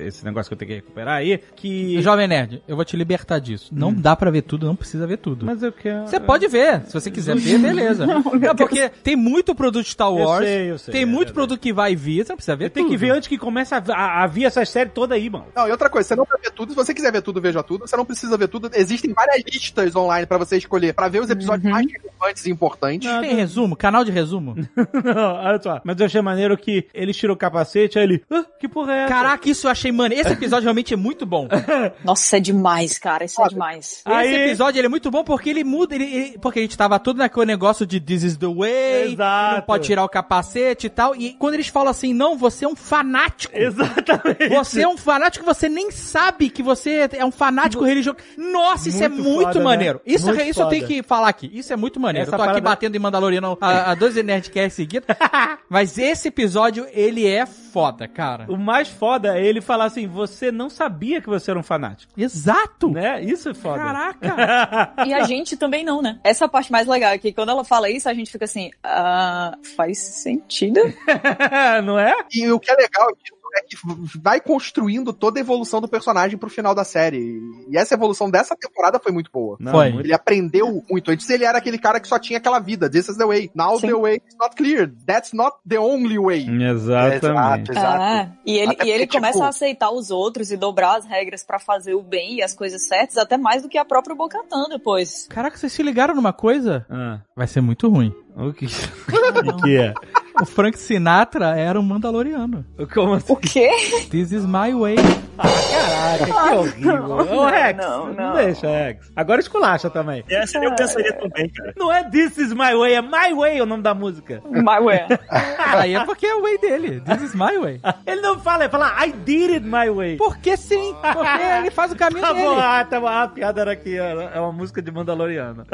esse negócio que eu tenho que recuperar aí, que... Jovem Nerd, eu vou te libertar disso. Não dá pra ver tudo, não precisa ver tudo. Mas eu quero... Você pode ver, se você quiser ver, beleza. Não, porque tem muito produto de Star Eu Wars, sei, eu sei, tem é muito verdade. produto que vai vir, você não precisa ver Tem tudo. que ver antes que comece a, a, a vir essa série toda aí, mano. Não, e outra coisa, você não vai ver tudo. Se você quiser ver tudo, veja tudo. Você não precisa ver tudo. Existem várias listas online pra você escolher, pra ver os episódios mais relevantes e importantes. Tem resumo? Canal de resumo? Não, olha só. Mas eu achei maneiro que ele tirou o capacete, aí ele... Ah, que porra é essa? Caraca, isso eu achei, mano. Esse episódio realmente é muito bom. Nossa, isso é demais, cara. Isso é demais. Aí- Esse episódio ele é muito bom porque ele muda, ele, ele- porque a gente tava todo naquele negócio de this is the way, Exato. não pode tirar o capacete e tal. E quando eles falam assim, não, você é um fanático. Exatamente. Você é um fanático, você nem sabe que você é um fanático religioso. Nossa, isso é Muito muito foda, maneiro. né? Isso, Muito isso eu tenho que falar aqui. Isso é muito maneiro. Essa eu tô aqui parada- batendo em Mandaloriano há, há dois Nerdcasts seguidos. mas esse episódio, ele é foda, cara. O mais foda é ele falar assim, você não sabia que você era um fanático. Exato. Né? Isso é foda. Caraca. E a gente também não, né? Essa é a parte mais legal, é que quando ela fala isso, a gente fica assim, ah, faz sentido? não é? E o que é legal é que é que vai construindo toda a evolução do personagem pro final da série. E essa evolução dessa temporada foi muito boa. Não, Foi. Ele aprendeu muito. Antes ele era aquele cara que só tinha aquela vida. This is the way. Now Sim. the way is not clear. That's not the only way. Exatamente. Exato, exato. É, e ele, Até e ele porque, começa tipo- a aceitar os outros e dobrar as regras pra fazer o bem e as coisas certas, até mais do que a própria Bocatan depois. Caraca, vocês se ligaram numa coisa? Ah, Vai ser muito ruim. o que, o que é? O Frank Sinatra era um mandaloriano. Como assim? O quê? This is my way. Caraca, que horrível. Ô, Rex, não, não, não. deixa, Rex. Agora esculacha também. Essa eu pensaria também, cara. Não é This is my way, é My Way o nome da música. My way. Aí é porque é o way dele. This is my way. Ele não fala, ele fala I did it my way. Porque sim. Porque ele faz o caminho Tá bom, dele. ah, tá bom. Ah, a piada era que é uma música de Mandaloriano.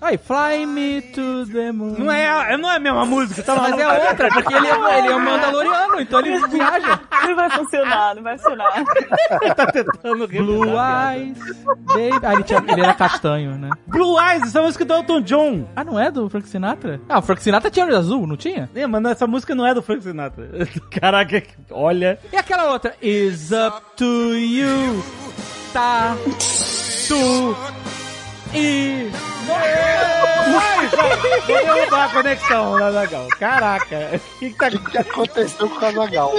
Aí, fly me to the moon. Não é, não é a mesma música, tá Mas é outra, porque ele é, ele é um mandaloriano, então ele viaja. Não vai funcionar, não vai funcionar. tá tentando Blue a piada. eyes, baby. Ah, ele, tinha- ele era castanho, né? Blue Eyes, essa música do Elton John. Ah, não é do Frank Sinatra? Ah, o Frank Sinatra tinha olho azul, não tinha? É, mas essa música não é do Frank Sinatra. Caraca, olha. E aquela outra? Is up to you. Tá. Tu. E. Vai, vai, vou derrubar a conexão, né, legal. Caraca, o que, que tá O que aconteceu com o Casagal?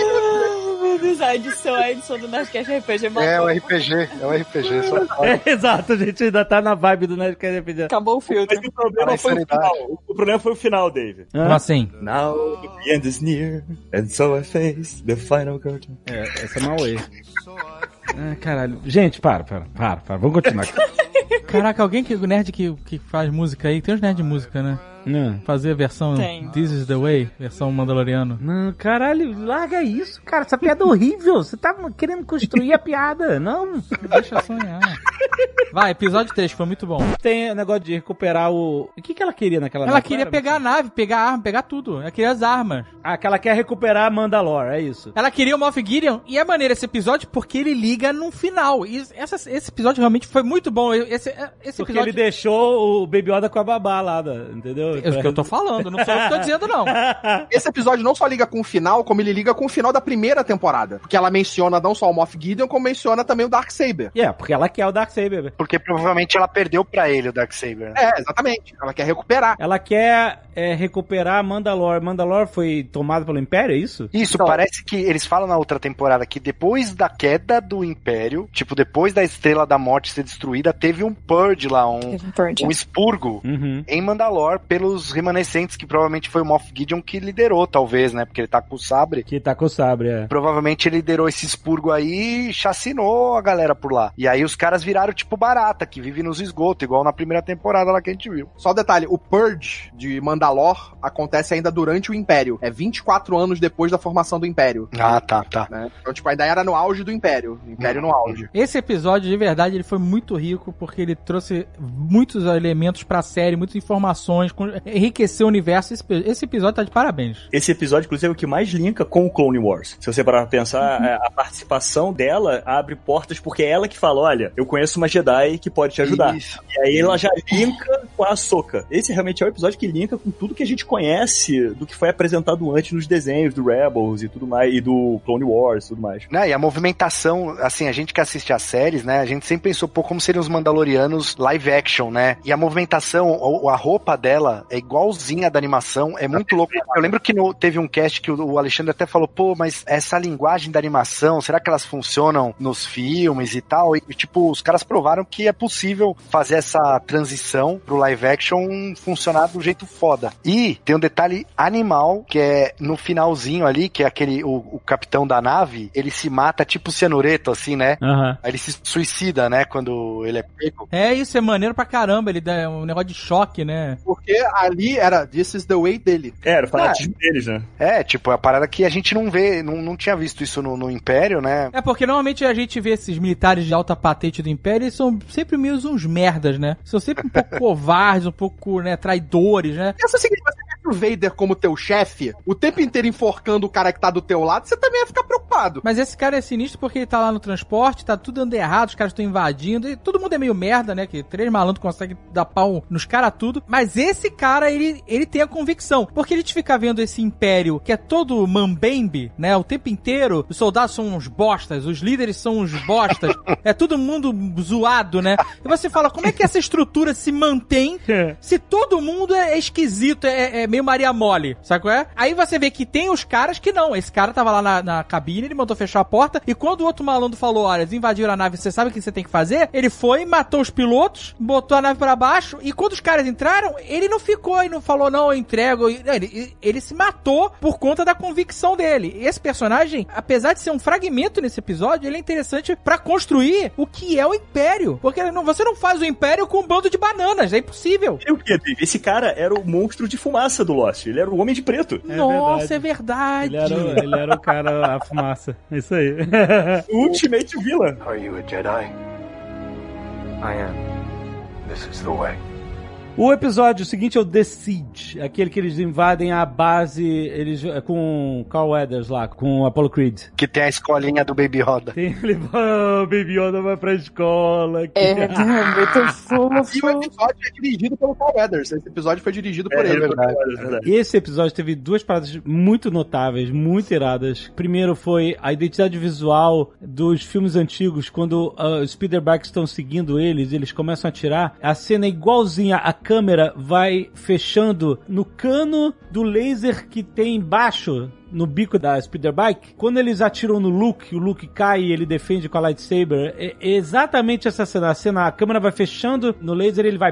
Meu Deus, a edição, a edição do Nerdcast RPG matou. É o RPG, é o RPG. Só... É, exato, a gente ainda tá na vibe do Nerdcast RPG. Acabou o filtro. Mas o problema foi o final. O problema foi o final, David. Como assim? Now the end is near, and so I face the final curtain. É, essa é Mauê. Ah, caralho. Gente, para, para, para, para. Vamos continuar aqui. Caraca, alguém que, nerd que, que faz música aí, tem uns nerd de música, né? Não. Fazer a versão Tem. This is the way, versão mandaloriano. Não, caralho, larga isso, cara. Essa piada é horrível. Você tá querendo construir a piada. Não. Deixa eu sonhar. Vai, episódio 3, foi muito bom. Tem o negócio de recuperar o. O que, que ela queria naquela Ela nave? queria era? pegar a nave, pegar a arma, pegar tudo. Ela queria as armas. Ah, que ela quer recuperar a Mandalore, é isso. Ela queria o Moff Gideon e é maneiro esse episódio porque ele liga no final. E essa- esse episódio realmente foi muito bom. Esse, esse Porque episódio... ele deixou o Baby Yoda com a babá lá, da- entendeu? É o que eu tô falando, não sou eu que tô dizendo, não. Esse episódio não só liga com o final, como ele liga com o final da primeira temporada. Porque ela menciona não só o Moff Gideon, como menciona também o Darksaber. É, porque ela quer o Darksaber. Porque provavelmente ela perdeu pra ele o Darksaber. Né? É, exatamente. Ela quer recuperar. Ela quer é, recuperar a Mandalore. Mandalore foi tomada pelo Império, é isso? Isso, Então- parece que eles falam na outra temporada que depois da queda do Império, tipo, depois da Estrela da Morte ser destruída, teve um purge lá, um, um purge. um expurgo Uhum. em Mandalore pelos remanescentes, que provavelmente foi o Moff Gideon que liderou, talvez, né? Porque ele tá com o sabre. Que tá com o sabre, é. Provavelmente ele liderou esse expurgo aí e chacinou a galera por lá. E aí os caras viraram tipo barata, que vive nos esgotos, igual na primeira temporada lá que a gente viu. Só um detalhe, o Purge de Mandalor acontece ainda durante o Império. É 24 anos depois da formação do Império. Ah, tá, tá. Né? Então, tipo, ainda era no auge do Império. O Império no auge. Esse episódio, de verdade, ele foi muito rico porque ele trouxe muitos elementos pra série, muitas informações, enriqueceu o universo. Esse, esse episódio tá de parabéns. Esse episódio, inclusive, é o que mais linka com o Clone Wars. Se você parar pra pensar, é, a participação dela abre portas porque é ela que fala: olha, eu conheço uma Jedi que pode te ajudar. Isso. E aí ela já linka com a Soca. Esse realmente é o episódio que linka com tudo que a gente conhece do que foi apresentado antes nos desenhos do Rebels e tudo mais, e do Clone Wars e tudo mais. Né, e a movimentação, assim, a gente que assiste as séries, né? A gente sempre pensou, pô, como seriam os Mandalorianos live action, né? E a movimentação, a roupa dela é igualzinha da animação, é muito louco. Eu lembro que no- teve um cast que o, Alexandre até falou, pô, mas essa linguagem da animação, será que elas funcionam nos filmes e tal? E, tipo, os caras provaram que é possível fazer essa transição pro live action funcionar do jeito foda. E tem um detalhe animal, que é no finalzinho ali, que é aquele, o, o capitão da nave, ele se mata tipo cianureto, assim, né? Aham. Aí ele se suicida, né? Quando ele é pego. É, isso é maneiro pra caramba. Ele dá um negócio de choque, né? Porque ali era This is the way dele. É, era o fanatismo deles, né? É, tipo, é a parada que a gente não vê, não, não tinha visto isso no, no Império, né? É porque normalmente a gente vê esses militares de alta patente do Império, eles são sempre meio uns merdas, né? São sempre um pouco covardes, um pouco, né, traidores, né? Pensa o seguinte, você o Vader como teu chefe, o tempo inteiro enforcando o cara que tá do teu lado, você também ia ficar preocupado. Mas esse cara é sinistro porque ele tá lá no transporte, tá tudo dando errado, os caras estão invadindo, e todo mundo é meio merda, né? Que três malandros conseguem dar pau nos caras tudo. Mas esse cara, ele, ele tem a convicção. Porque ele te fica vendo esse império que é todo mambembe, né? O tempo inteiro, os soldados são uns bostas, os líderes são uns bostas, é todo mundo zoado, né? E você fala, como é que essa estrutura se mantém se todo mundo é esquisito, é, é meio Maria Mole, sabe qual é? Aí você vê que tem os caras que não. Esse cara tava lá na, na cabine, ele mandou fechar a porta, e quando o outro malandro falou, olha, eles invadiram a nave, você sabe o que você tem que fazer? Ele foi, matou os pilotos, botou a nave pra baixo, e quando os caras entraram, ele não ficou e não falou, não, eu entrego. Ele, ele se matou por conta da convicção dele. Esse personagem, apesar de ser um fragmento nesse episódio, ele é interessante pra construir o que é o Império. Porque não- você não faz o Império com um bando de bananas, é impossível. E Dave? Esse cara era o monstro de fumaça do Lost. Ele era o Homem de Preto. Nossa, é verdade. Ele era, o- ele era o cara, a fumaça. É Isso aí. Ultimate Villain. Are you a Jedi? I am. This is the way. O episódio seguinte é o The Siege, aquele que eles invadem a base eles, é, com Carl Weathers lá, com Apollo Creed. Que tem a escolinha do Baby Roda. Tem ele, oh, Baby Yoda vai pra escola. que- É, muito E o fofo. episódio é dirigido pelo Carl Weathers. Esse episódio foi dirigido por É, ele. é verdade, é verdade. Esse episódio teve duas paradas muito notáveis, muito iradas. Primeiro foi a identidade visual dos filmes antigos, quando ah, os speederbikes estão seguindo eles, eles começam a atirar. A cena é igualzinha, a câmera vai fechando no cano do laser que tem embaixo no bico da speeder bike, quando eles atiram no Luke, o Luke cai e ele defende com a lightsaber, é exatamente essa cena. A cena, a câmera vai fechando no laser ele vai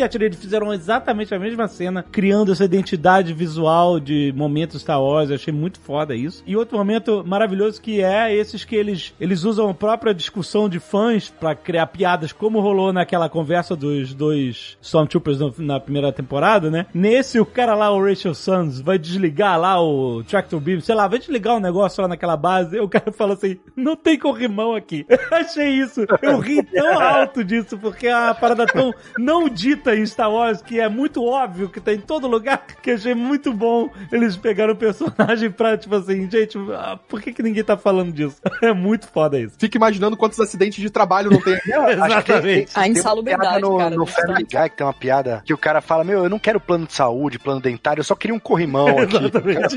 e atira. Eles fizeram exatamente a mesma cena, criando essa identidade visual de momentos Star Wars. Eu achei muito foda isso. E outro momento maravilhoso que é esses que eles, eles usam a própria discussão de fãs pra criar piadas, como rolou naquela conversa dos dois Stormtroopers na primeira temporada, né? Nesse, o cara lá, o Rachel Sons, vai desligar lá o Tractor Beam, sei lá, vai desligar um negócio lá naquela base. O cara fala assim: não tem corrimão aqui. Eu achei isso. Eu ri tão alto disso, porque é uma parada tão não dita em Star Wars, que é muito óbvio que tá em todo lugar, que eu achei muito bom. Eles pegaram o personagem pra, tipo assim, gente, ah, por que, que ninguém tá falando disso? É muito foda isso. Fica imaginando quantos acidentes de trabalho não tem. Exatamente. A insalubridade, piada cara, no, no Family Guy que tem uma piada que o cara fala: Meu, eu não quero plano de saúde, plano dentário, eu só queria um corrimão aqui. Exatamente.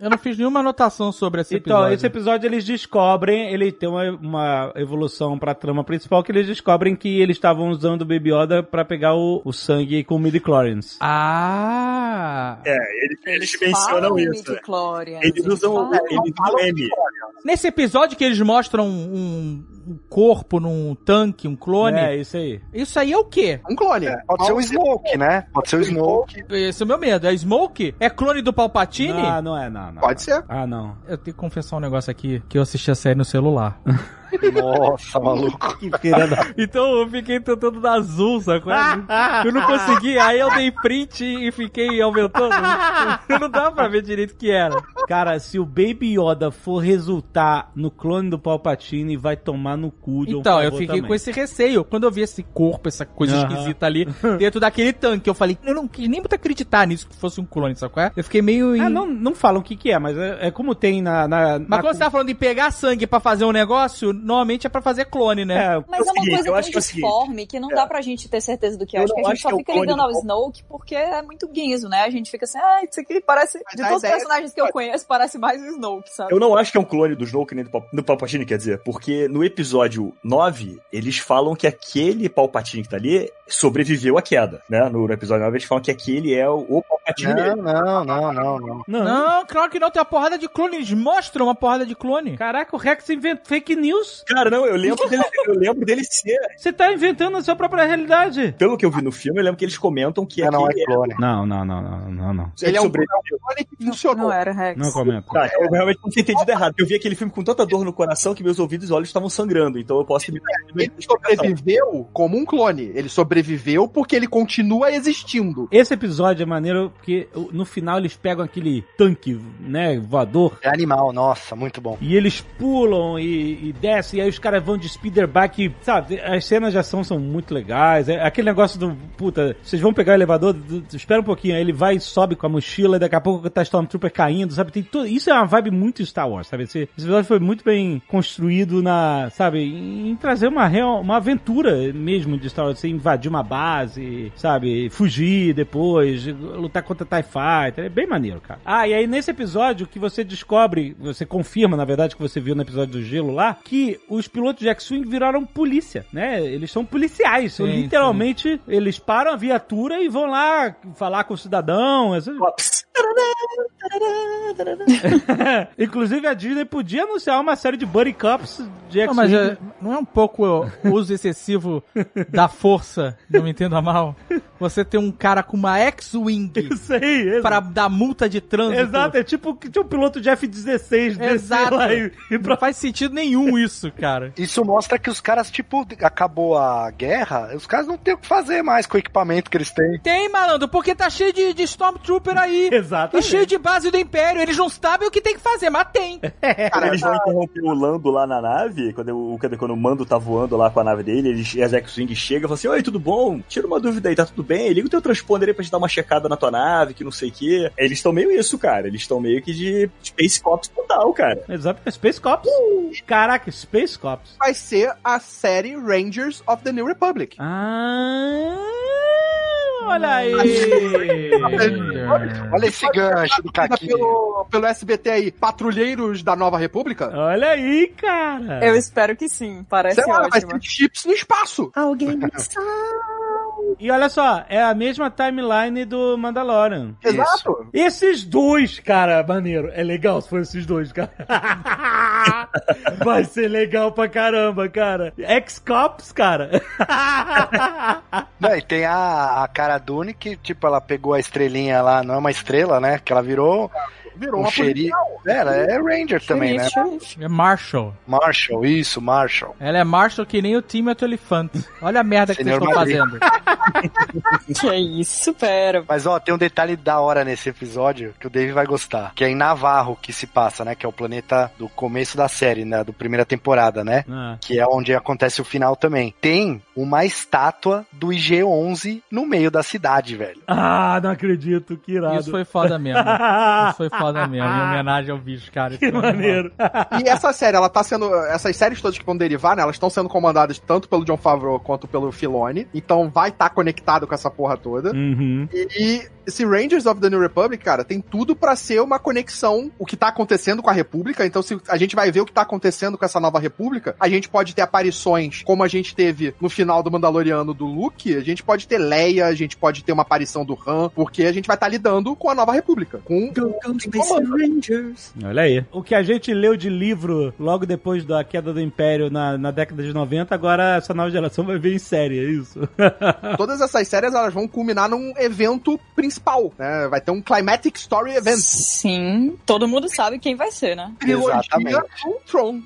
Eu não fiz nenhuma anotação sobre esse Então, episódio. esse episódio eles descobrem, ele tem uma, uma evolução pra trama principal, que eles descobrem que eles estavam usando o Baby Yoda pra pegar o, o sangue com midi-chlorians. Ah! É, eles, eles mencionam falam isso. midi-chlorians, Eles usam, falam. eles usam M. Nesse episódio que eles mostram um, um corpo num tanque, um clone, É, isso aí. isso aí é o quê? Um clone. Pode ser o Smoke, né? Pode ser o Smoke. Esse é o meu medo. É Smoke? É clone do Palpatine? Ah, não é, não, não. Pode ser. Ah, não. Eu tenho que confessar um negócio aqui, que eu assisti a série no celular. Nossa, maluco. Então eu fiquei tentando dar zoom, sacou? Eu não consegui, aí eu dei print e fiquei aumentando. Não dá pra ver direito o que era. Cara, se o Baby Yoda for resultar no clone do Palpatine, vai tomar no cu de um Então, eu fiquei também. com esse receio. Quando eu vi esse corpo, essa coisa esquisita ali, dentro daquele tanque, eu falei, eu não quis nem muito acreditar nisso que fosse um clone, sacou? Eu fiquei meio. em- Ah, não, não falam o que que é, mas é, é como tem na... na, Mas na- quando você tá falando de pegar sangue pra fazer um negócio, normalmente é pra fazer clone, né? É, Mas É é uma seguinte, coisa eu tão acho que é disforme que não dá pra gente ter certeza do que é. Eu Acho que a gente só é fica ligando ao Snoke porque é muito guinzo, né? A gente fica assim, ah, isso aqui parece. Mas De todos os personagens que eu conheço, parece mais o Snoke, sabe? Eu não acho que é um clone do Snoke nem do, Pal- do Palpatine, quer dizer, porque no episódio 9, eles falam que aquele Palpatine que tá ali sobreviveu à queda, né? No episódio 9 eles falam que aquele é o, o Palpatine Não, não, não, não, não. Não. Não, claro que não, tem uma porrada de clone, eles mostram uma porrada de clone. Caraca, o Rex inventa fake news. Cara, não, eu lembro dele, eu lembro dele ser. Você tá inventando a sua própria realidade. Pelo que eu vi no filme, eu lembro que eles comentam que Não, não é clone. Não, não, não, não, não, não. Ele é um sobreviveu. clone que funcionou. Não era, Rex. Não comenta. Tá, eu realmente não tinha entendido errado. Eu vi aquele filme com tanta dor no coração que meus ouvidos e olhos estavam sangrando, então eu posso me Ele sobreviveu como um clone. Ele sobreviveu porque ele continua existindo. Esse episódio é maneiro porque no final eles pegam aquele tanque, né, voador, É animal, nossa, muito bom. e eles pulam e, e descem acontece, e aí os caras vão de speeder bike, sabe? As cenas de ação são muito legais. É aquele negócio do, puta, vocês vão pegar o elevador, d- d- espera um pouquinho, aí ele vai e sobe com a mochila, e daqui a pouco tá Stormtrooper caindo, sabe? Tem tudo, isso é uma vibe muito Star Wars, sabe? Esse, esse episódio foi muito bem construído na, sabe, em trazer uma real, uma aventura mesmo de Star Wars, você invadir uma base, sabe? Fugir depois, lutar contra TIE Fighter, é bem maneiro, cara. Ah, e aí nesse episódio que você descobre, você confirma, na verdade, que você viu no episódio do gelo lá, que os pilotos de X-Wing viraram polícia, né? Eles são policiais, são Sim, literalmente, eles param a viatura e vão lá falar com o cidadão. essas-. Inclusive a Disney podia anunciar uma série de buddy cops de Não, mas X-Wing. é, não é um pouco o uso excessivo da força, não me entenda mal? Você ter um cara com uma X-Wing Eu exato. para dar multa de trânsito. Exato, é tipo que tinha um piloto de F-16 descer Exato. lá e, e pra Não faz sentido nenhum isso, cara. Isso mostra que os caras, tipo, acabou a guerra, os caras não tem o que fazer mais com o equipamento que eles têm. Tem, malandro, porque tá cheio de, de Stormtrooper aí. Exatamente. E cheio de base do Império. Eles não sabem o que tem que fazer, mas tem. Quando eles vão interromper o Lando lá na nave, quando, o, quando, quando o Mando tá voando lá com a nave dele, eles, e a X-Wing chega e fala assim, Oi, tudo bom? Tira uma dúvida aí, tá tudo bem? Liga o teu transponder aí pra gente dar uma checada na tua nave, que não sei o quê. Eles estão meio isso, cara. Eles estão meio que de Space Cops total, cara. Exato, Space Cops. Caraca, Space Cops. Vai ser a série Rangers of the New Republic. Ah, olha aí. Olha esse gancho do Caquinho. Pelo, pelo SBT aí, Patrulheiros da Nova República. Olha aí, cara. Eu espero que sim. Parece Sei lá, vai ótimo. ser de chips no espaço. Alguém me. E olha só, é a mesma timeline do Mandalorian. Exato. Esses dois, cara, maneiro. É legal se for esses dois, cara. Vai ser legal pra caramba, cara. Ex-Cops, cara. Não, e tem a, a cara Dune que, tipo, ela pegou a estrelinha lá, não é uma estrela, né? Que ela virou Virou um uma xerife. É, ela é Ranger também, né? É Marshall. Marshall, isso, Marshall. Ela é Marshall que nem o Timothy Olyphant. Olha a merda que vocês Senhor estão Maria. fazendo. Que isso, supera. Mas ó, tem um detalhe da hora nesse episódio que o Dave vai gostar. Que é em Navarro que se passa, né? Que é o planeta do começo da série, né? Do primeira temporada, né? Ah. Que é onde acontece o final também. Tem uma estátua do IG-11 no meio da cidade, velho. Ah, não acredito, que irado. Isso foi foda mesmo. Isso foi foda mesmo. Em homenagem ao bicho, cara. Isso Que foi maneiro. E essa série, ela tá sendo. Essas séries todas que vão derivar, né? Elas estão sendo comandadas tanto pelo John Favreau quanto pelo Filoni. Então vai estar conectado com essa porra toda. Uhum. E esse Rangers of the New Republic, cara, tem tudo pra ser uma conexão, o que tá acontecendo com a República. Então, se a gente vai ver o que tá acontecendo com essa nova República, a gente pode ter aparições como a gente teve no final do Mandaloriano do Luke, a gente pode ter Leia, a gente pode ter uma aparição do Han, porque a gente vai estar lidando com a nova República. Com Olha aí. O que a gente leu de livro logo depois da queda do Império na, na década de 90, agora essa nova geração vai ver em série, é isso? todas essas séries, elas vão culminar num evento principal, né? Vai ter um Climatic Story Event. Sim, todo mundo sabe quem vai ser, né? Exatamente.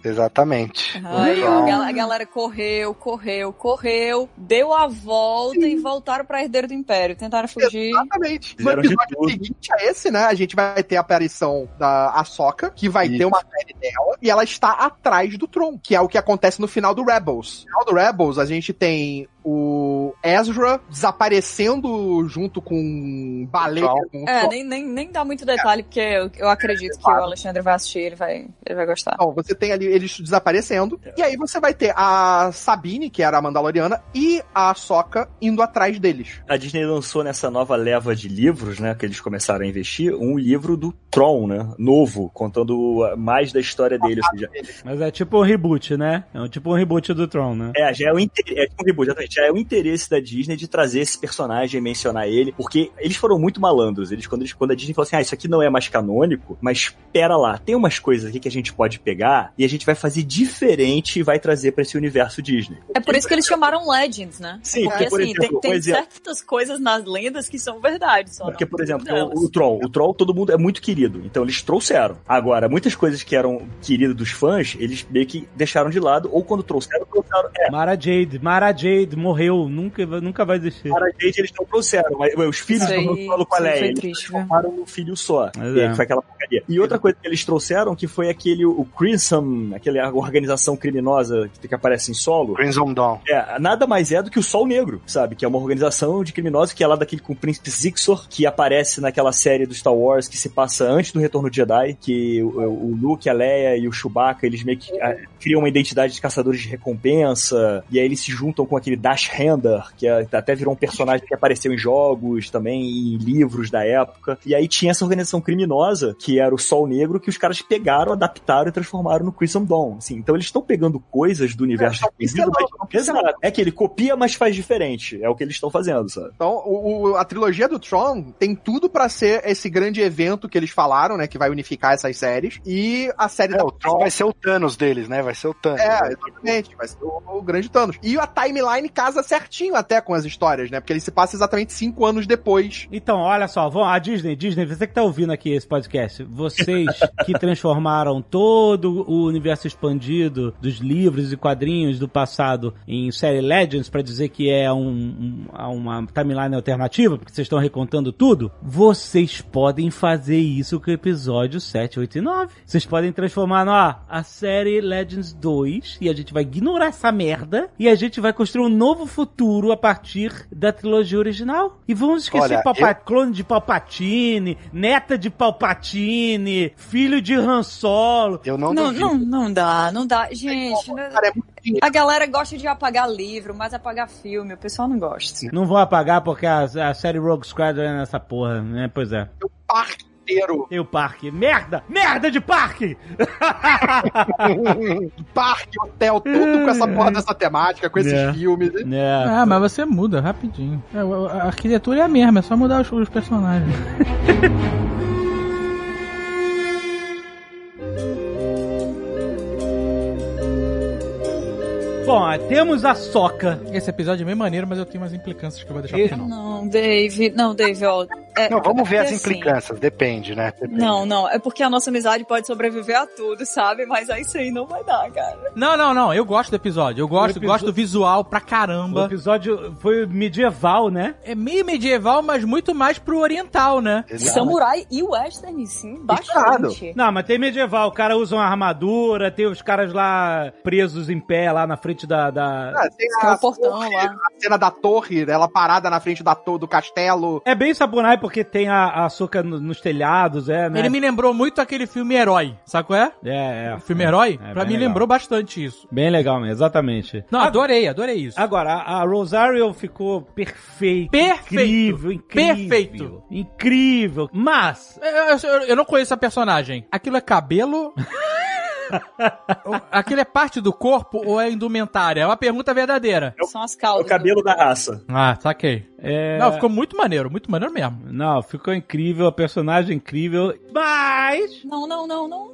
Exatamente. Aí a gal- a galera correu, correu, correu, deu a volta e voltaram pra Herdeiro do Império. Tentaram fugir. Exatamente. No episódio seguinte a esse, né? A gente vai ter a aparição da Ahsoka, que vai Isso. ter uma série dela, e ela está atrás do Tron, que é o que acontece no final do Rebels. No final do Rebels, a gente tem o Ezra desaparecendo junto com baleia. Com É, nem, nem, nem dá muito detalhe, porque eu, eu acredito que o Alexandre vai assistir, ele vai, ele vai gostar. Então, você tem ali eles desaparecendo, e aí você vai ter a Sabine, que era a Mandaloriana, e a Ahsoka indo atrás deles. A Disney lançou nessa nova leva de livros, né, que eles começaram a investir, um livro do Tron, né, novo, contando mais da história dele, ou seja, Mas é tipo um reboot, né? É um tipo um reboot do Tron, né? É, já é o interesse, é tipo um reboot, exatamente, já é o interesse da Disney de trazer esse personagem, mencionar ele, porque eles foram muito malandros. Eles quando, eles, quando a Disney falou assim: "Ah, isso aqui não é mais canônico", mas pera lá, tem umas coisas aqui que a gente pode pegar e a gente vai fazer diferente e vai trazer pra esse universo Disney. É por isso que eles chamaram Legends, né? Sim, porque porque, por assim, exemplo, tem, tem exemplo. certas coisas nas lendas que são verdade, só Porque, por exemplo, o, o Troll. O Troll, todo mundo é muito querido. Então eles trouxeram. Agora, muitas coisas que eram queridas dos fãs, eles meio que deixaram de lado. Ou quando trouxeram, trouxeram. É, Mara Jade. Mara Jade morreu. Nunca nunca vai existir. Para Jade eles não trouxeram, mas os filhos aí- do Han Solo com a Leia, eles triste, transformaram no filho só. Mas E é. aí foi aquela porcaria. E outra coisa que eles trouxeram, que foi aquele, o Crimson, aquela organização criminosa que, que aparece em solo. Crimson Dawn. É, nada mais é do que o Sol Negro, sabe? Que é uma organização de criminosos que é lá daquele com o Príncipe Zixor, que aparece naquela série do Star Wars que se passa antes do Retorno de Jedi, que o, o Luke, a Leia e o Chewbacca, eles meio que ah, criam uma identidade de caçadores de recompensa, e aí eles se juntam com aquele Dash Hander, que é- até virou um personagem que apareceu em jogos, também em livros da época. E aí tinha essa organização criminosa, que era o Sol Negro, que os caras pegaram, adaptaram e transformaram no Crimson Dawn. Assim, então eles estão pegando coisas do universo É, expandido, mas-. Exato. É que ele copia, mas faz diferente. É o que eles estão fazendo, sabe? Então, o, o- a trilogia do Tron tem tudo pra ser esse grande evento que eles falaram, né? Que vai unificar essas séries. E a série É, da o Tron vai ser o Thanos deles, né? Vai ser o Thanos. É, exatamente. Vai ser o, o grande Thanos. E a timeline casa certinho até com as histórias, né? Porque ele se passa exatamente cinco anos depois. Então, olha só, vão, a Disney, Disney, você que tá ouvindo aqui esse podcast, vocês que transformaram todo o universo expandido dos livros e quadrinhos do passado em série Legends pra dizer que é um, um- uma timeline alternativa, porque vocês estão recontando tudo, vocês podem fazer isso com o episódio 7, 8 e 9. Vocês podem transformar, ó, a série Legends 2 e a gente vai ignorar essa merda e a gente vai construir um novo futuro a partir da trilogia original. E vamos esquecer Olha, Papa- eu- clone de Palpatine, neta de Palpatine, filho de Han Solo. Eu não, Não, duvido. não, não dá, não dá. Gente? Cara, é a galera gosta de apagar livro, mas apagar filme, o pessoal não gosta. Não vou apagar porque a, a série Rogue Squadron é nessa porra, né? Pois é. O parque inteiro. E o parque. Merda! Merda de parque! parque, hotel, tudo com essa porra dessa temática, com esses É. filmes. É. Ah, mas você muda rapidinho. É, a arquitetura é a mesma, é só mudar os, os personagens. Bom, temos a Soca. Esse episódio é bem maneiro, mas eu tenho umas implicâncias que eu vou deixar E- pro final. Não, Dave, não, Dave, ó. É- Não, vamos ver as assim, implicâncias, depende, né? Depende. Não, não, é porque a nossa amizade pode sobreviver a tudo, sabe? Mas aí isso aí não vai dar, cara. Não, não, não. Eu gosto do episódio. Eu gosto, episo- gosto do visual pra O caramba. episódio foi medieval, né? É meio medieval, mas muito mais pro oriental, né? Exato. Samurai e western, sim, bastante. Não, mas tem medieval. O cara usa uma armadura, tem os caras lá presos em pé, lá na frente da. da... Ah, tem Tem a, o portão torre, lá. a cena da torre, ela parada na frente da to do castelo. É bem samurai porque tem a, a soca no- nos telhados, é, né? Ele me lembrou muito aquele filme Herói. Sabe qual é? É, é. O filme Herói? É, pra mim legal. lembrou bastante isso. Bem legal mesmo, exatamente. Não, adorei, adorei isso. Agora, a, a Rosario ficou perfeita. Perfeito. Incrível, incrível. Perfeito. Incrível. Mas, Eu, eu- eu não conheço a personagem. Aquilo é cabelo? Aquilo é parte do corpo ou é indumentária? É uma pergunta verdadeira. São as É caudas. o cabelo da raça. Ah, saquei. é... Não, ficou muito maneiro, muito maneiro mesmo. Não, ficou incrível, a personagem incrível. Mas... Não, não, não, não.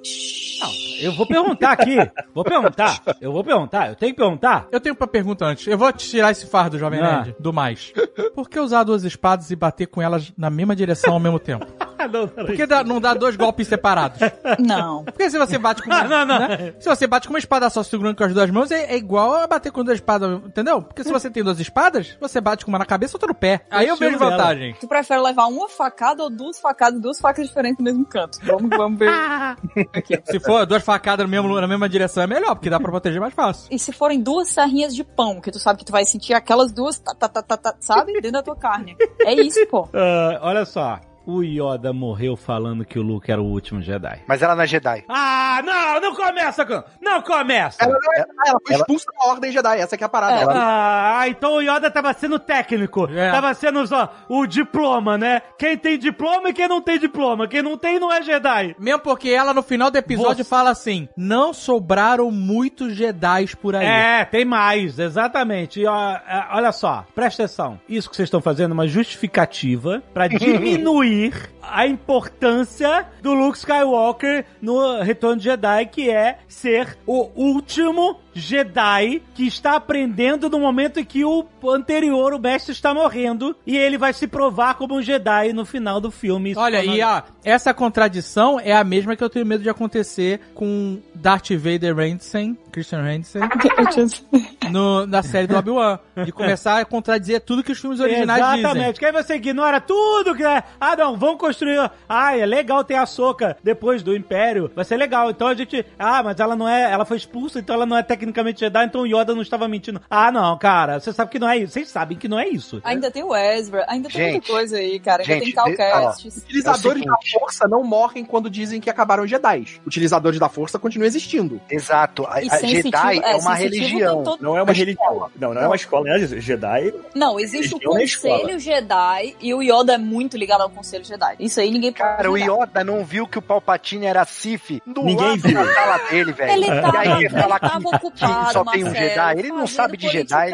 Não, eu vou perguntar aqui. Vou perguntar. Eu vou perguntar. Eu tenho que perguntar. Eu tenho uma pergunta antes. Eu vou tirar esse fardo, Jovem Ah. Nerd, do mais. Por que usar duas espadas e bater com elas na mesma direção ao mesmo tempo? Por que dá- não dá dois golpes separados? Não. Porque se você bate com uma, Não, não. né? Se você bate com uma espada só segurando com as duas mãos, é, é igual a bater com duas espadas, entendeu? Porque se você tem duas espadas, você bate com uma na cabeça e outra no pé. Aí eu vejo vantagem. Tu prefere levar uma facada ou duas facadas, duas facas diferentes no mesmo canto? Vamos, vamos ver. Aqui. Se for duas facadas no mesmo, na mesma direção é melhor, porque dá pra proteger mais fácil. E se forem duas serrinhas de pão, que tu sabe que tu vai sentir aquelas duas, tá, tá, tá, tá, tá, sabe? Dentro da tua carne. É isso, pô. Ah, olha só. O Yoda morreu falando que o Luke era o último Jedi. Mas ela não é Jedi. Ah, não, não começa, com- não começa. Ela, não é, ah, ela foi ela- expulsa da Ordem Jedi, essa que é a parada. É. Ela- Ah, então o Yoda tava sendo técnico. É. Tava sendo só o diploma, né? Quem tem diploma e quem não tem diploma. Quem não tem não é Jedi. Mesmo porque ela no final do episódio Você- fala assim: não sobraram muitos Jedi por aí. É, tem mais, exatamente. E, ó, é, olha só, presta atenção. Isso que vocês estão fazendo é uma justificativa pra diminuir a importância do Luke Skywalker no Retorno de Jedi, que é ser o último Jedi que está aprendendo no momento em que o anterior, o mestre, está morrendo e ele vai se provar como um Jedi no final do filme. Olha, tá e ó, essa contradição é a mesma que eu tenho medo de acontecer com Darth Vader Ransom, Christian Ransom, no- na série do Obi-Wan. De começar a contradizer tudo que os filmes originais dizem. Exatamente. Que aí você ignora tudo que é. Ah, não, vamos construir. Ah, é legal ter a Soca depois do Império. Vai ser legal. Então a gente. Ah, mas ela não é. Ela foi expulsa, então ela não é tecnicamente Jedi, então o Yoda não estava mentindo. Ah, não, cara. Você sabe que não é isso. Vocês sabem que não é isso. Ainda tem o Ezra, ainda tem Gente, muita coisa aí, cara. Ainda gente, tem. Utilizadores É o da força não morrem quando dizem que acabaram os Jedi. Utilizadores da força continuam existindo. Exato. A, a Jedi é, é, uma religião. tem todo- Não é uma religião. Não, não é uma escola. Né? Jedi. Não, existe o na. Conselho Jedi e o Yoda é muito ligado ao Conselho Jedi. Isso aí ninguém pode Cara, o. Yoda não viu que o Palpatine era Sif do Ninguém lado viu. da sala dele, velho. Ele tava, ele tava ocupado, que só tem um Jedi. Ele não sabe de Jedi.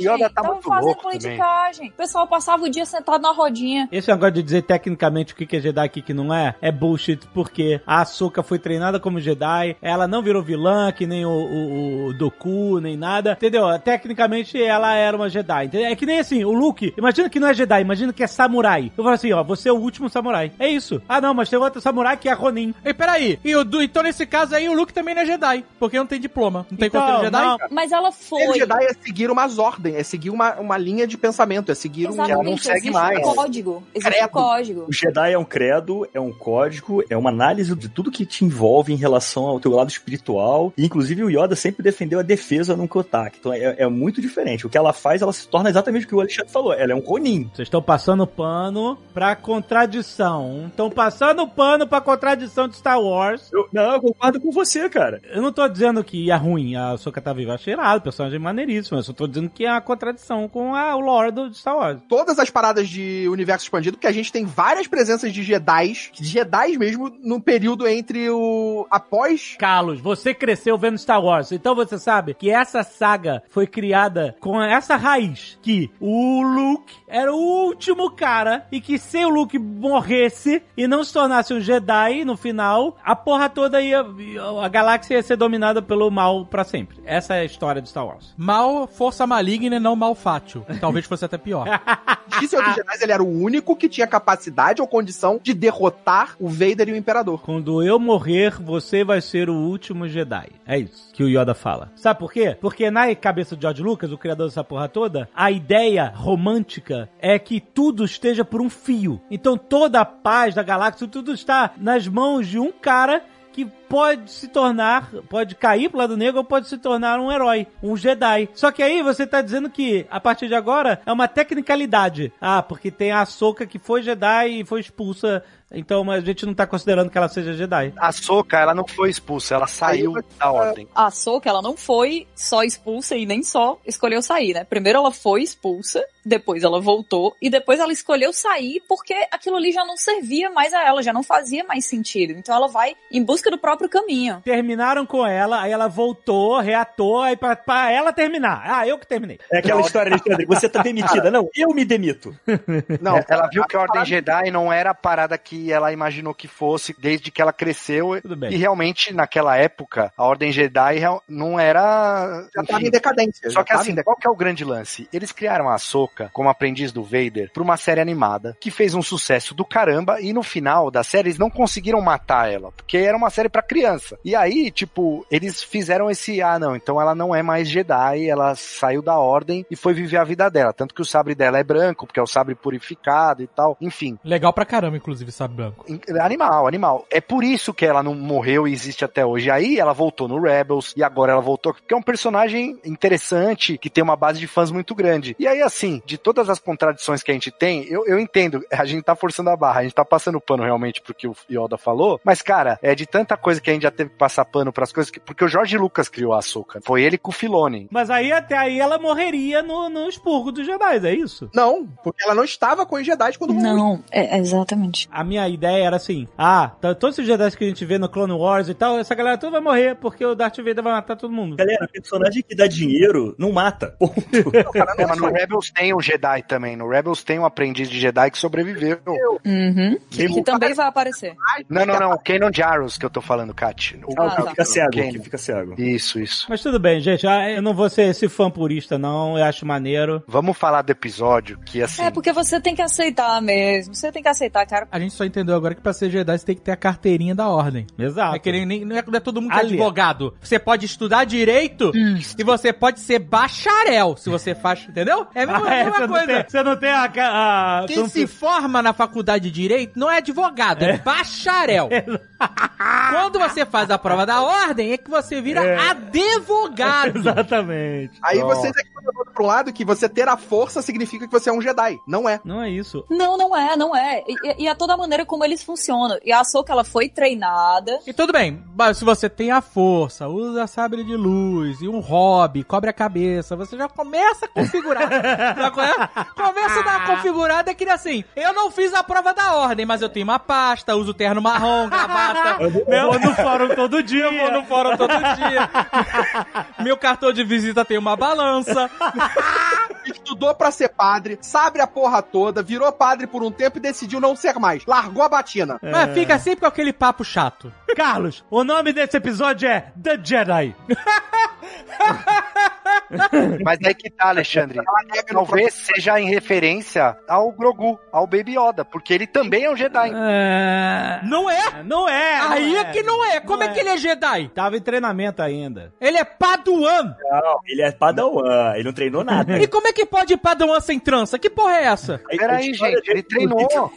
Yoda tá Tava muito louco também. politicagem. O pessoal passava o dia sentado na rodinha. Esse negócio de dizer tecnicamente o que que é Jedi e o que que não é, é bullshit, porque a Ahsoka foi treinada como Jedi, ela não virou vilã, que nem o, o, o Doku, nem nada, entendeu? Tecnicamente ela era uma Jedi, entendeu? É que nem assim, o Luke, imagina que não é Jedi, imagina que é samurai. Eu falo assim, ó, você é o último samurai. É isso. Ah não, mas tem outro samurai que é Ronin. E peraí, e o, então nesse caso aí o Luke também não é Jedi, porque não tem diploma. Não tem Então, conselho Jedi? não. Mas ela Ser foi. Jedi é seguir umas ordens, é seguir uma, uma linha de pensamento, é seguir um... Exatamente, não segue mais. um código. Existe Credo. um código. O Jedi é um credo, é um código, é uma análise de tudo que te envolve em relação ao teu lado espiritual. E, inclusive, o Yoda sempre defendeu a defesa o ataque. Então é, é muito diferente. O que ela faz, ela se torna exatamente o que o Alexandre falou. Ela é um Ronin. Vocês estão passando pano pra contradição. Estão passando pano pra contradição de Star Wars. Eu- não, eu concordo com você, cara. Eu não tô dizendo que é ruim a Ahsoka tá viva. Eu achei irado, personagem maneiríssimo. Eu só tô dizendo que é uma contradição com a, o lore do Star Wars. Todas as paradas de universo expandido, porque a gente tem várias presenças de Jedi, Jedi mesmo, no período entre o... após... Carlos, você cresceu vendo Star Wars, então você sabe que essa saga foi criada com essa raiz, que o Luke era o último cara e que se o Luke morresse e não se tornasse um Jedi no final, a porra toda ia, a galáxia ia ser dominada pelo mal pra sempre. Essa é a história de Star Wars. Mal força maligna e não mal fátio. Talvez fosse até pior. Disse dos Jedi, ele era o único que tinha capacidade ou condição de derrotar o Vader e o Imperador. Quando eu morrer, você vai ser o último Jedi. É isso que o Yoda fala. Sabe por quê? Porque na cabeça do George Lucas, o criador dessa porra toda, a ideia romântica é que tudo esteja por um fio. Então toda a paz da galáxia, tudo está nas mãos de um cara que pode se tornar, pode cair pro lado negro ou pode se tornar um herói, um Jedi. Só que aí você tá dizendo que a partir de agora é uma tecnicalidade. Ah, porque tem a Ahsoka que foi Jedi e foi expulsa, então mas a gente não tá considerando que ela seja Jedi. A Soca, ela não foi expulsa, ela saiu da ordem. A Ahsoka, ela não foi só expulsa e nem só escolheu sair, né? Primeiro ela foi expulsa, depois ela voltou e depois ela escolheu sair porque aquilo ali já não servia mais a ela, já não fazia mais sentido. Então ela vai em busca do próprio caminho. Terminaram com ela, aí ela voltou, reatou, aí pra, pra ela terminar. Ah, eu que terminei. É aquela história, Alexandre. Você tá demitida. Não, eu me demito. Não, ela viu que a Ordem Jedi não era a parada que ela imaginou que fosse desde que ela cresceu. Tudo bem. E realmente, naquela época, a Ordem Jedi não era. Já tava em decadência. Só que assim, qual que é o grande lance? Eles criaram a Ahsoka como aprendiz do Vader pra uma série animada que fez um sucesso do caramba e no final da série eles não conseguiram matar ela, porque era uma série pra criança. E aí, tipo, eles fizeram esse, ah não, então ela não é mais Jedi, ela saiu da ordem e foi viver a vida dela. Tanto que o sabre dela é branco, porque é o sabre purificado e tal. Enfim, Legal pra caramba, inclusive, sabe, branco. Animal, animal. É por isso que ela não morreu e existe até hoje. Aí ela voltou no Rebels e agora ela voltou porque é um personagem interessante que tem uma base de fãs muito grande. E aí, assim, de todas as contradições que a gente tem, eu, eu entendo, a gente tá forçando a barra, a gente tá passando pano realmente pro que o Yoda falou, mas, cara, é de tanta coisa que a gente já teve que passar pano pras coisas, que, porque o Jorge Lucas criou a Ahsoka. Foi ele com o Filone. Mas aí até aí ela morreria no, no expurgo dos Jedi, é isso? Não, porque ela não estava com os Jedi quando Não, é, é exatamente. A minha ideia era assim: ah, tá- todos esses Jedi que a gente vê no Clone Wars e tal, essa galera toda vai morrer porque o Darth Vader vai matar todo mundo. Galera, personagem que dá dinheiro não mata. Ponto. É, mas no Rebels tem um Jedi também. No Rebels tem um aprendiz de Jedi que sobreviveu. Uhum. Quem- Que também vai aparecer. Não, não, não. Kanon Jarrus que eu tô falando. Falando, Kat. O, Ah, o que tá. fica cego, que fica cego. Isso, isso. Mas tudo bem, gente. Ah, Eu não vou ser esse fã purista, não. Eu acho maneiro. Vamos falar do episódio que, assim... É, porque você tem que aceitar mesmo. Você tem que aceitar, cara. A gente só entendeu agora que pra ser Jedi você tem que ter a carteirinha da ordem. Exato. É que nem, nem- não, é, não é todo mundo que é advogado. Você pode estudar direito e você pode ser bacharel se você faz, entendeu? É a mesma, Ah, é, mesma você, não coisa. tem, você não tem a. a Quem se forma na faculdade de Direito não é advogado, é, bacharel. Quando você faz a prova da ordem, é que você vira É. advogado. Exatamente. Aí vocês aqui estão levando pra um lado que você ter a força significa que você é um Jedi. Não é. Não é isso. Não, não é, não é. E, e a toda maneira como eles funcionam. E a Ahsoka, ela foi treinada. E tudo bem, mas se você tem a força, usa sabre de luz e um hobby, cobre a cabeça, você já começa a configurar. Já come- começa a dar uma configurada que assim, eu não fiz a prova da ordem, mas eu tenho uma pasta, uso terno marrom, gravata. Eu vou no fórum todo dia. Eu vou no fórum todo dia. Meu cartão de visita tem uma balança. Estudou pra ser padre, sabe a porra toda, virou padre por um tempo e decidiu não ser mais. Largou a batina. Mas fica sempre com aquele papo chato. Carlos, o nome desse episódio é The Jedi. Mas aí que tá, Alexandre. Talvez seja em referência ao Grogu, ao Baby Yoda, porque ele também é um Jedi. Não é? Não é. não Aí é que não é. Como Não é que ele é Jedi? Tava em treinamento ainda. Ele é Paduan. Não, ele é padawan, ele não treinou nada. E como é que pode ir Paduan sem trança? Que porra é essa? Peraí, história gente, ele dele- treinou.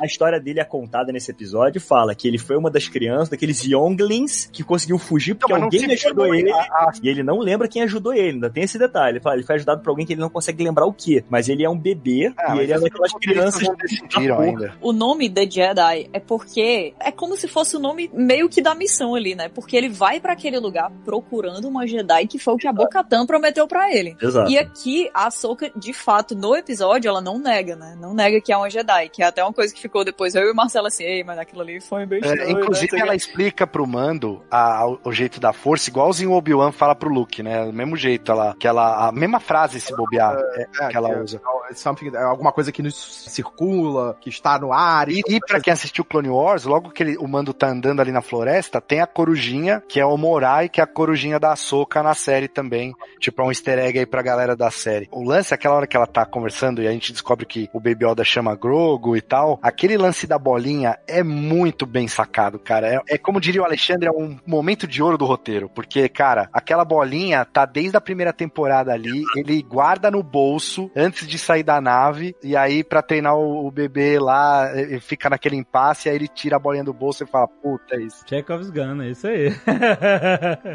A história dele é contada nesse episódio fala que ele foi uma das crianças, daqueles younglings, que conseguiu fugir porque Não, mas não alguém ajudou ele. a- E ele não lembra quem ajudou ele, ainda tem esse detalhe. Ele fala, ele foi ajudado por alguém que ele não consegue lembrar o que. Mas ele é um bebê Ah, e ele é daquelas crianças não decidiram da ainda. O nome The Jedi é porque é como se fosse o nome meio que da missão ali, né? Porque ele vai pra aquele lugar procurando uma Jedi que foi o que a Bo-Katan prometeu pra ele. Exato. E aqui a Ahsoka, de fato, no episódio, ela não nega, né? Não nega que é uma Jedi, que é até uma coisa que ficou depois eu e o Marcelo assim, ei, mas aquilo ali foi bem É, estranho, né? inclusive, Sei ela que- explica pro Mando a- a- o jeito da força, igualzinho o Obi-Wan fala pro Luke, né? Mesmo jeito, ela, que ela, a mesma frase se bobear é, É, que ela é- usa. é é alguma coisa que nos circula, que está no ar. E, e pra quem assistiu Clone Wars, logo que ele- o Mando tá andando ali na floresta, tem a corujinha, que é o Morai, que é a corujinha da Ahsoka na série também. Tipo, é um easter egg aí pra galera da série. O lance, aquela hora que ela tá conversando e a gente descobre que o Baby Yoda chama Grogu e tal, aquele lance da bolinha é muito bem sacado, cara. É, é como diria o Alexandre, é um momento de ouro do roteiro. Porque, cara, aquela bolinha tá desde a primeira temporada ali, ele guarda no bolso antes de sair da nave, e aí pra treinar o, o bebê lá, ele fica naquele impasse, aí ele tira a bolinha do bolso e fala, puta, é isso. Chekhov's Gun, é isso aí.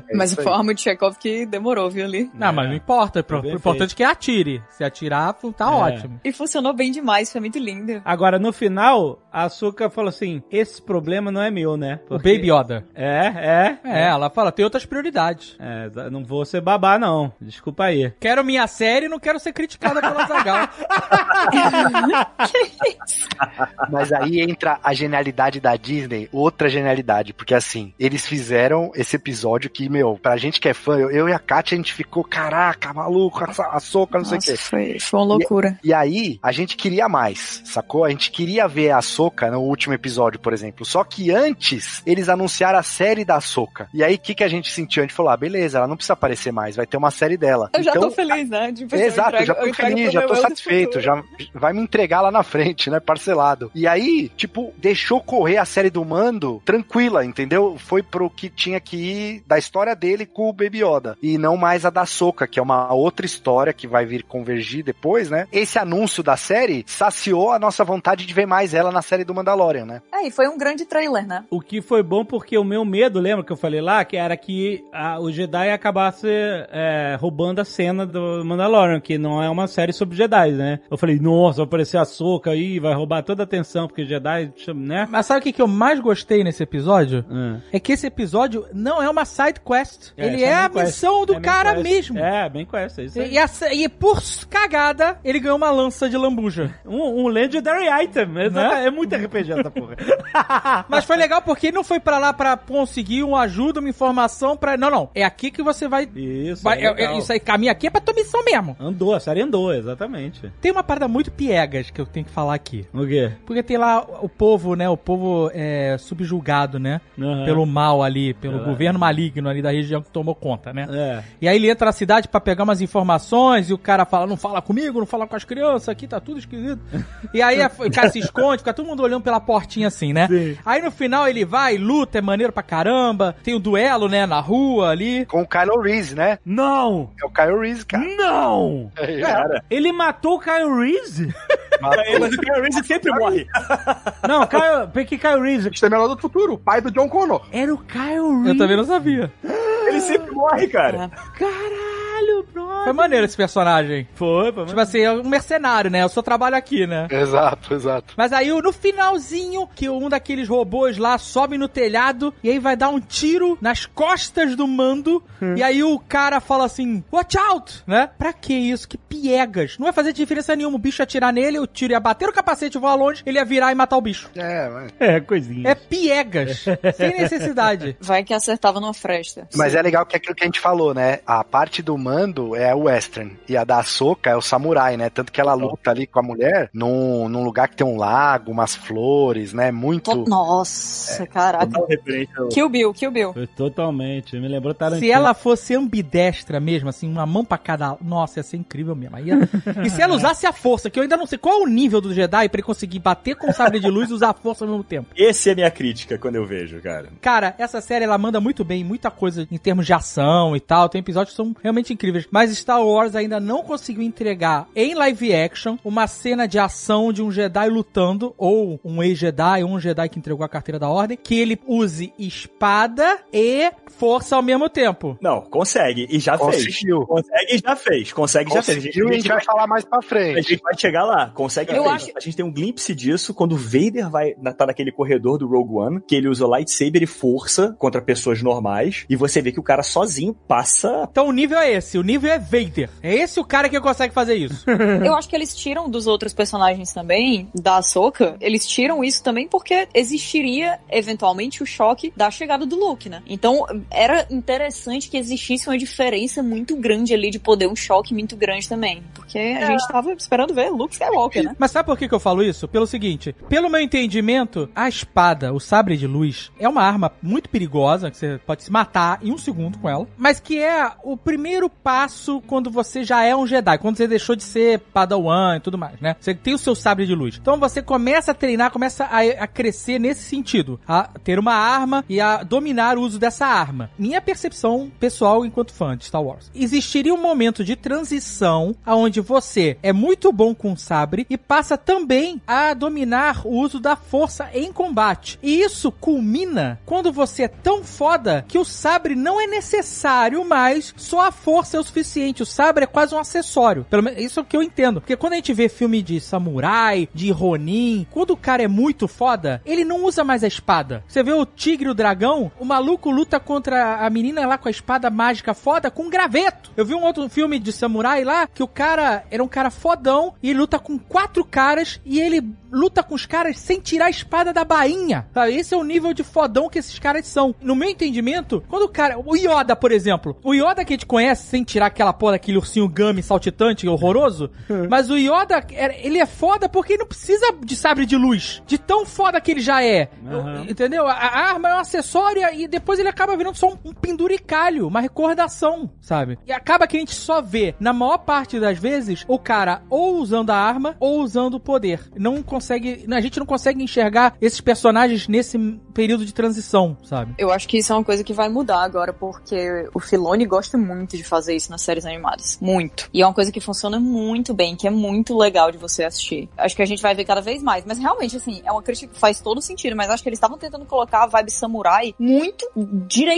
É Mas isso foi aí. uma arma de Chekhov que demorou, viu, ali. Não, mas não importa. O bem importante é que atire. Se atirar, tá É. ótimo. E funcionou bem demais, foi muito lindo. Agora, no final, a Açúcar falou assim: esse problema não é meu, né? O Baby Yoda. É, é. É, ela fala, tem outras prioridades. É, não vou ser babá, não. Desculpa aí. Quero minha série e não quero ser criticada pela Zagal. Mas aí entra a genialidade da Disney, outra genialidade, porque assim, eles fizeram esse episódio que, meu, pra gente que é fã, eu, eu e a Kátia, a gente ficou, caraca, maluco, a, soca, não sei o quê. foi, foi uma loucura. E aí, a gente queria mais, sacou? A gente queria ver a Soca no último episódio, por exemplo. Só que antes, eles anunciaram a série da Soca. E aí, o que, que a gente sentiu? A gente falou, ah, beleza, ela não precisa aparecer mais, vai ter uma série dela. Eu já Então, tô feliz, né? Tipo, eu Exato, entrego- já tô feliz, já tô satisfeito, já vai me entregar lá na frente, né, parcelado. E aí, tipo, deixou correr a série do Mando tranquila, entendeu? Foi pro que tinha que ir da história dele com o Baby Yoda e não mais a da Soca, que é uma outra história que vai vir convergir depois, né? Esse anúncio da série saciou a nossa vontade de ver mais ela na série do Mandalorian, né? É, e foi um grande trailer, né? O que foi bom porque o meu medo, lembra que eu falei lá, que era que a- o Jedi acabasse é, roubando a cena do Mandalorian, que não é uma série sobre Jedi, né? Eu falei, nossa, vai aparecer a Soca aí, vai roubar toda a atenção, porque Jedi, né? Mas sabe o que, que eu mais gostei nesse episódio? Hum. É que esse episódio não é uma side quest. É, ele essa é a quest. missão do É cara quest. mesmo. É, bem quest, é isso aí. E, e por cagada, ele ganhou uma lança de lambuja. Um, um Legendary Item, exata- é muito RPG essa porra. Mas foi legal porque ele não foi pra lá pra conseguir uma ajuda, uma informação pra. Não, não. É aqui que você vai. Isso, vai- é é- legal. é- isso aí, caminho aqui é pra tua missão mesmo. Andou, a série andou, exatamente. Tem uma parada muito piegas que eu tenho que falar aqui. O quê? Porque tem lá o povo, né? O povo é subjulgado, né? Aham. Pelo mal ali, pelo É. governo maligno ali da região que tomou conta, né? É. E aí ele entra na cidade pra pegar umas informações e o cara fala, não fala comigo, não fala com as crianças, aqui tá tudo esquisito. E aí a- o cara se esconde, fica todo mundo olhando pela portinha assim, né? Sim. Aí no final ele vai, luta, é maneiro pra caramba, tem o duelo, né, na rua ali. Com o Kylo Reese, né? Não! É o Kylo Reese, cara. Não! É, Cara, Ele matou o Kyle Reese? é, mas o Kylo Reese sempre morre. Não, Kyle, porque Kyle Reese Exterminador do Futuro, o pai do John Connor. era o Kyle Reese. Eu também não sabia. Ele sempre morre, cara. Caralho, brother. Foi maneiro esse personagem. Foi, foi. Tipo assim, é um mercenário, né? Eu só trabalho aqui, né? Exato, exato. Mas aí no finalzinho, que um daqueles robôs lá sobe no telhado e aí vai dar um tiro nas costas do mando. E aí o cara fala assim: Watch out! Né? Pra que isso? Que piegas. Não vai fazer diferença nenhuma. O bicho ia atirar nele, o tiro ia bater no capacete e voar longe, ele ia virar e matar o bicho. É, mas... É, coisinha. É piegas. sem necessidade. Vai que acertava numa fresta. Mas é legal que é aquilo que a gente falou, né? A parte do mando é o western e a da Soca é o samurai, né? Tanto que ela luta ali com a mulher num, num lugar que tem um lago, umas flores, né? Muito. To- Nossa, caraca. Total referência ao- Kill Bill, Kill Bill. Foi totalmente. Me lembrou Tarantino. Se ela fosse ambidestra mesmo, assim, uma mão pra cada. Nossa, ia ser incrível mesmo. Ia- E se ela usasse a força, que eu ainda não sei qual é o nível do Jedi pra ele conseguir bater com o sabre de luz e usar a força ao mesmo tempo. Esse é a minha crítica quando eu vejo, cara. Cara, essa série ela manda muito bem, muita coisa em termos de ação e tal. Tem episódios que são realmente incríveis. Mas Star Wars ainda não conseguiu entregar em live action uma cena de ação de um Jedi lutando, ou um ex-Jedi, ou um Jedi que entregou a carteira da ordem, que ele use espada e força ao mesmo tempo. Não, consegue. E já fez. Conseguiu. Consegue e já fez. Consegue e já fez. Conseguiu e a gente vai falar mais pra A frente. gente vai chegar lá, consegue Eu fez. acho- A gente tem um glimpse disso quando o Vader vai na- tá naquele corredor do Rogue One, que ele usa lightsaber e força contra pessoas normais, e você vê que o cara sozinho passa. Então o nível é esse, o nível é Vader. É esse o cara que consegue fazer isso. Eu acho que eles tiram dos outros personagens também, da Ahsoka, eles tiram isso também porque existiria, eventualmente, o choque da chegada do Luke, né? Então, era interessante que existisse uma diferença muito grande ali de poder, um choque muito grande também. Porque a gente tava esperando ver Luke Skywalker, né? Mas sabe por que, que eu falo isso? Pelo seguinte, pelo meu entendimento, a espada, o sabre de luz, é uma arma muito perigosa, que você pode se matar em um segundo com ela, mas que é o primeiro passo quando você já é um Jedi, quando você deixou de ser Padawan e tudo mais, né? Você tem o seu sabre de luz. Então você começa a treinar, começa a, a crescer nesse sentido, a ter uma arma e a dominar o uso dessa arma. Minha percepção pessoal enquanto fã de Star Wars. Existiria um momento de transição aonde você é muito bom com o sabre e passa também a dominar o uso da força em combate. E isso culmina quando você é tão foda que o sabre não é necessário mais, só a força é o suficiente. O sabre é quase um acessório. Pelo menos isso é o que eu entendo. Porque quando a gente vê filme de samurai, de Ronin, quando o cara é muito foda, ele não usa mais a espada. Você vê o tigre e o dragão, o maluco luta contra a menina lá com a espada mágica foda com um graveto. Eu vi um outro filme de samurai lá que o cara era um cara fodão e ele luta com quatro caras e ele luta com os caras sem tirar a espada da bainha. Sabe? Esse é o nível de fodão que esses caras são. No meu entendimento, quando o cara. O Yoda, por exemplo. O Yoda que a gente conhece sem tirar aquela porra daquele ursinho gummy saltitante horroroso. mas o Yoda, ele é foda porque ele não precisa de sabre de luz. De tão foda que ele já é. Aham. Entendeu? A, a arma é um acessório e depois ele acaba virando só um, um penduricalho, uma recordação, sabe? E acaba que a gente só vê, na maior parte das vezes, o cara ou usando a arma ou usando o poder. Não consegue. A gente não consegue enxergar esses personagens nesse período de transição, sabe? Eu acho que isso é uma coisa que vai mudar agora, porque o Filoni gosta muito de fazer isso nas séries animadas. Muito. E é uma coisa que funciona muito bem, que é muito legal de você assistir. Acho que a gente vai ver cada vez mais. Mas realmente, assim, é uma crítica que faz todo sentido. Mas acho que eles estavam tentando colocar a vibe samurai muito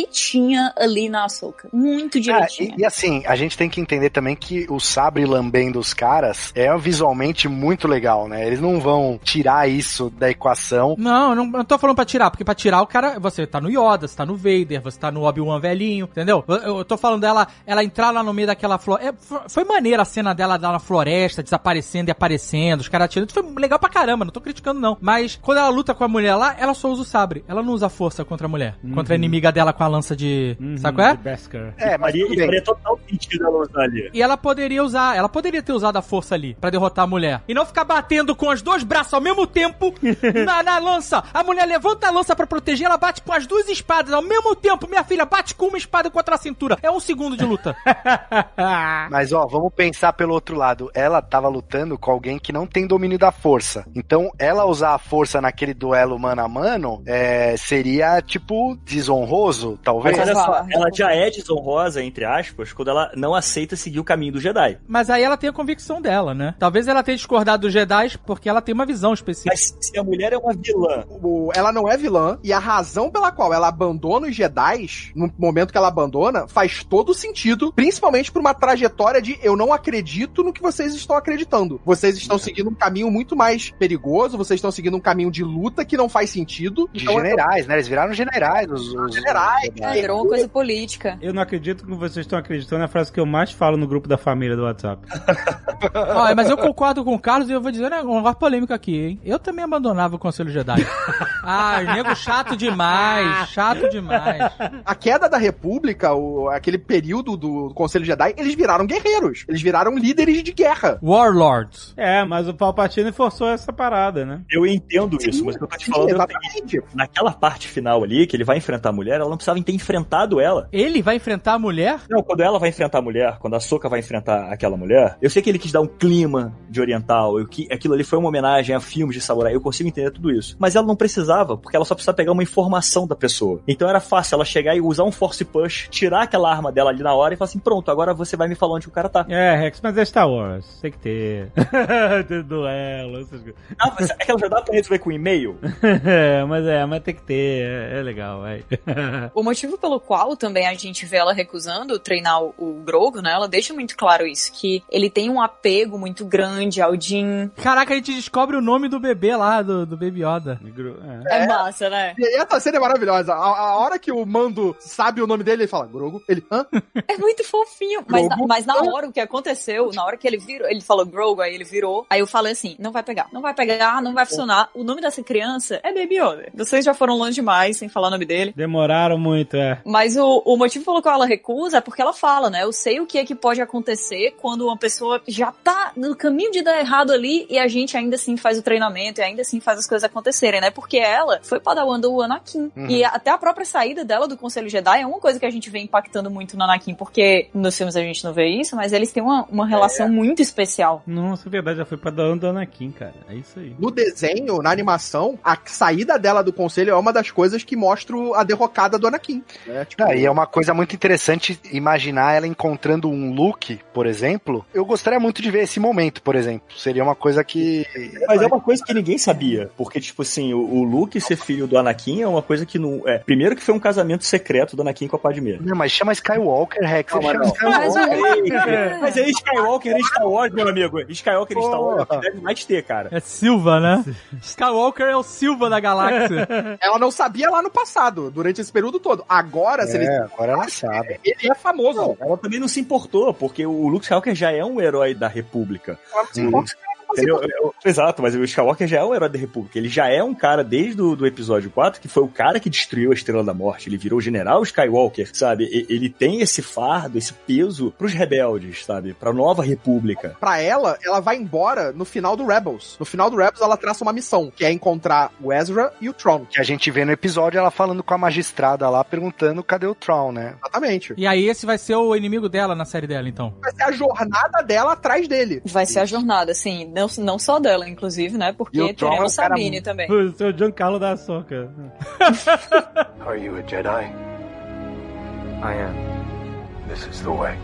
direitinha ali na Ahsoka. Muito Ah, direitinha. e, e assim, a gente tem que entender também que o sabre lambendo os caras é visualmente muito legal, né? Eles não vão tirar isso da equação. Não, eu não, não tô falando pra tirar, porque pra tirar o cara, você tá no Yoda, você tá no Vader, você tá no Obi-Wan velhinho, entendeu? Eu, eu tô falando dela, ela entrar lá no meio daquela floresta. foi maneira a cena dela lá na floresta, desaparecendo e aparecendo, os caras atirando. Foi legal pra caramba, não tô criticando não. Mas quando ela luta com a mulher lá, ela só usa o sabre. Ela não usa força contra a mulher, contra a inimiga dela com a lança de. Uhum, sabe qual é? de Beskar. É, tudo bem. faria total sentido ela usar ali. E ela poderia usar, ela poderia ter usado a força ali pra derrotar a mulher. E não ficar batendo com os dois braços ao mesmo tempo na, na lança. A mulher levanta a lança pra proteger, ela bate com as duas espadas ao mesmo tempo. Minha filha bate com uma espada contra a cintura. É um segundo de luta. Mas ó, vamos pensar pelo outro lado. Ela tava lutando com alguém que não tem domínio da força. Então, ela usar a força naquele duelo mano a mano é, seria, tipo, desonroso, talvez. Mas olha só, ela já é desonrosa, entre aspas, quando ela não aceita seguir o caminho do Jedi. Mas aí ela tem a convicção dela, né? Talvez ela tenha discordado dos Jedi porque ela tem uma visão específica. Mas se a mulher é uma vilã, ela não é vilã, e a razão pela qual ela abandona os Jedi, no momento que ela abandona, faz todo sentido, principalmente por uma trajetória de eu não acredito no que vocês estão acreditando. Vocês estão seguindo um caminho muito mais perigoso, vocês estão seguindo um caminho de luta que não faz sentido. De Então, generais, né? Eles viraram generais. Os, os- Generais. É, virou uma coisa política. Eu não acredito que vocês estão acreditando na frase que eu mais falo no grupo da família do WhatsApp. Olha, mas eu concordo com o Carlos e eu vou dizer um negócio polêmico aqui, hein? Eu também abandonava o Conselho Jedi. ah, nego chato demais, chato demais. A queda da República, o- aquele período do Conselho Jedi, eles viraram guerreiros. Eles viraram líderes de guerra. Warlords. É, mas o Palpatine forçou essa parada, né? eu entendo isso, mas o que eu tô te Sim, falando é o seguinte, exatamente. naquela parte final ali, que ele vai enfrentar a mulher, ela não precisava ter enfrentado ela. Ele vai enfrentar a mulher? Não, quando ela vai enfrentar a mulher, quando a Soca vai enfrentar aquela mulher, eu sei que ele quis dar um clima de oriental, eu, que aquilo ali foi uma homenagem a filmes de samurai, eu consigo entender tudo isso. Mas ela não precisava, porque ela só precisava pegar uma informação da pessoa. Então era fácil ela chegar e usar um force push, tirar aquela arma dela ali na hora e falar assim, pronto, agora você vai me falar onde o cara tá. É, Rex, mas é Star Wars. Tem que ter. ter duelo, essas coisas. Ah, mas aquela já dá pra resolver com e-mail? É, mas é, mas tem que ter. É, é legal, vai. O motivo pelo qual também a gente vê ela recusando treinar o, o Grogu, né? Ela deixa muito claro isso, que ele tem um apego muito grande ao Din. Caraca, a gente descobre o nome do bebê lá, do, do Baby Yoda. É. É, massa, né? E essa cena é maravilhosa. A, a hora que o Mando sabe o nome dele, ele fala, Grogo. Ele, hã? É muito fofinho. Mas na, mas na hora o que aconteceu, na hora que ele virou, ele falou Grogu, aí ele virou. Aí eu falei assim: não vai pegar, não vai pegar, não vai funcionar. O nome dessa criança é Baby Yoda. Vocês já foram longe demais sem falar o nome dele. Demoraram muito, é. Mas o, o motivo pelo qual ela recusa é porque ela fala, né? Eu sei o que é que pode acontecer quando uma pessoa já tá no caminho de dar errado ali e a gente ainda assim faz o treinamento e ainda assim faz as coisas acontecerem, né? Porque ela foi padawan do Anakin. Uhum. E até a própria saída dela do Conselho Jedi é uma coisa que a gente vê impactando muito no Anakin, porque nos filmes a gente não vê isso, mas eles têm uma, uma relação muito especial. Nossa, é verdade, já foi pra dar do Anakin, cara. É isso aí. No desenho, na animação, a saída dela do conselho é uma das coisas que mostra a derrocada do Anakin. Né? Tipo, Ah, e é uma coisa muito interessante imaginar ela encontrando um Luke, por exemplo. Eu gostaria muito de ver esse momento, por exemplo. Seria uma coisa que. Mas é uma coisa que ninguém sabia. Porque, tipo assim, o, o Luke ser filho do Anakin é uma coisa que não. É, primeiro que foi um casamento secreto do Anakin com a Padmé. Não, mas chama Skywalker, Rex. Não, mas chama não. Mas o Skywalker. Mas é Skywalker em Star Wars, meu amigo. Skywalker em Star Wars é deve mais ter, cara. É Silva, né? Skywalker é o Silva da galáxia. ela não sabia lá no passado, durante esse período todo. Agora, se ele, É, agora ela sabe. ele é famoso. Ela também não se importou, porque o Luke Skywalker já é um herói da República. Ela não se Uhum. importa. Entendeu? Eu- Exato, mas o Skywalker já é um herói da República. Ele já é um cara, desde o do episódio 4, que foi o cara que destruiu a Estrela da Morte. Ele virou o General Skywalker, sabe? E- Ele tem esse fardo, esse peso pros rebeldes, sabe? Pra nova República. Pra ela, ela vai embora no final do Rebels. No final do Rebels, ela traça uma missão, que é encontrar o Ezra e o Tron. Que a gente vê no episódio ela falando com a magistrada lá, perguntando cadê o Tron, né? Exatamente. e aí esse vai ser o inimigo dela na série dela, então. Vai ser a jornada dela atrás dele. Vai ser a jornada, assim, não, não só dela, inclusive, né? Porque teremos é Sabine muito- também. O seu Giancarlo da Soca. Are you a Jedi? I am. This is the way.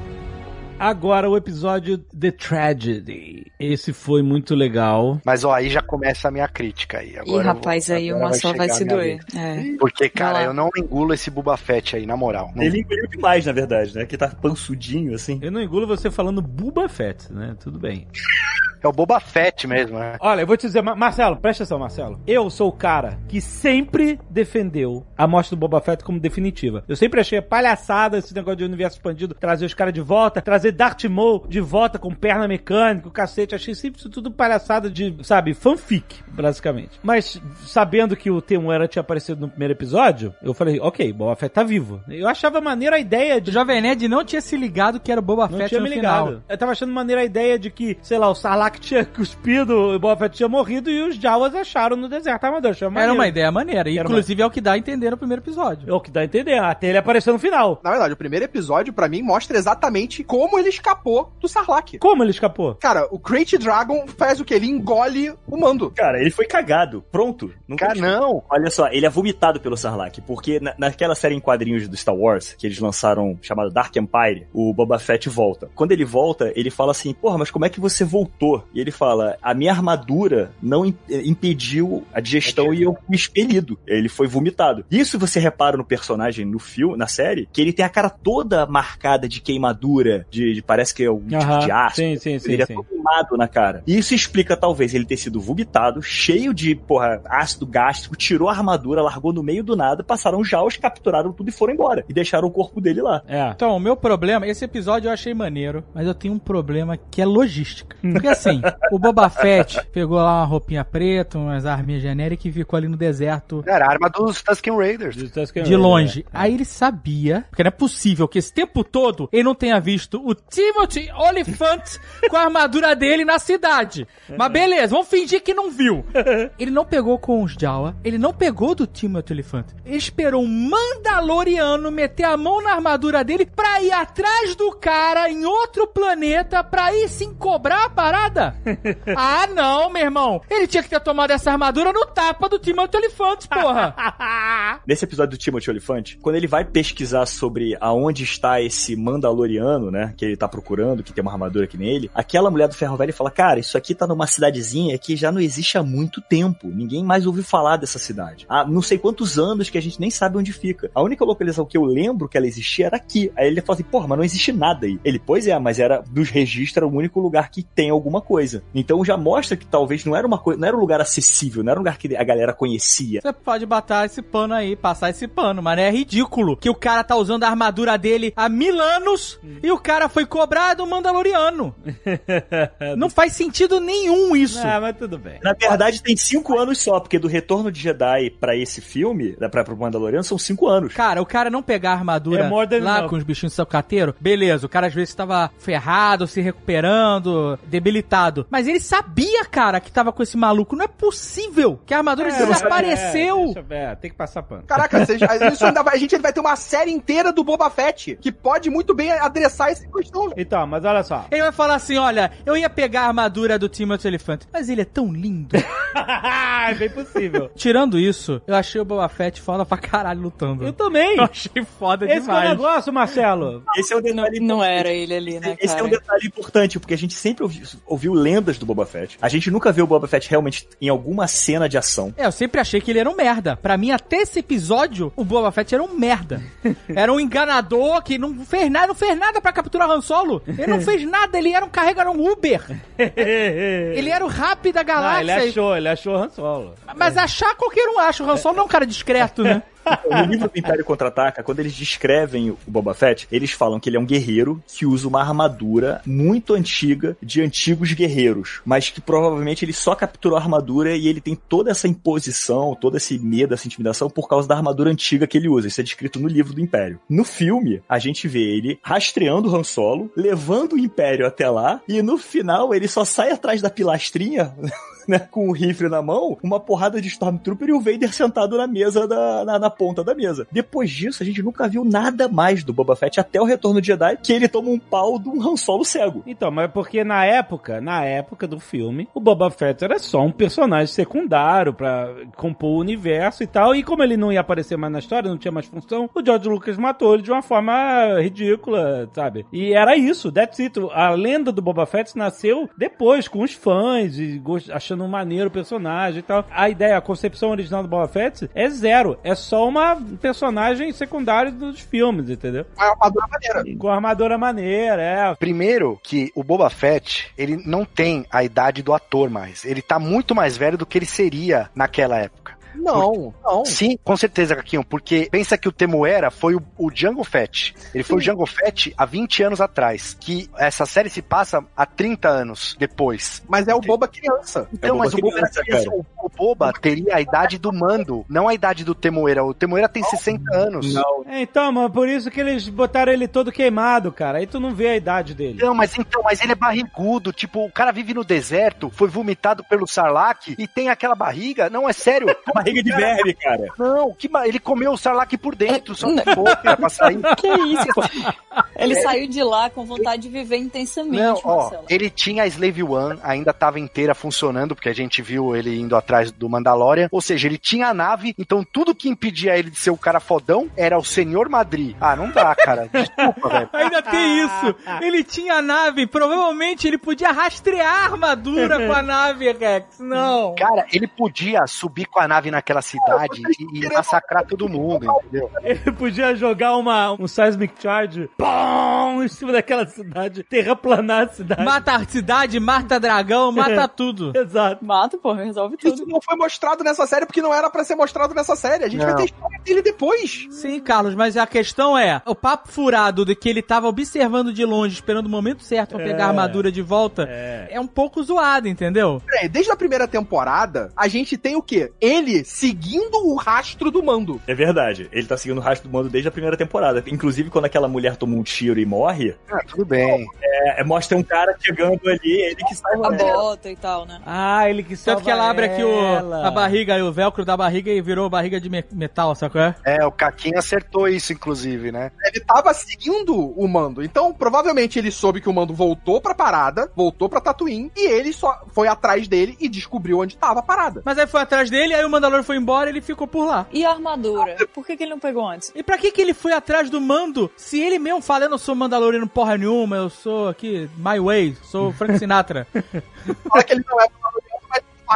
Agora o episódio The Tragedy. Esse foi muito legal. Mas ó, aí já começa a minha crítica aí. Ih, Agora vou- rapaz, aí agora uma só vai chegar a se doer. É. Porque, cara, Vai eu não engulo esse Boba Fett aí, na moral. Não- Ele engoliu demais, na verdade, né? Que tá pansudinho, assim. Eu não engulo você falando Buba Fett, né? Tudo bem. É o Boba Fett mesmo, né? Olha, eu vou te dizer, Ma- Marcelo, presta atenção, Marcelo. Eu sou o cara que sempre defendeu a morte do Boba Fett como definitiva. Eu sempre achei palhaçada esse negócio de universo expandido, trazer os caras de volta, trazer Darth Maul de volta com perna mecânica, o cacete. Achei sempre isso tudo palhaçada de, sabe, fanfic, basicamente. Mas sabendo que o Temuera tinha aparecido no primeiro episódio, eu falei, ok, Boba Fett tá vivo. Eu achava maneira a ideia de O Jovem Nerd não tinha se ligado que era o Boba não Fett tinha no me ligado. final. Eu tava achando maneira a ideia de que, sei lá, o Sarlacc tinha cuspido, o Boba Fett tinha morrido e os Jawas acharam no deserto armador. Achei Era uma ideia maneira. Era Inclusive é o que dá a entender no primeiro episódio. É o que dá a entender. Até ele apareceu no final. Na verdade, o primeiro episódio, pra mim, mostra exatamente como ele escapou do Sarlacc. Como ele escapou? Cara, o Crate Dragon faz o que? Ele engole o mando. Cara, ele foi cagado. Pronto. Não Cara, não. Olha só, ele é vomitado pelo Sarlacc, porque na- naquela série em quadrinhos do Star Wars, que eles lançaram, chamada Dark Empire, o Boba Fett volta. Quando ele volta, ele fala assim, porra, mas como é que você voltou? E ele fala, a minha armadura não eh, impediu a digestão e eu fui expelido. Ele foi vomitado. Isso você repara no personagem, no filme, na série, que ele tem a cara toda marcada de queimadura, de, de- parece que é um tipo Aham. de aço. Sim, sim, sim. Ele é sim. todo queimado na cara. E isso explica, talvez, ele ter sido vomitado, cheio de, porra, ácido gástrico, tirou a armadura, largou no meio do nada, passaram jaus, capturaram tudo e foram embora. E deixaram o corpo dele lá. É. Então, o meu problema, esse episódio eu achei maneiro, mas eu tenho um problema que é logística. Porque assim, o Boba Fett pegou lá uma roupinha preta, umas arminhas genéricas e ficou ali no deserto Era a arma dos Tusken Raiders. de longe. Aí ele sabia, porque não é possível que esse tempo todo ele não tenha visto o Timothy Oliphant com a armadura dele na cidade. Mas beleza, vamos fingir que não viu. Ele não pegou com os Jawa, ele não pegou do Timothy Oliphant. Ele esperou um Mandaloriano meter a mão na armadura dele pra ir atrás do cara em outro planeta pra ir sim cobrar a parada. ah, não, meu irmão. Ele tinha que ter tomado essa armadura no tapa do Timothy Oliphant, porra. Nesse episódio do Timothy Olyphant, quando ele vai pesquisar sobre aonde está esse Mandaloriano, né, que ele tá procurando, que tem uma armadura que nele, aquela mulher do ferro velho fala, cara, isso aqui tá numa cidadezinha que já não existe há muito tempo. Ninguém mais ouviu falar dessa cidade. Há não sei quantos anos que a gente nem sabe onde fica. A única localização que eu lembro que ela existia era aqui. Aí ele fala assim, porra, mas não existe nada aí. Ele, pois é, mas era dos registros, era o único lugar que tem alguma coisa. Então já mostra que talvez não era uma coisa, não era um lugar acessível, não era um lugar que a galera conhecia. Você pode botar esse pano aí, passar esse pano, mas é ridículo que o cara tá usando a armadura dele há mil anos e o cara foi cobrado um Mandaloriano. Não faz sentido nenhum isso. Ah, mas tudo bem. Na verdade, tem cinco anos só, porque do Retorno de Jedi pra esse filme, da- pra, pro Mandaloriano, são cinco anos. Cara, o cara não pegar a armadura É lá enough. com os bichinhos de sacateiro, beleza, o cara às vezes tava ferrado, se recuperando, debilitado. Mas ele sabia, cara, que tava com esse maluco. Não é possível que a armadura É, desapareceu. É, deixa eu ver, tem que passar pano. Caraca, ainda vai- a gente vai ter uma série inteira do Boba Fett, que pode muito bem adressar essa questão. Então, mas olha só. Ele vai falar assim: olha, eu ia pegar a armadura do Timothy Elephant, mas ele é tão lindo. é bem possível. Tirando isso, eu achei o Boba Fett foda pra caralho lutando. Eu também. Eu achei foda Esse que é o demais. negócio, Marcelo. Esse é um Não, detalhe não era ele ali, né, Esse é um cara? detalhe importante, porque a gente sempre ouviu, ouviu lendas do Boba Fett. A gente nunca viu o Boba Fett realmente em alguma cena de ação. É, eu sempre achei que ele era um merda. Pra mim, até esse episódio, o Boba Fett era um merda. Era um enganador que não fez nada, não fez nada pra capturar Han Solo. Ele não fez nada, ele era um carregador um Uber. Ele era o rap da Não, ele galáxia. achou, ele achou Han Solo. Mas achar qualquer um acha. O Han Solo não é um cara discreto, né? No livro do Império Contra-Ataca, quando eles descrevem o Boba Fett, eles falam que ele é um guerreiro que usa uma armadura muito antiga de antigos guerreiros, mas que provavelmente ele só capturou a armadura e ele tem toda essa imposição, todo esse medo, essa intimidação por causa da armadura antiga que ele usa. Isso é descrito no livro do Império. No filme, a gente vê ele rastreando o Han Solo, levando o Império até lá, e no final ele só sai atrás da pilastrinha né, com o rifle na mão, uma porrada de Stormtrooper e o Vader sentado na mesa, da, na, na ponta da mesa. Depois disso, a gente nunca viu nada mais do Boba Fett até o Retorno de Jedi, que ele toma um pau de um Han Solo cego. Então, mas porque na época, na época do filme, o Boba Fett era só um personagem secundário pra compor o universo e tal, e como ele não ia aparecer mais na história, não tinha mais função, o George Lucas matou ele de uma forma ridícula, sabe? E era isso, that's it. A lenda do Boba Fett nasceu depois, com os fãs, e achando achando maneiro o personagem e tal. A ideia, a concepção original do Boba Fett é zero. É só uma personagem secundária dos filmes, entendeu? É uma armadura maneira. Com armadura maneira, é. Primeiro que o Boba Fett, ele não tem a idade do ator mais. Ele tá muito mais velho do que ele seria naquela época. Não, não. Sim, com certeza, Caquinho, porque pensa que o Temuera foi o, o Django Fett. Ele foi o Django Fett há 20 anos atrás, que essa série se passa há 30 anos depois. Mas é o Boba criança. Então, Boba mas o Boba, criança, criança, o, o Boba teria a idade do Mando, não a idade do Temuera. O Temuera tem 60 anos. Não, É, Então, mano, por isso que eles botaram ele todo queimado, cara. Aí tu não vê a idade dele. Não, mas então, mas ele é barrigudo, tipo, o cara vive no deserto, foi vomitado pelo Sarlacc e tem aquela barriga. Não, é sério. barriga de verme, cara. Não, que ba- ele comeu o Sarlacc por dentro, só que boca pra sair. Que isso? Ele saiu de lá com vontade de viver intensamente, Não, ó, ele tinha a Slave One, ainda tava inteira funcionando, porque a gente viu ele indo atrás do Mandalorian. Ou seja, ele tinha a nave, então tudo que impedia ele de ser o cara fodão era o Senhor Madri. Ah, não dá, cara. Desculpa, velho. Ainda tem isso. Ele tinha a nave, provavelmente ele podia rastrear a armadura com a nave, Rex. Não. Cara, ele podia subir com a nave naquela cidade e, e massacrar todo mundo, entendeu? Ele podia jogar uma, um seismic charge pum, em cima daquela cidade, terraplanar a cidade. Mata a cidade, mata dragão, mata tudo. Exato. Mata, pô, resolve tudo. Isso não foi mostrado nessa série porque não era pra ser mostrado nessa série. A gente vai Não. ter a história dele depois. Sim, Carlos, mas a questão é, o papo furado de que ele tava observando de longe, esperando o momento certo pra pegar a armadura de volta, é. um pouco zoado, entendeu? Peraí, desde a primeira temporada, a gente tem o quê? Ele seguindo o rastro do mando. É verdade. Ele tá seguindo o rastro do mando desde a primeira temporada. Inclusive, quando aquela mulher toma um tiro e morre, Ah, tudo bem. é, mostra um cara chegando ali, ele que salva A ela. bota e tal, né? Ah, ele que salva Tanto que ela abre aqui o, a barriga, o velcro da barriga e virou barriga de me- metal, sabe qual é? É, o Caquinho acertou isso, inclusive, né? Ele tava seguindo o mando. Então, provavelmente, ele soube que o mando voltou pra parada, voltou pra Tatooine, e ele só foi atrás dele e descobriu onde tava a parada. Mas aí foi atrás dele, aí o Mandalor foi embora e ele ficou por lá. E a armadura? Por que, que ele não pegou antes? E pra que que ele foi atrás do mando? Se ele mesmo fala, eu não sou mandaloriano porra nenhuma, eu sou aqui, my way, sou Frank Sinatra. Fala que ele não é mandaloriano,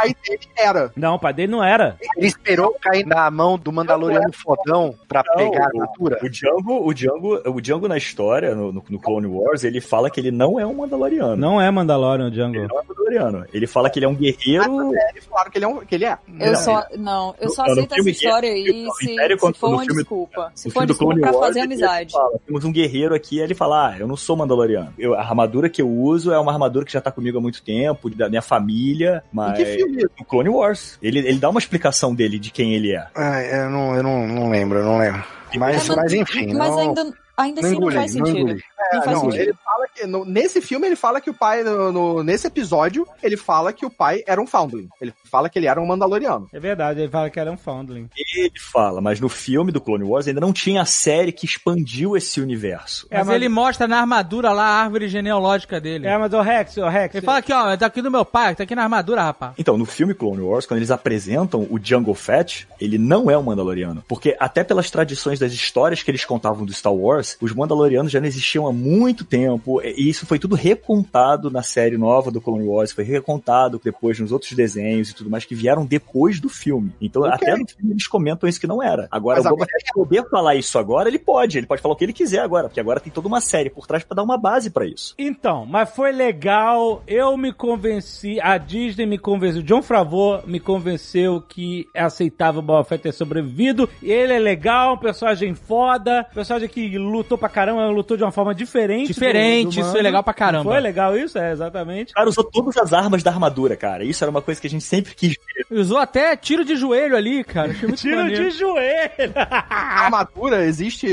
pai dele era. Não, o pai dele não era. Ele esperou cair na mão do Mandaloriano fodão pra Não, pegar a armadura. O Django, o Django, o Django na história, no, no- Clone Wars, ele fala que ele não é um Mandaloriano. Não é Mandalorian o Django. Ele não é Mandaloriano. Ele fala que ele é um guerreiro. É, eles falaram que ele é. Um, que ele é. Eu Não, só, não, eu só no aceito essa filme- história aí se, se for uma filme- desculpa. Se for desculpa Clone pra Wars, fazer ele amizade. fala, temos um guerreiro aqui, ele fala, ah, eu não sou Mandaloriano. Eu- a armadura que eu uso é uma armadura que já tá comigo há muito tempo, da minha família, Em mas... que filme? No Clone Wars. Ele, ele dá uma explicação dele, de quem ele é. Ai, eu não, eu não, não lembro, eu não lembro. Mas, É, mas enfim, Mas não, ainda, ainda não assim não engoli, faz não sentido. engoli. Não faz não, sentido. Ele fala que. no- nesse filme, ele fala que o pai. no- no- nesse episódio, ele fala que o pai era um Foundling. Ele fala que ele era um Mandaloriano. É verdade, ele fala que era um Foundling. Ele fala, mas no filme do Clone Wars ainda não tinha a série que expandiu esse universo. É, mas, mas- ele mostra na armadura lá a árvore genealógica dele. É, mas o Rex, o Rex. Ele fala aqui, ó, tá aqui no meu pai, tá aqui na armadura, rapaz. Então, no filme Clone Wars, quando eles apresentam o Jungle Fett, ele não é um Mandaloriano. Porque até pelas tradições das histórias que eles contavam do Star Wars, os Mandalorianos já não existiam há muito tempo. E isso foi tudo recontado na série nova do Clone Wars, foi recontado depois nos outros desenhos e tudo mais que vieram depois do filme. Então, Ok. até no filme eles comentam isso que não era. Agora, Mas o Boba Fett poder falar isso agora, ele pode. Ele pode falar o que ele quiser agora, porque agora tem toda uma série por trás pra dar uma base pra isso. Então, mas foi legal, eu me convenci, a Disney me convenceu, John Favreau me convenceu que é aceitável o Boba Fett ter sobrevivido, ele é legal, um personagem foda, personagem que lutou pra caramba, lutou de uma forma diferente. Diferente, do- do isso é legal pra caramba. Foi legal isso? É, exatamente. O cara usou todas as armas da armadura, cara. Isso era uma coisa que a gente sempre quis ver. Usou até tiro de joelho ali, cara. Tiro maneiro. de joelho! A armadura, existe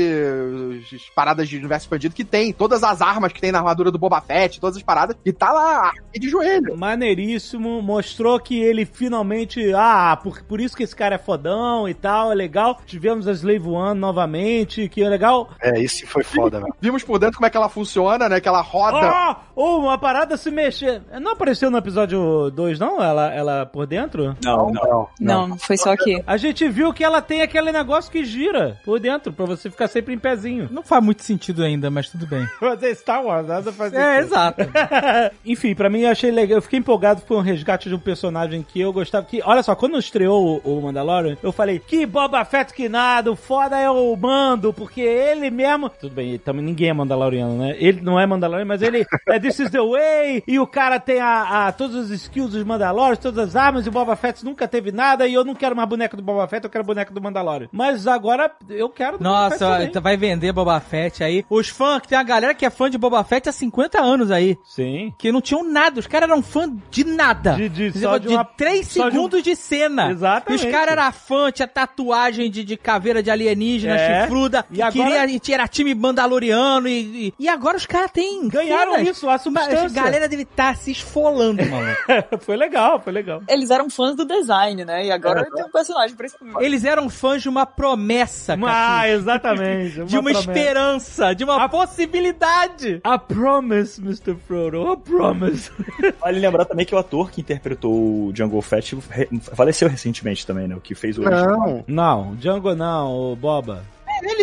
as paradas de universo expandido que tem todas as armas que tem na armadura do Boba Fett, todas as paradas, e tá lá, de joelho. Maneiríssimo, mostrou que ele finalmente, ah, por, por isso que esse cara é fodão e tal, é legal. Tivemos a Slave One novamente, que é legal. É, isso foi foda, velho. Vimos por dentro como é que ela funciona, né? Que ela roda. Ah, Ou uma parada se mexer. Não apareceu no episódio 2, não? Ela, ela por dentro? Não, não. Não, foi só aqui. A gente viu que ela tem aquele negócio que gira por dentro, pra você ficar sempre em pezinho. Não faz muito sentido ainda, mas tudo bem. Mas é Star Wars, nada faz É, sentido. exato. Enfim, pra mim eu achei legal. Eu fiquei empolgado com o resgate de um personagem que eu gostava. Que, olha só, quando estreou o, o Mandalorian, eu falei: que Boba Fett que nada, o foda é o Mando, porque ele mesmo. Tudo bem, também ninguém é Mandaloriano, né? Ele não é Mandaloriano, mas ele é This is the way. E o cara tem a, a- todos os skills dos Mandalorians, todas as armas. E o Boba Fett nunca teve nada. E eu não quero mais boneco do Boba Fett, eu quero boneco do Mandalorian. Mas agora eu quero do Nossa, também. vai vender Boba Fett aí. Os fãs, que tem uma galera que é fã de Boba Fett há 50 anos aí. Sim. Que não tinham nada. Os caras eram fã de nada. De- de- Você só falou de uma- 3 só de um- segundos de, cena. Exatamente. E os caras eram fã, tinha tatuagem de, de caveira de alienígena, É. chifruda. E E agora- queria, e era time mandaloriano. E, e, e agora os caras têm. Ganharam cenas. isso, a substância. A galera deve estar se esfolando, mano. foi legal, foi legal. Eles eram fãs do design, né? E agora tem um personagem principal. Eles eram fãs de uma promessa, Ah, Catu. exatamente. De uma promessa. esperança, de uma possibilidade. A promise, Mr. Frodo, a promise. Vale lembrar também que o ator que interpretou o Jungle Fett faleceu recentemente também, né? O que fez o original. Não. Não, Django não, o Boba.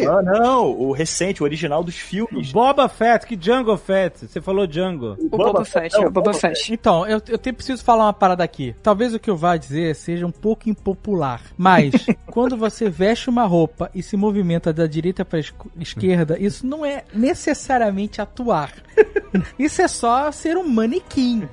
Ah, não, o recente, o original dos filmes. Boba Fett, que Django Fett? Você falou Django. O Boba Fett, não, é o Boba Fett. Então, eu, eu te- preciso falar uma parada aqui. Talvez o que eu vá dizer seja um pouco impopular, mas quando você veste uma roupa e se movimenta da direita para esquerda, isso não é necessariamente atuar. Isso é só ser um manequim.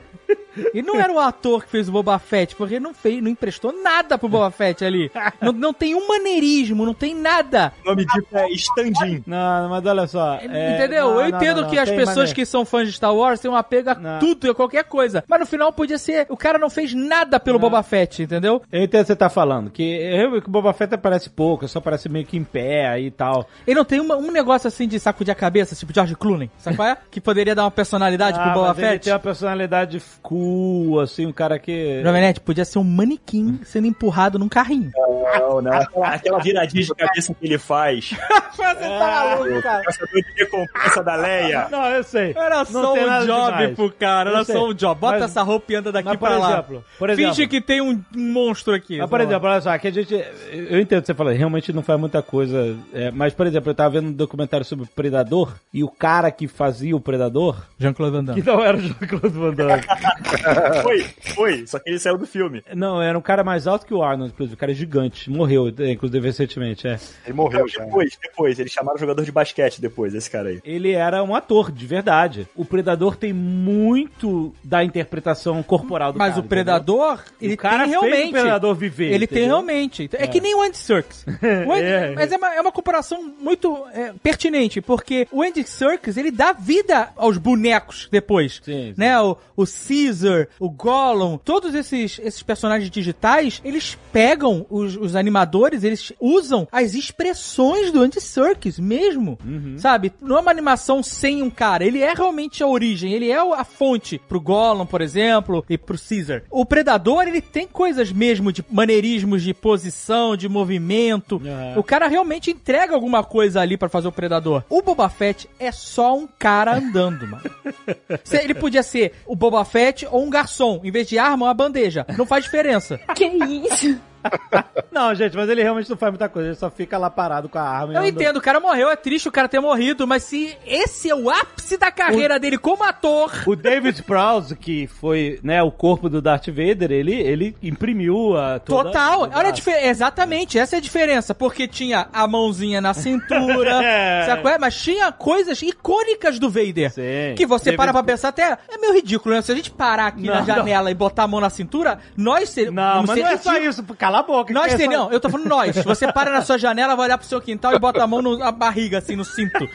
E não era o ator que fez o Boba Fett, porque não fez, não emprestou nada pro Boba Fett ali. Não, não tem um maneirismo, não tem nada. O nome disso é Standin. Não, mas olha só. é, Entendeu? não, eu entendo não, que não, as pessoas maneira. que são fãs de Star Wars têm um apego a Não. tudo e a qualquer coisa. Mas no final podia ser. O cara não fez nada pelo Boba Fett, entendeu? Eu entendo o que você tá falando, que, eu, que o Boba Fett aparece pouco, só aparece meio que em pé aí e tal. Ele não tem uma- um negócio assim de sacudir a cabeça, tipo George Clooney, sabe qual é? Que poderia dar uma personalidade pro Ah, Boba mas ele Fett. tem uma personalidade cool, assim, um cara que... Jovem Nerd, podia ser um manequim sendo empurrado num carrinho. Não, não. Aquela, aquela viradinha de cabeça que ele faz. Você tá maluco, cara. Caçador de recompensa da Leia. Não, eu sei. Era Não só um job demais. pro cara, era só um job. Bota Mas- essa roupa e anda daqui mas, pra lá. exemplo, por exemplo- Finge que tem um monstro aqui. Mas, por exemplo, olha só, que a gente. Eu entendo o que você fala, realmente não faz muita coisa. é, mas, por exemplo, eu tava vendo um documentário sobre o Predador e o cara que fazia o Predador, Jean-Claude Van que Damme. não era o Jean-Claude Van Damme. Foi, foi. Só que ele saiu do filme. não, era um cara mais alto que o Arnold, inclusive. O cara é gigante. Morreu, inclusive, recentemente. É. Ele morreu já. Depois, depois. Eles chamaram o jogador de basquete depois, esse cara aí. Ele era um ator, de verdade. O Predador tem muito da interpretação corporal do Mas cara. o Predador, ele o cara tem fez realmente. o Predador viver, Ele tem entendeu? realmente. É, que nem o Andy Serkis. O Andy- É. Mas é uma, é uma comparação muito é, pertinente, porque o Andy Serkis, ele dá vida aos bonecos depois. Sim, sim. Né? O, o Caesar, o Gollum, todos esses, esses personagens digitais, eles pegam os, os animadores, eles usam as expressões do Andy Serkis mesmo. Uhum. Sabe? Não é uma animação sem um cara. Ele é realmente a origem, ele é a fonte pro Gollum, por exemplo, e pro Caesar. O Predador, ele tem coisas mesmo de maneirismos de posição, de movimento. Uhum. O cara realmente entrega alguma coisa ali pra fazer o Predador. O Boba Fett é só um cara andando, mano. Ele podia ser o Boba Fett ou um garçom. Em vez de arma, uma bandeja. Não faz diferença. Que isso? Não, gente, mas ele realmente não faz muita coisa. Ele só fica lá parado com a arma. Eu entendo, o cara morreu, é triste o cara ter morrido, mas se esse é o ápice da carreira dele como ator, O David Prowse, que foi né, o corpo do Darth Vader, ele, ele imprimiu a toda- Total, toda- olha a diferença. Exatamente, essa é a diferença. Porque tinha a mãozinha na cintura, É. sabe qual é? Mas tinha coisas icônicas do Vader. Sim. Que você David- para pra pensar até. É meio ridículo, né? Se a gente parar aqui Não, na janela e botar a mão na cintura, nós seríamos. Não, mas não é só isso. Cala a boca. Nós é só- seríamos, eu tô falando nós. Você para na sua janela, vai olhar pro seu quintal e bota a mão na barriga, assim, no cinto.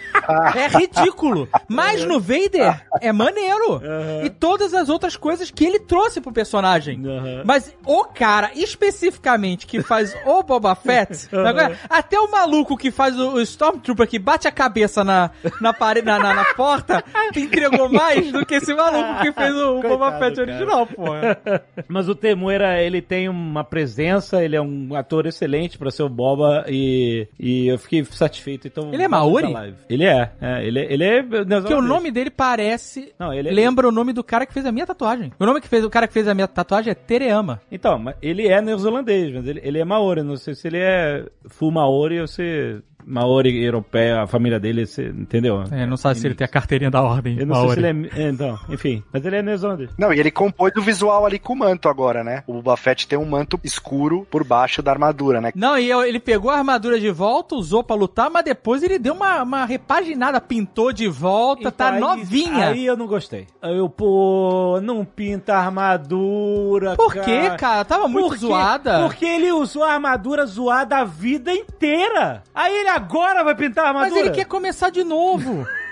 É ridículo. Mas no Vader é maneiro. E todas as outras coisas que ele trouxe pro personagem. Aham. Mas o cara, especificamente, que faz o Boba Fett, agora, até o maluco que faz o, o Stormtrooper que bate a cabeça na, na, parede, na, na, na porta, entregou mais do que esse maluco que fez o, o Boba Fett cara. original, pô. Mas o Temuera, ele tem uma presença ele é um ator excelente pra ser o Boba e, e eu fiquei satisfeito. Então, Ele é Maori? Ele é, é, ele, ele é. Porque o nome dele parece. Não, ele é- Lembra o nome do cara que fez a minha tatuagem. O nome que fez o cara que fez a minha tatuagem é Tereama. Então, ele é neozelandês, mas ele, ele é Maori. Não sei se ele é full Maori ou se Maori europeia, a família dele, se, entendeu? É, não sabe se ele tem a carteirinha da ordem. Eu não Maori. sei se ele é. é, Então, enfim. Mas ele é neozelandês. Não, e ele compôs o visual ali com o manto agora, né? O Boba Fett tem um manto escuro por baixo da armadura, né? Não, e ele pegou a armadura de volta, usou pra lutar, mas depois ele deu uma, uma repaginada, pintou de volta, tá Então, aí- novinha. Aí eu não gostei. Eu, pô, não pinta a armadura. Por quê, cara? Tava muito Por zoada. Porque ele usou a armadura zoada a vida inteira. Aí ele agora vai pintar a Mas armadura. ele quer começar de novo.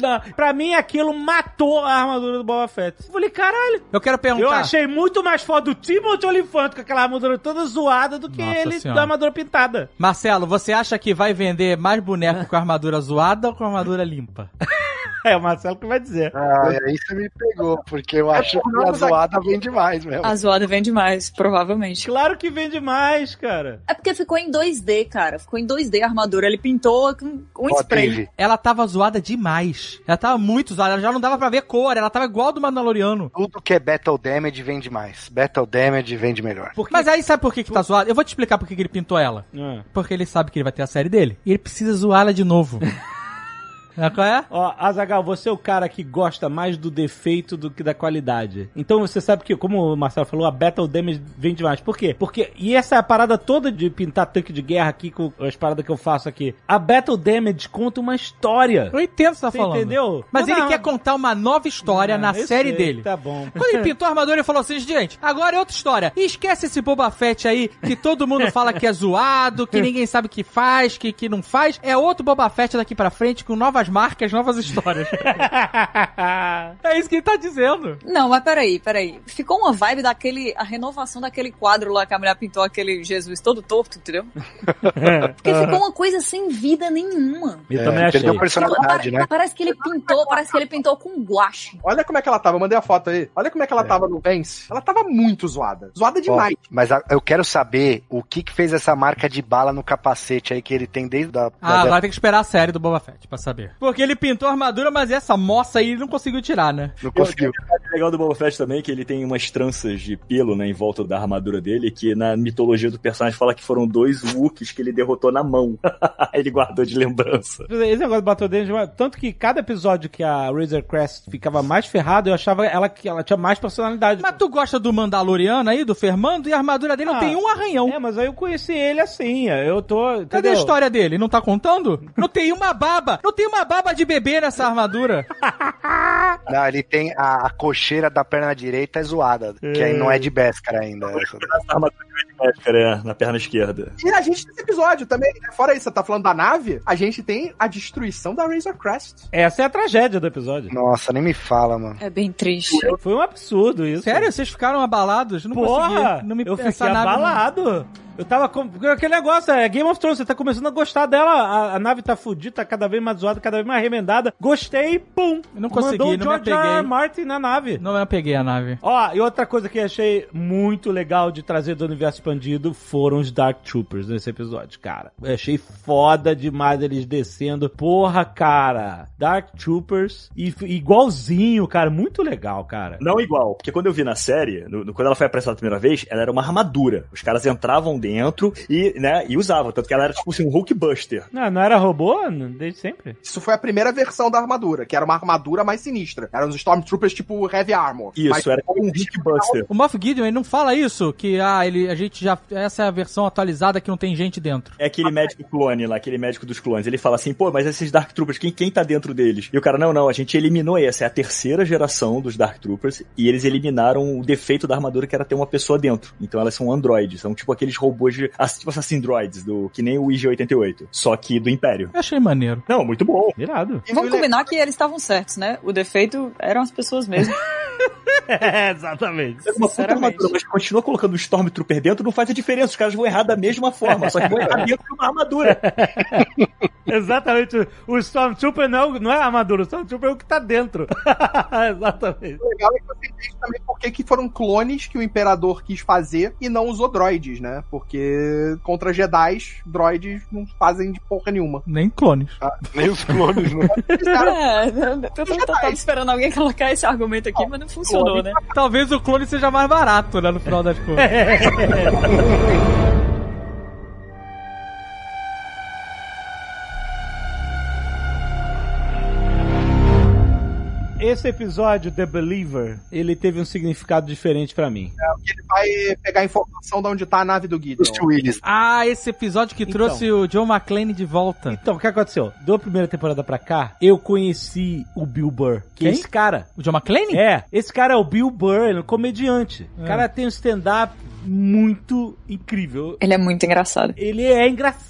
Não, pra mim, aquilo matou a armadura do Boba Fett. Eu falei, caralho. Eu quero perguntar. Eu achei muito mais foda o Timothy Olyphant com aquela armadura toda zoada do que Nossa ele Senhora. da armadura pintada. Marcelo, você acha que vai vender mais boneco com armadura zoada ou com armadura limpa? É o Marcelo que vai dizer. Ah, aí você me pegou, porque eu acho que a zoada vem demais mesmo. A zoada vem demais, provavelmente. Claro que vende mais, cara. É porque ficou em 2D, cara. Ficou em 2D a armadura. Ele pintou com um spray. Ela tava zoada demais. Ela tava muito zoada, ela já não dava pra ver cor, ela tava igual a do Mandaloriano. tudo que é Battle Damage vende mais. Battle Damage vende melhor. Porque... Mas aí sabe por que, que tá zoada? Eu vou te explicar por que, que ele pintou ela. Ah. Porque ele sabe que ele vai ter a série dele. E ele precisa zoar ela de novo. Qual é? Ó, Azagal, você é o cara que gosta mais do defeito do que da qualidade. Então você sabe que, como o Marcelo falou, a Battle Damage vem demais. Por quê? Porque, e essa é a parada toda de pintar tanque de guerra aqui com as paradas que eu faço aqui. A Battle Damage conta uma história. Eu entendo o que você tá Você falando. entendeu? Mas Não, ele não. quer contar uma nova história Não, na série sei, dele. Tá bom. Quando ele pintou a armadura, ele falou assim, gente, agora é outra história. E esquece esse Boba Fett aí, que todo mundo fala que é zoado, que ninguém sabe o que faz, que, que não faz. É outro Boba Fett daqui pra frente, com novas marcas, novas histórias. é isso que ele tá dizendo. Não, mas peraí, peraí. Ficou uma vibe daquele. A renovação daquele quadro lá que a mulher pintou aquele Jesus todo torto, entendeu? Porque ficou uma coisa sem vida nenhuma. Eu É, também achei. perdeu personalidade, né? Parece que ele pintou, parece que ele pintou com guache. Olha como é que ela tava, eu mandei a foto aí. Olha como é que ela tava no Vence. Ela tava muito zoada. Zoada demais. mas a- eu quero saber o que que fez essa marca de bala no capacete aí que ele tem desde a... Ah, da- agora tem que esperar a série do Boba Fett pra saber. Porque ele pintou a armadura, mas essa moça aí ele não conseguiu tirar, né? Não conseguiu. O legal do Boba Fett também é que ele tem umas tranças de pelo, né, em volta da armadura dele, que na mitologia do personagem fala que foram dois Wookiees que ele derrotou na mão. ele guardou de lembrança. Esse negócio de Battle Damage, tanto que cada episódio que a Razor Crest ficava mais ferrada, eu achava ela que ela tinha mais personalidade. Mas tu gosta do Mandaloriano aí, do Fermando, e a armadura dele não Ah, tem um arranhão. É, mas aí eu conheci ele assim, eu tô... Cadê entendeu? a história dele? Não tá contando? Não tem uma baba! Não tem uma baba de bebê nessa armadura! Não, ele tem a, a cocheira da perna direita é zoada, que aí não é de Beskar ainda. Essa armadura é, na perna esquerda. E a gente nesse episódio também, né? fora isso, você tá falando da nave, a gente tem a destruição da Razor Crest. Essa é a tragédia do episódio. Nossa, nem me fala, mano. É bem triste. Foi um absurdo isso. Sério? Vocês ficaram abalados? Não Porra! consegui. Não me eu fiquei não- abalado. Eu tava com. porque Aquele negócio, é Game of Thrones, você tá começando a gostar dela. A, a nave tá fudida, tá cada vez mais zoada, cada vez mais remendada. Gostei, pum! Eu não consegui, Mandou o não me George R. Apeguei. Martin na nave. Não eu peguei a nave. Ó, e outra coisa que eu achei muito legal de trazer do universo expandido foram os Dark Troopers nesse episódio, cara. Eu achei foda demais eles descendo. Porra, cara. Dark Troopers e igualzinho, cara. Muito legal, cara. Não igual, porque quando eu vi na série, no- no- quando ela foi apresentada a primeira vez, ela era uma armadura. Os caras entravam dentro e, né, e usavam. Tanto que ela era tipo assim, um Hulkbuster. Não, não era robô desde sempre? Isso foi a primeira versão da armadura, que era uma armadura mais sinistra. Eram os Stormtroopers tipo Heavy Armor. Isso, Mas- era como um Hulkbuster. O Moff Gideon, ele não fala isso? Que, ah, ele, a gente já... Essa é a versão atualizada que não tem gente dentro. É aquele médico clone lá, aquele médico dos clones. Ele fala assim, pô, mas esses Dark Troopers, quem, quem tá dentro deles? E o cara, não, não, a gente eliminou essa. É a terceira geração dos Dark Troopers. E eles eliminaram o defeito da armadura que era ter uma pessoa dentro. Então elas são androides. São tipo aqueles robôs de. Tipo Assassin Droids, do, que nem o IG-88. Só que do Império. Eu achei maneiro. Não, muito bom. Irado. E Vamos combinar que eles estavam certos, né? O defeito eram as pessoas mesmo. É, exatamente. Pega uma puta armadura, mas continua colocando o Stormtrooper dentro, não faz a diferença. Os caras vão errar da mesma forma, só que vão errar dentro de uma armadura. Exatamente. O Stormtrooper não, é não é a armadura, o Stormtrooper é o que tá dentro. exatamente. O legal é que você entende também por que foram clones que o Imperador quis fazer e não usou droids, né? Porque contra Jedi, droids não fazem de porra nenhuma. Nem clones. Nem os clones, né? É, eu tava esperando alguém colocar esse argumento aqui, mas não funcionou, né? Talvez o clone seja mais barato, né? No final das contas. Esse episódio, The Believer, ele teve um significado diferente pra mim. que ele vai pegar a informação de onde tá a nave do Gideon. Bruce Willis. Ah, esse episódio que Então. trouxe o John McClane de volta. Então, o que aconteceu? Da primeira temporada pra cá, eu conheci o Bill Burr. Que é Quem? esse cara. O John McClane? É, esse cara é o Bill Burr, ele é um comediante. O cara tem um stand-up muito incrível. Ele é muito engraçado. Ele é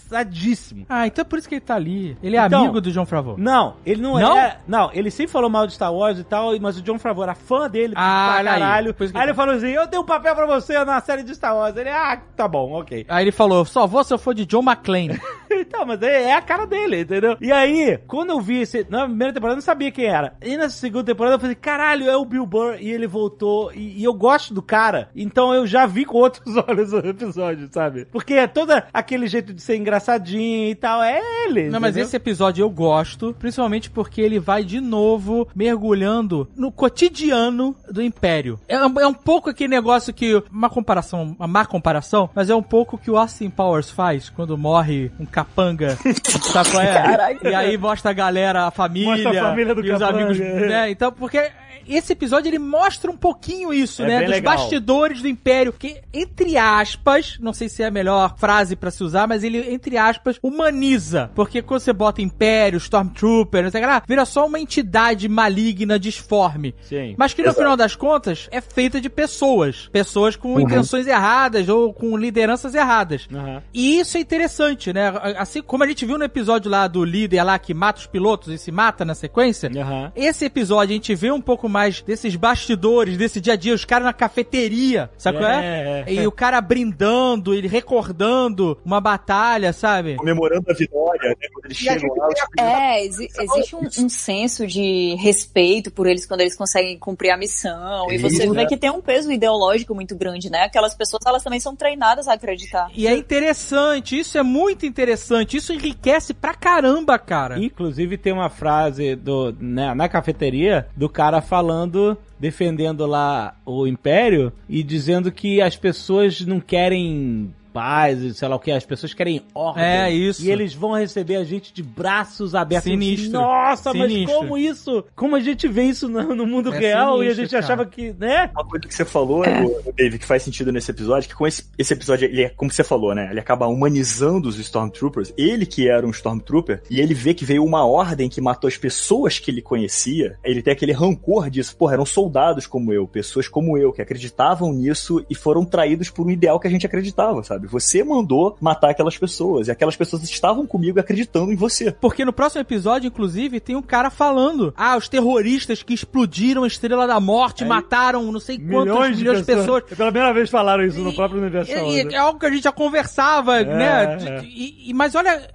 engraçadíssimo. Ah, então é por isso que ele tá ali. Ele é Então- amigo do John Favreau. Não, ele não, Não? é. Não, ele sempre falou mal de Star Wars e tal, mas o John Favreau era fã dele Ah, pra aí. caralho. Aí ele falou assim: Eu tenho um papel pra você na série de Star Wars. Ele, ah, tá bom, ok. Aí ele falou, só vou se eu for de John McClane. Então, mas é, é a cara dele, entendeu? E aí, quando eu vi esse. Na primeira temporada eu não sabia quem era. E na segunda temporada eu falei, caralho, é o Bill Burr. E ele voltou. E, e eu gosto do cara. Então eu já vi com outros olhos o episódio, sabe? Porque é todo aquele jeito de ser engraçadinho e tal. É ele. Não, mas entendeu? esse episódio eu gosto, principalmente porque ele vai de novo mergulhando no cotidiano do Império. É, um- é um pouco aquele negócio que, uma comparação, uma má comparação, mas é um pouco que o Austin Powers faz quando morre um capanga, sabe qual é? Caraca. E aí mostra a galera, a família, Mostra a família do e os capanga. amigos, né? Então, porque esse episódio ele mostra um pouquinho isso, É né? Dos legal. bastidores do Império, que, entre aspas, não sei se é a melhor frase pra se usar, mas ele, entre aspas, humaniza. Porque quando você bota Império, Stormtrooper, não sei o que lá, vira só uma entidade maligna, disforme. Sim. Mas que no final das contas é feita de pessoas. Pessoas com intenções erradas ou com lideranças erradas. Aham. E isso é interessante, né? Assim como a gente viu no episódio lá do líder lá que mata os pilotos e se mata na sequência. Aham. Esse episódio a gente vê um pouco mais desses bastidores, desse dia a dia, os caras na cafeteria, sabe qual é? É, é. E o cara brindando, ele recordando uma batalha, sabe? Comemorando a vitória, né? Quando eles E chegam lá. É, exi- existe um, um senso de respeito por eles quando eles conseguem cumprir a missão. E você Isso, vê né? que tem um peso ideológico muito grande, né? Aquelas pessoas, elas também são treinadas a acreditar. E é interessante, isso é muito interessante, isso enriquece pra caramba, cara. Inclusive tem uma frase do, né, na cafeteria do cara falando, defendendo lá o Império e dizendo que as pessoas não querem paz, e sei lá o que, as pessoas querem ordem. É, isso. E eles vão receber a gente de braços abertos. Sinistro. Nossa, mas Sinistro. como isso? Como a gente vê isso no, no mundo É real e a sinistro, gente cara. achava que, né? Uma coisa que você falou, o David, que faz sentido nesse episódio, que com esse, esse episódio, ele é, como você falou, né? Ele acaba humanizando os Stormtroopers. Ele que era um Stormtrooper, e ele vê que veio uma ordem que matou as pessoas que ele conhecia. Ele tem aquele rancor disso. Porra, eram soldados como eu, pessoas como eu, que acreditavam nisso e foram traídos por um ideal que a gente acreditava, sabe? Você mandou matar aquelas pessoas, e aquelas pessoas estavam comigo acreditando em você. Porque no próximo episódio, inclusive, tem um cara falando: Ah, os terroristas que explodiram a Estrela da Morte, mataram não sei quantos milhões, de pessoas. Pela primeira vez falaram isso no E- próprio universo. E- né? é algo que a gente já conversava, né? De- é. E, e- mas olha,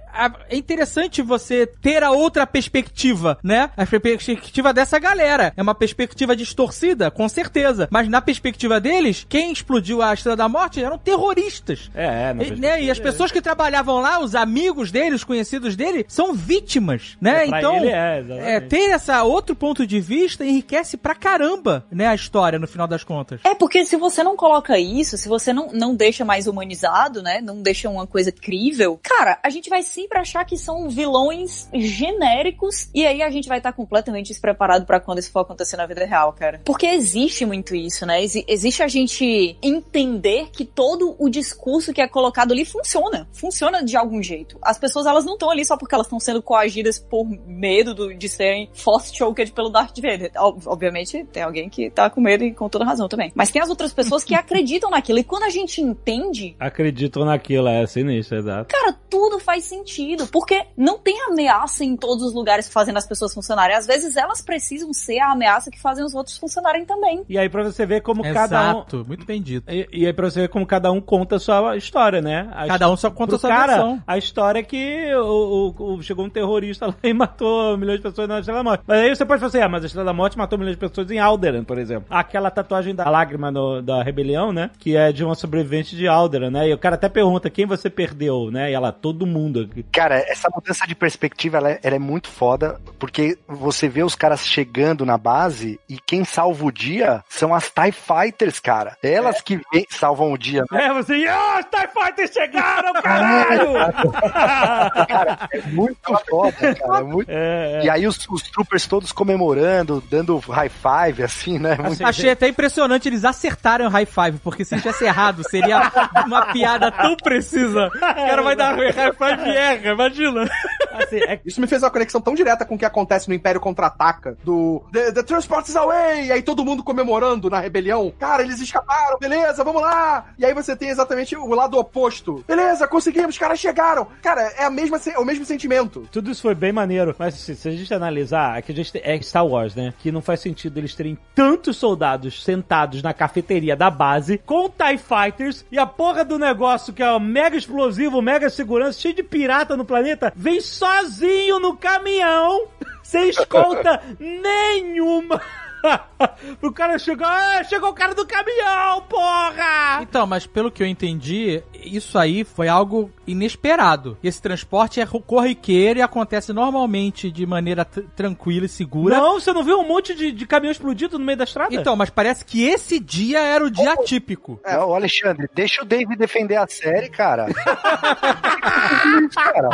é interessante você ter a outra perspectiva, né? A perspectiva dessa galera. É uma perspectiva distorcida, com certeza. Mas na perspectiva deles, quem explodiu a Estrela da Morte eram terroristas. É, é, na E, né, e as pessoas que trabalhavam lá, os amigos dele, os conhecidos dele, são vítimas, né? É, então, ele é, exatamente. é, ter essa outro ponto de vista enriquece pra caramba, né, a história no final das contas. É porque se você não coloca isso, se você não, não deixa mais humanizado, né? Não deixa uma coisa crível, cara, a gente vai sempre achar que são vilões genéricos e aí a gente vai estar completamente despreparado pra quando isso for acontecer na vida real, cara. Porque existe muito isso, né? Exi- existe a gente entender que todo o discurso que é colocado ali funciona. Funciona de algum jeito. As pessoas, elas não estão ali só porque elas estão sendo coagidas por medo do- de serem force choked pelo Darth Vader. Ob- Obviamente, tem alguém que tá com medo e com toda razão também. Mas tem as outras pessoas que acreditam naquilo. E quando a gente entende, Acreditam naquilo, é sinistro, exato. cara, tudo faz sentido. Sentido, porque não tem ameaça em todos os lugares fazendo as pessoas funcionarem. Às vezes elas precisam ser a ameaça que fazem os outros funcionarem também. E aí pra você ver como cada um... Exato, muito bem dito. E, e aí pra você ver como cada um conta a sua história, né? A Cada um só conta a sua cara, versão. a história é que o, o- o- chegou um terrorista lá e matou milhões de pessoas na Estrela da Morte. Mas aí você pode falar assim, ah, mas a Estrela da Morte matou milhões de pessoas em Alderan, por exemplo. Aquela tatuagem da lágrima no- da rebelião, né? Que é de uma sobrevivente de Alderan, né? E o cara até pergunta quem você perdeu, né? E ela, todo mundo. Cara, essa mudança de perspectiva, ela é, ela é muito foda, porque você vê os caras chegando na base e quem salva o dia são as TIE Fighters, cara. Elas que vem- salvam o dia, né? É, você, ah, os TIE Fighters chegaram, caralho! Cara, é muito foda, cara. É muito... É, é. E aí os, os troopers todos comemorando, dando high five, assim, né? Muito... Assim, Achei até impressionante eles acertarem o high five, porque se tivesse errado, seria uma piada tão precisa. O cara vai dar high five e erra, imagina. assim, é Isso me fez uma conexão tão direta com o que acontece no Império Contra-Ataca, do the, the Transport is away! E aí todo mundo comemorando na rebelião. Cara, eles escaparam, beleza, vamos lá! E aí você tem exatamente o lado oposto. Beleza, conseguimos, os caras chegaram! Cara, é, a mesma, é o mesmo sentimento. Tudo isso foi bem maneiro, mas assim, se a gente analisar, é que a gente tem- é Star Wars, né? Que não faz sentido eles terem tantos soldados sentados na cafeteria da base com TIE Fighters e a porra do negócio que é o mega explosivo, mega segurança, cheio de pirata no planeta, vem sozinho no caminhão, sem escolta nenhuma. o cara chegou, ah, chegou o cara do caminhão, porra! Então, mas pelo que eu entendi, isso aí foi algo inesperado. Esse transporte é corriqueiro e acontece normalmente de maneira tr- tranquila e segura. Não, você não viu um monte de, de caminhão explodido no meio da estrada? Então, mas parece que esse dia era o dia típico. Não, Alexandre, deixa o Dave defender a série, cara. cara,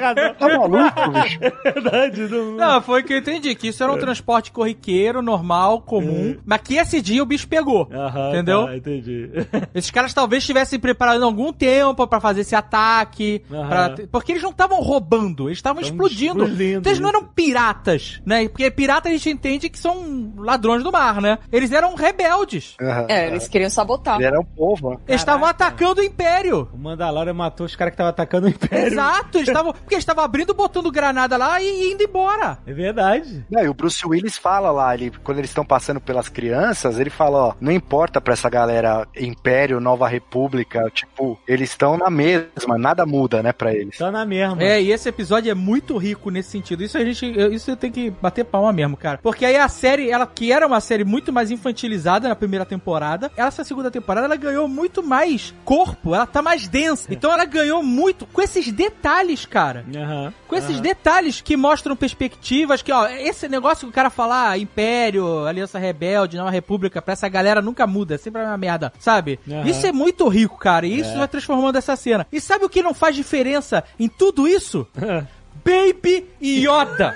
razão. tá maluco, bicho? É verdade. Não, Não, foi o que eu entendi, que isso era um transporte corriqueiro, normal, comum, mas que esse dia o bicho pegou. Aham, entendeu? tá, entendi. Esses caras talvez estivessem preparando algum tempo pra fazer esse ataque. Pra- Porque eles não estavam roubando, eles estavam Tavam explodindo. explodindo, Então eles não eram piratas, né? Porque pirata a gente entende que são ladrões do mar, né? Eles eram rebeldes. Aham. É, eles queriam sabotar. Ele era um povo, né? Eles estavam atacando o Império. O Mandalorian matou os caras que estavam atacando o Império. Exato, eles estavam. Porque eles estavam abrindo, botando granada lá e indo embora. É verdade. Não, e o Bruce Willis fala lá, ele, quando eles estão passando pelas crianças, ele fala, ó, não importa pra essa galera Império, Nova República, tipo, eles estão na mesma, nada muda, né, pra eles. Tá na mesma. É, e esse episódio é muito rico nesse sentido. Isso a gente, isso tem que bater palma mesmo, cara. Porque aí a série, ela que era uma série muito mais infantilizada na primeira temporada, essa segunda temporada ela ganhou muito mais corpo, ela tá mais densa. Então ela ganhou muito com esses detalhes, cara. Aham. Com esses aham. detalhes que mostram perspectivas, que ó, esse negócio que o cara falar, Império, Aliança Rebelde, Nova República, pra essa galera nunca muda, é sempre uma merda, sabe? Aham. Isso é muito rico, cara, e isso É. vai transformando essa cena. E sabe o que não faz diferença em tudo isso? Baby Yoda.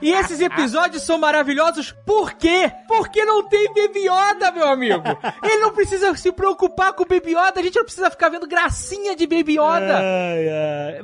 e esses episódios são maravilhosos por quê? Porque não tem Baby Yoda, meu amigo. Ele não precisa se preocupar com o Baby Yoda, a gente não precisa ficar vendo gracinha de Baby Yoda.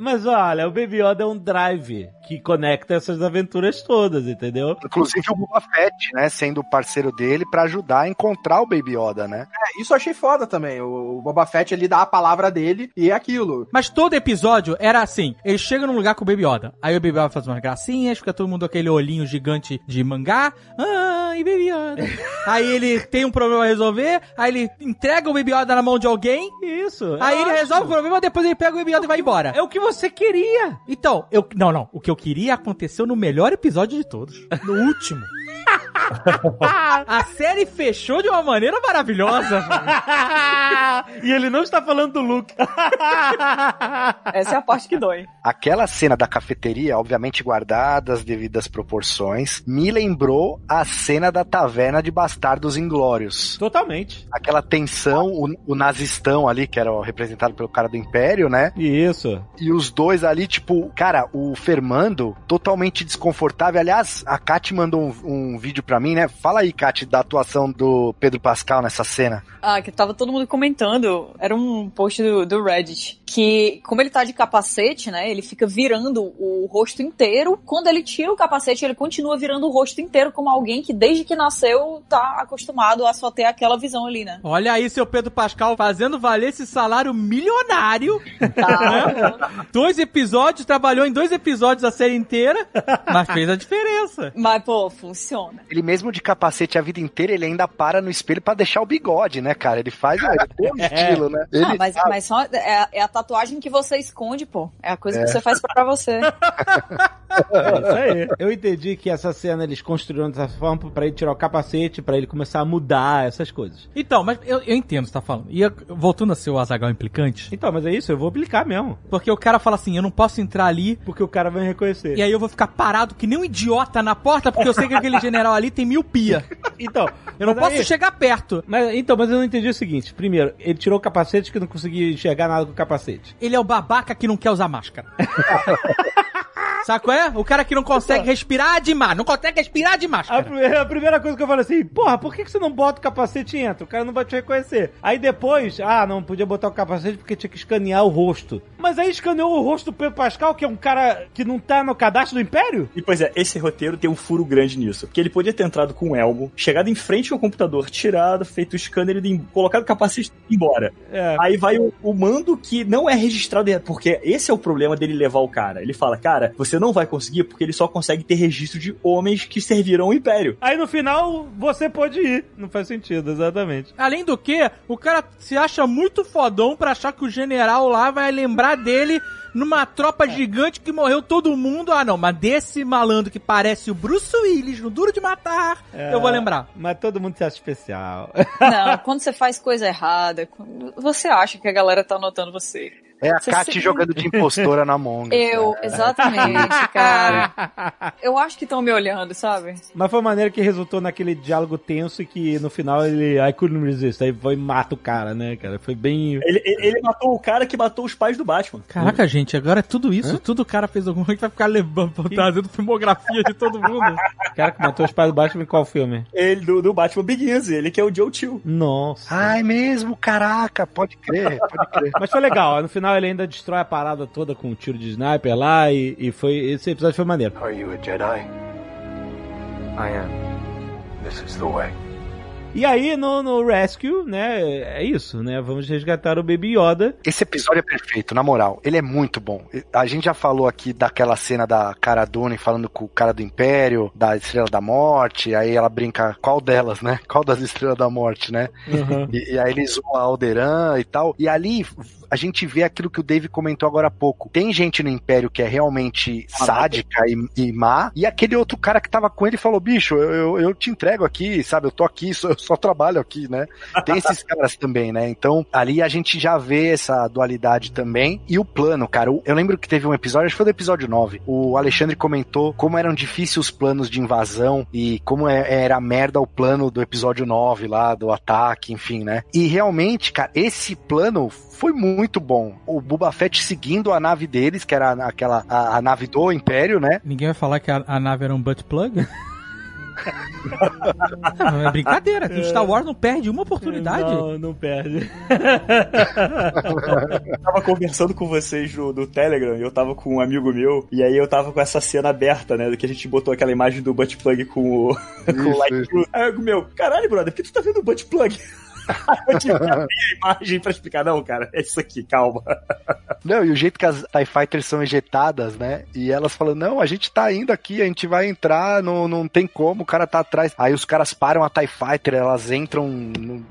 Mas olha, o Baby Yoda é um drive que conecta essas aventuras todas, entendeu? Inclusive o Boba Fett, né, sendo parceiro dele pra ajudar a encontrar o Baby Yoda, né? É, isso eu achei foda também. O, Boba Fett ele dá a palavra dele e é aquilo. Mas todo episódio era assim: ele chega num lugar com o Baby Yoda. Aí o Baby Yoda faz umas gracinhas, fica todo mundo com aquele olhinho gigante de mangá. Ai, Baby Yoda. aí ele tem um problema a resolver, aí ele entrega o Baby Yoda na mão de alguém. Isso. Aí ele ótimo. resolve o problema, depois ele pega o Baby Yoda e vai embora. É o que você queria. Então, eu. Não, não. O que eu queria aconteceu no melhor episódio de todos. No último. A série fechou de uma maneira maravilhosa. e ele não está falando do Luke. Essa é a parte que dói. Aquela cena da cafeteria, obviamente guardada as devidas proporções, me lembrou a cena da taverna de Bastardos Inglórios. Totalmente. Aquela tensão, o, o nazistão ali, que era representado pelo cara do Império, né? Isso. E os dois ali, tipo, cara, o Fermando, totalmente desconfortável. Aliás, a Kat mandou um, um vídeo pra mim, né? Fala aí, Kat, da atuação do Pedro Pascal nessa cena. Ah, que tava todo mundo comentando. Era um post do, do Reddit. Que, como ele tá de capacete, né? Ele fica virando o rosto inteiro. Quando ele tira o capacete, ele continua virando o rosto inteiro, como alguém que desde que nasceu tá acostumado a só ter aquela visão ali, né? Olha aí, seu Pedro Pascal fazendo valer esse salário milionário. Tá. Dois episódios, trabalhou em dois episódios a série inteira, mas fez a diferença. Mas, pô, funciona. Ele mesmo de capacete a vida inteira, ele ainda para no espelho pra deixar o bigode, né, cara? Ele faz é, todo o estilo, né? Ele Ah, mas, sabe. mas só é, é a tatuagem que você esconde, pô. É a coisa que você faz pra você. É isso aí. Eu entendi que essa cena eles construíram dessa forma pra ele tirar o capacete, pra ele começar a mudar essas coisas. Então, mas eu, eu entendo o que você tá falando. E eu- voltando a ser o Azagal implicante, Então, mas é isso, eu vou aplicar mesmo. porque o cara fala assim: eu não posso entrar ali, Porque o cara vai me reconhecer. e aí eu vou ficar parado que nem um idiota na porta, porque eu sei que aquele general ali tem miopia. Então, Eu não posso aí- chegar perto. Mas, então, mas eu não entendi o seguinte. Primeiro, ele tirou o capacete que não conseguia enxergar nada com o capacete. Ele é o babaca que não quer usar máscara. Sabe qual é? O cara que não consegue respirar de máscara. Não consegue respirar de A máscara. primeira, a primeira coisa que eu falei assim, porra, por que, que você não bota o capacete e entra? O cara não vai te reconhecer. Aí depois, ah, não podia botar o capacete porque tinha que escanear o rosto. Mas aí escaneou o rosto do Pedro Pascal, que é um cara que não tá no cadastro do Império? E pois é, esse roteiro tem um furo grande nisso. Porque ele podia ter entrado com um elmo, chegado em frente ao computador, tirado, feito o scanner, e colocado o capacete e embora. É. Aí vai o, o mando que não é registrado, porque esse é o problema dele levar o cara. Ele fala, cara, você não vai conseguir porque ele só consegue ter registro de homens que serviram ao Império. Aí no final, você pode ir. Não faz sentido, exatamente. Além do que, o cara se acha muito fodão pra achar que o general lá vai lembrar dele numa tropa gigante que morreu todo mundo. Ah, não, mas desse malandro que parece o Bruce Willis no Duro de Matar, eu vou lembrar. Mas todo mundo se acha especial. Não, quando você faz coisa errada, você acha que a galera tá notando você. É a Kat se- jogando de impostora na Among Us, Eu, né? exatamente, cara. Eu acho que estão me olhando, sabe? Mas foi maneira que resultou naquele diálogo tenso e que no final ele. I couldn't resist. Aí foi e mata o cara, né, cara? Foi bem. Ele, ele- ele matou o cara que matou os pais do Batman. Caraca, gente, agora é tudo isso. Tudo o cara fez alguma coisa, vai ficar levando, trazendo filmografia de todo mundo. O cara que matou os pais do Batman em qual filme? Ele do, do Batman Begins, ele que é o Joe Chill. Nossa. Ai, mesmo, caraca, pode crer, pode crer. Mas foi legal, no final ele ainda destrói a parada toda com um tiro de sniper lá e, e foi. Esse episódio foi maneiro. Are you a Jedi? I am. This is the way. E aí no, no Rescue, né? É isso, né? Vamos resgatar o Baby Yoda. Esse episódio é perfeito, na moral. Ele é muito bom. A gente já falou aqui daquela cena da Cara Dune falando com o cara do Império, da Estrela da Morte. Aí ela brinca, qual delas, né? Qual das Estrelas da Morte, né? E, e aí eles zoam a Alderan e tal. E ali a gente vê aquilo que o Dave comentou agora há pouco. Tem gente no Império que é realmente sádica e, e má. E aquele outro cara que tava com ele falou: bicho, eu, eu, eu te entrego aqui, sabe? Eu tô aqui, só- eu só trabalho aqui, né? Tem esses caras também, né? Então, ali a gente já vê essa dualidade também. E o plano, cara. Eu lembro que teve um episódio, acho que foi do episódio 9. O Alexandre comentou como eram difíceis os planos de invasão e como é- era merda o plano do episódio 9 lá, do ataque, enfim, né? E realmente, cara, esse plano foi muito bom. O Boba Fett seguindo a nave deles, que era aquela a, a nave do Império, né? Ninguém vai falar que a, a nave era um butt plug? Não, é brincadeira. Que o Star Wars não perde uma oportunidade. Não, não perde. Eu tava conversando com vocês no, no Telegram e eu tava com um amigo meu, e aí eu tava com essa cena aberta, né? Que a gente botou aquela imagem do butt plug com o, com o light blue. Aí eu, meu, caralho, brother, por que tu tá vendo o butt plug? Eu tive que abrir a imagem pra explicar, não, cara, é isso aqui, calma. Não, e o jeito que as TIE Fighters são ejetadas, né? E elas falam, não, a gente tá indo aqui, a gente vai entrar, não, não tem como, o cara tá atrás. Aí os caras param a TIE Fighter, elas entram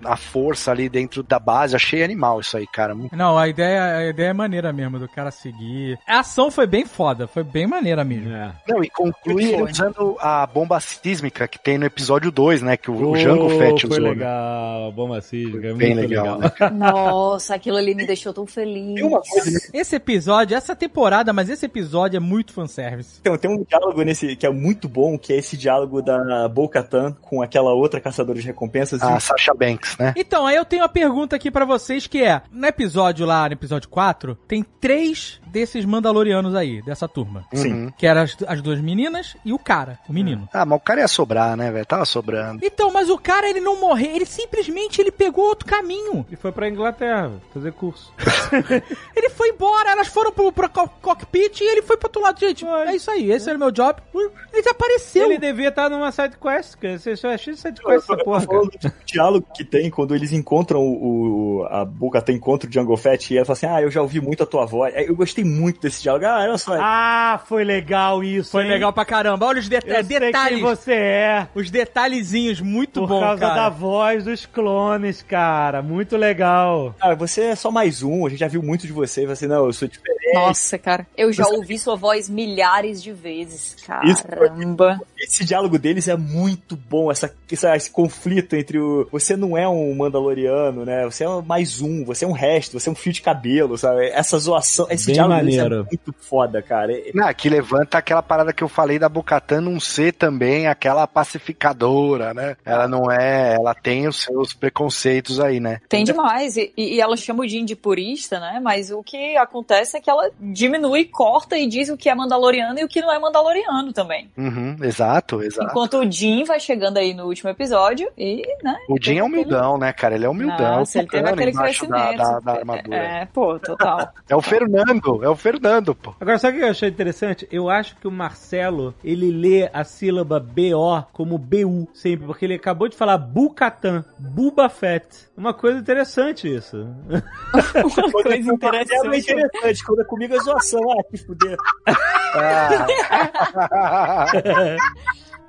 à força ali dentro da base. Achei animal isso aí, cara. Não, a ideia, a ideia é maneira mesmo, do cara seguir. A ação foi bem foda, foi bem maneira mesmo. É. Não, e conclui Foi. usando a bomba sísmica que tem no episódio 2, né? Que o, o Jango Fett foi usou. né? legal, bomba Cisga. É Bem legal, legal. Nossa, aquilo ali me deixou tão feliz. Tem uma coisa nesse Esse episódio, essa temporada, mas esse episódio é muito fanservice. Então, tem um diálogo nesse que é muito bom, que é esse diálogo da Bo-Katan com aquela outra caçadora de recompensas. A Sasha Banks, né? Então, aí eu tenho uma pergunta aqui pra vocês que é, no episódio lá, no episódio 4, tem três desses Mandalorianos aí, dessa turma. Sim. Uhum. Que eram as, as duas meninas e o cara, o menino. Ah, mas o cara ia sobrar, né, velho? Tava sobrando. Então, mas o cara, ele não morreu, ele simplesmente ele pegou outro caminho. E foi pra Inglaterra fazer curso. Ele foi embora, elas foram pro, pro co- cockpit e ele foi pro outro lado. Gente, é isso aí, esse era o meu job. Ele desapareceu. Ele devia estar numa side quest, cara. Você só achei side quest essa porra, do diálogo que tem quando eles encontram o, o- a Bo-Katan encontra o Jungle Fett e ela fala assim, ah, eu já ouvi muito a tua voz. Eu gostei muito desse diálogo. Ah, olha só. Ah, foi legal isso. Foi hein? legal pra caramba. Olha os deta- Eu sei detalhes. quem você é. Os detalhezinhos, muito Por bom, causa cara. da voz dos clones, cara. Muito legal. Ah, você é só mais um, a gente já viu muito de você. Você, não, eu sou diferente. Nossa, cara, eu já Você- ouvi sua voz milhares de vezes. Isso- Caramba. Esse diálogo deles é muito bom, essa, essa- esse conflito entre o. Você não é um Mandaloriano, né? Você é mais um, você é um resto, você é um fio de cabelo, sabe? Essa zoação, esse Bem diálogo deles é muito foda, cara. Não, que levanta aquela parada que eu falei da Bocatan não ser também aquela pacificadora, né? Ela não é, ela tem os seus preconceitos aí, né? Tem demais. E, e ela chama o Jin de purista, né? Mas o que acontece é que ela diminui, corta e diz o que é Mandaloriano e o que não é Mandaloriano também. Uhum, exato, exato. Enquanto o Jin vai chegando aí no último episódio e, né? O Jim é humildão, né, cara? Ele é humildão. Nossa, ele teve aquele embaixo da, crescimento. da, da armadura. É, pô, total. É o Fernando, é o Fernando, pô. Agora, sabe o que eu achei interessante? Eu acho que o Marcelo, ele lê a sílaba BO como BU sempre, porque ele acabou de falar Bucatan, Buba Fett. Uma coisa interessante isso. Uma coisa É interessante. interessante, quando é comigo é zoação. Ah, que fuder.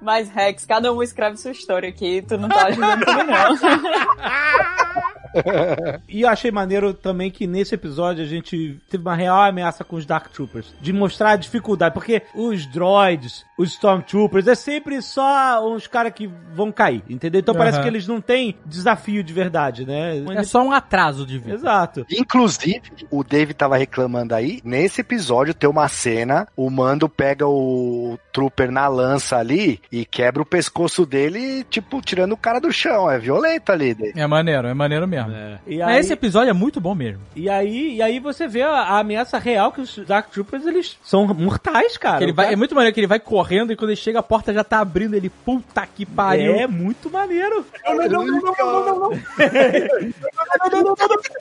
Mas, Rex, cada um escreve sua história aqui. Tu não tá ajudando não. E eu achei maneiro também que nesse episódio a gente teve uma real ameaça com os Dark Troopers. De mostrar a dificuldade. Porque os droids, os Stormtroopers, é sempre só uns caras que vão cair, entendeu? Então parece Aham. que eles não têm desafio de verdade, né? É só um atraso de vida. Exato. Inclusive, o Dave tava reclamando aí, nesse episódio tem uma cena, o Mando pega o Trooper na lança ali e quebra o pescoço dele, tipo, tirando o cara do chão. É violento ali, Dave. É maneiro, é maneiro mesmo. E Mas aí, Esse episódio é muito bom mesmo. e aí, e aí você vê a, a ameaça real que os Dark Troopers, eles são mortais, cara. Ele vai, cara- é muito maneiro que ele vai correndo e quando ele chega a porta já tá abrindo, ele puta que pariu. É muito maneiro.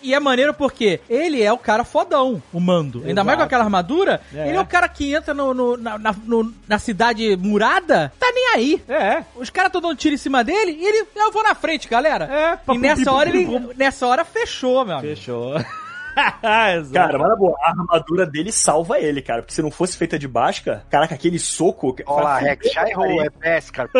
E é maneiro porque ele é o cara fodão, o mando. Ainda mais com aquela armadura, É. ele é o cara que entra no, no- na, na- no- na cidade murada, tá nem aí. É. Os caras estão dando tiro em cima dele e ele, eu vou na frente, galera. É, E nessa hora ele, nessa hora fechou, meu amigo. Fechou. Cara, mas na boa, a armadura dele salva ele, cara. Porque se não fosse feita de basca, caraca, aquele soco. Olha lá, Rex, já errou, é pesca.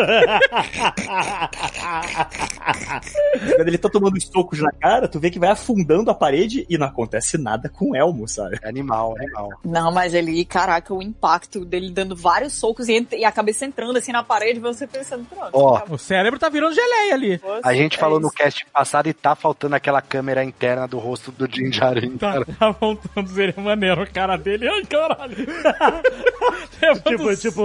Quando ele tá tomando os socos na cara, tu vê que vai afundando a parede e não acontece nada com o Elmo, sabe? É animal, animal. Não, mas ele, caraca, o impacto dele dando vários socos e, e a cabeça entrando assim na parede, você pensando, pronto. Ó. O cérebro tá virando geleia ali. A gente É falou no isso. cast passado e tá faltando aquela câmera interna do rosto do Jim Jarin, Tá, cara. tá voltando, seria maneiro o cara dele. Ai, caralho. Tipo, tipo.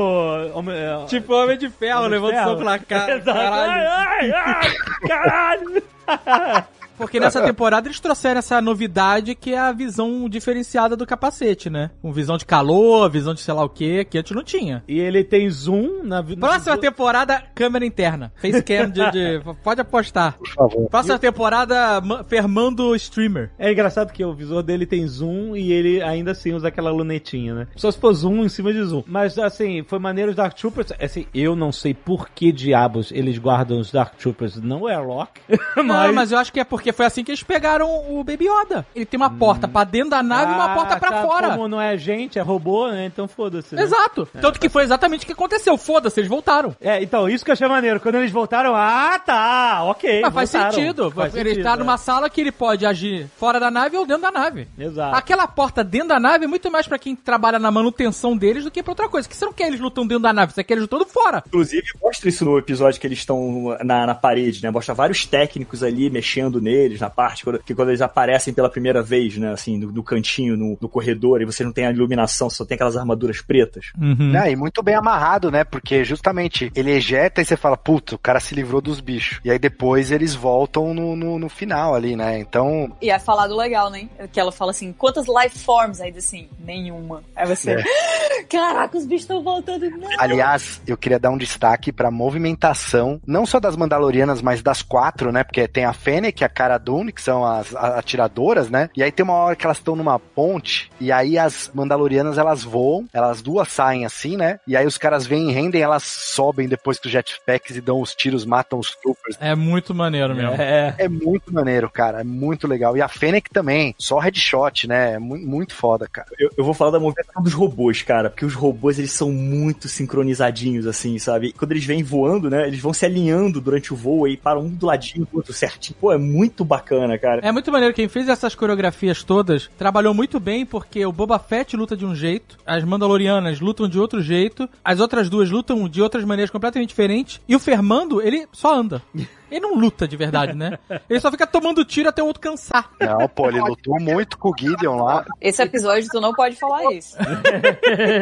Homem, é, tipo Homem de Ferro, levando na cara. Exato. Caralho. Ai, ai, ai, caralho. Porque nessa temporada eles trouxeram essa novidade que é a visão diferenciada do capacete, né? Com visão de calor, visão de sei lá o que, que antes não tinha. E ele tem zoom na vida. Próxima temporada, câmera interna. Facecam de, de. Pode apostar. Por favor. Próxima temporada, ma- Fermando Streamer. É engraçado que o visor dele tem zoom e ele ainda assim usa aquela lunetinha, né? Só se for zoom em cima de zoom. Mas assim, foi maneiro os Dark Troopers. Assim, eu não sei por que diabos eles guardam os Dark Troopers no Airlock. Não, mas eu acho que é porque Porque foi assim que eles pegaram o Baby Yoda. Ele tem uma porta pra dentro da nave e uma Ah, porta pra tá, fora. Como não é gente, é robô, né? Então foda-se. né? Exato. Tanto que foi exatamente o que aconteceu. Foda-se, eles voltaram. É, então, isso que eu achei maneiro. Quando eles voltaram, ah, tá, ok. Mas faz voltaram. sentido. Faz ele sentido, tá é. numa sala que ele pode agir fora da nave ou dentro da nave. Exato. Aquela porta dentro da nave é muito mais pra quem trabalha na manutenção deles do que pra outra coisa. Que você não quer eles lutando dentro da nave, você quer eles lutando fora. Inclusive, mostra isso no episódio que eles estão na, na parede, né? Mostra vários técnicos ali mexendo neles, na parte quando, que quando eles aparecem pela primeira vez, né? Assim, no, no cantinho, no, no corredor, e você não tem a iluminação, só tem aquelas armaduras pretas. Né, e muito bem amarrado, né? Porque justamente ele ejeta e você fala, puta, o cara se livrou dos bichos. E aí depois eles voltam no, no, no final ali, né? Então, E é falado legal, né? Que ela fala assim, quantas life forms? Aí diz assim, nenhuma. Aí você, caraca, os bichos estão voltando. Não. aliás, eu queria dar um destaque pra movimentação, não só das Mandalorianas, mas das quatro, né? Porque tem a Fennec a Cara Dune, que são as atiradoras, né? E aí tem uma hora que elas estão numa ponte, e aí as Mandalorianas elas voam, elas duas saem assim, né? E aí os caras vêm e rendem, elas sobem depois com os jetpacks e dão os tiros, matam os troopers. É muito maneiro mesmo. É. É muito maneiro, cara. É muito legal. E a Fennec também. Só headshot, né? É mu- muito foda, cara. Eu, eu vou falar da movimentação dos robôs, cara, porque os robôs eles são muito sincronizadinhos, assim, sabe? Quando eles vêm voando, né? Eles vão se alinhando durante o voo e param um do ladinho do outro certinho. Pô, é muito bacana, cara. É muito maneiro. Quem fez essas coreografias todas trabalhou muito bem, porque o Boba Fett luta de um jeito, as Mandalorianas lutam de outro jeito, as outras duas lutam de outras maneiras completamente diferentes, e o Fermando, ele só anda. Ele não luta de verdade, né? Ele só fica tomando tiro até o outro cansar. Não, pô, ele lutou muito com o Gideon lá. Esse episódio tu não pode falar isso.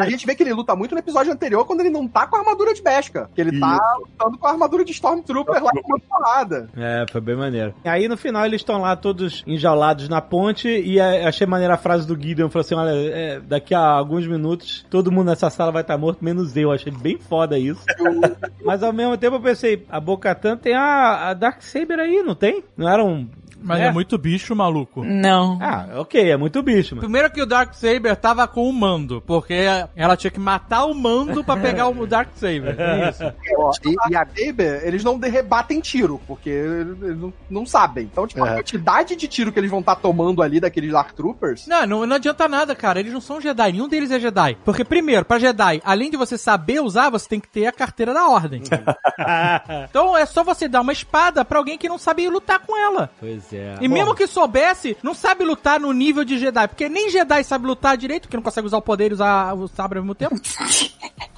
A gente vê que ele luta muito no episódio anterior quando ele não tá com a armadura de Beskar. Que ele tá lutando com a armadura de Stormtrooper lá com uma porrada. É, foi bem maneiro. Aí no final eles estão lá todos enjaulados na ponte e a- achei maneira a frase do Gideon, falou assim, olha, é, daqui a alguns minutos todo mundo nessa sala vai estar morto, menos eu. Achei bem foda isso. Mas ao mesmo tempo eu pensei, a Bocatan tem a, a Darksaber aí, não tem? Não era um... Mas é, muito bicho, maluco. Não. Ah, ok, é muito bicho, mano. Primeiro que o Dark Saber tava com o mando, porque ela tinha que matar o mando pra pegar o Dark Saber. É isso. E, e a Saber, eles não rebatem tiro, porque eles não, não sabem. Então, tipo, a É. quantidade de tiro que eles vão estar tomando ali daqueles Dark Troopers. Não, não, não adianta nada, cara. Eles não são Jedi. Nenhum deles é Jedi. Porque, primeiro, pra Jedi, além de você saber usar, você tem que ter a carteira da ordem. então é só você dar uma espada pra alguém que não sabe lutar com ela. Pois é. E mesmo que soubesse, não sabe lutar no nível de Jedi. Porque nem Jedi sabe lutar direito, porque não consegue usar o poder e usar o sabre ao mesmo tempo.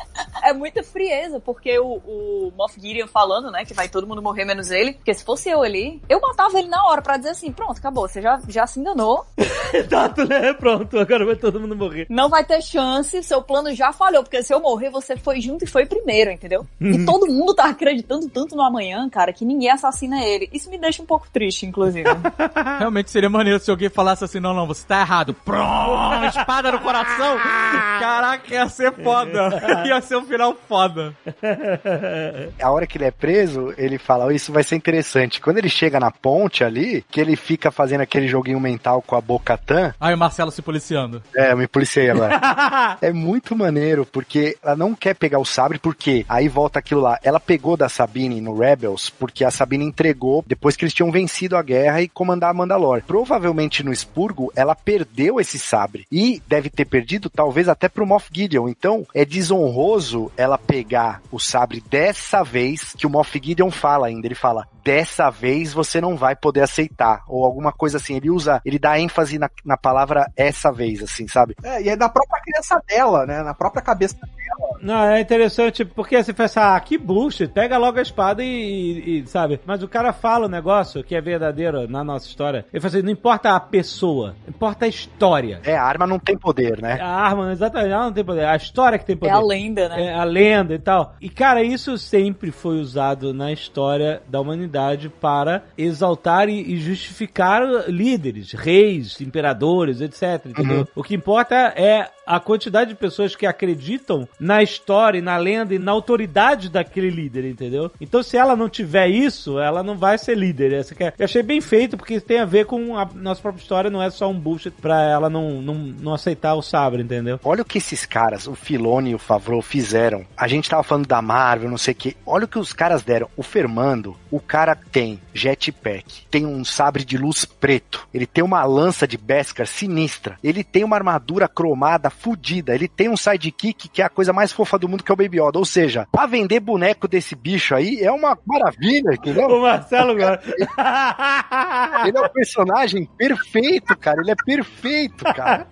É muita frieza, porque o, o Moff Gideon falando, né, que vai todo mundo morrer menos ele, porque se fosse eu ali, eu matava ele na hora pra dizer assim, pronto, acabou, você já, já se enganou, Exato, né? Pronto, agora vai todo mundo morrer. não vai ter chance, seu plano já falhou, porque se eu morrer, você foi junto e foi primeiro, entendeu? E todo mundo tá acreditando tanto no amanhã, cara, que ninguém assassina ele. Isso me deixa um pouco triste, inclusive. Realmente seria maneiro se alguém falasse assim, não, não, você tá errado. Prom, espada no coração. Caraca, ia ser foda. Ia ser um final foda. a hora que ele é preso, ele fala, "Oh, isso vai ser interessante. Quando ele chega na ponte ali, que ele fica fazendo aquele joguinho mental com a Bocatan, Aí o Marcelo se policiando. é, eu me policiei agora. é muito maneiro, porque ela não quer pegar o sabre, porque aí volta aquilo lá. Ela pegou da Sabine no Rebels, porque a Sabine entregou depois que eles tinham vencido a guerra e comandar a Mandalore. Provavelmente no expurgo, ela perdeu esse sabre. E deve ter perdido, talvez, até pro Moff Gideon. Então, é desonroso ela pegar o sabre dessa vez, que o Moff Gideon fala ainda. Ele fala, dessa vez você não vai poder aceitar. Ou alguma coisa assim. Ele usa, ele dá ênfase na, na palavra essa vez, assim, sabe? É, e é da própria criança dela, né? Na própria cabeça dela. Não, é interessante porque você pensa, ah, que bullshit, pega logo a espada e, e- e, sabe? Mas o cara fala o negócio que é verdadeiro na nossa história. Ele fala assim, não importa a pessoa, importa a história. É, a arma não tem poder, né? A arma, exatamente, ela não tem poder, a história que tem é poder. a lenda, né? É a lenda e tal. E, cara, isso sempre foi usado na história da humanidade para exaltar e, justificar líderes, reis, imperadores, etc. Entendeu? O que importa é a quantidade de pessoas que acreditam na história, na lenda e na autoridade daquele líder, entendeu? Então, se ela não tiver isso, ela não vai ser líder. Essa que é- Eu achei bem feito, porque tem a ver com a nossa própria história, não é só um bullshit pra ela não, não, não aceitar o sabre, entendeu? Olha o que esses caras, o Filone e o Favreau, fizeram. A gente tava falando da Marvel, não sei o que. Olha o que os caras deram. O Fermando, o cara tem jetpack, tem um sabre de luz preto, ele tem uma lança de Beskar sinistra, ele tem uma armadura cromada fudida, ele tem um sidekick que é a coisa mais fofa do mundo, que é o Baby Yoda. Ou seja, pra vender boneco desse bicho aí é uma maravilha, entendeu? O Marcelo gosta. Ele é um personagem perfeito, cara. Ele é perfeito, cara.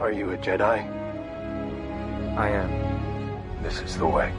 Are you a Jedi? I am. This is the way.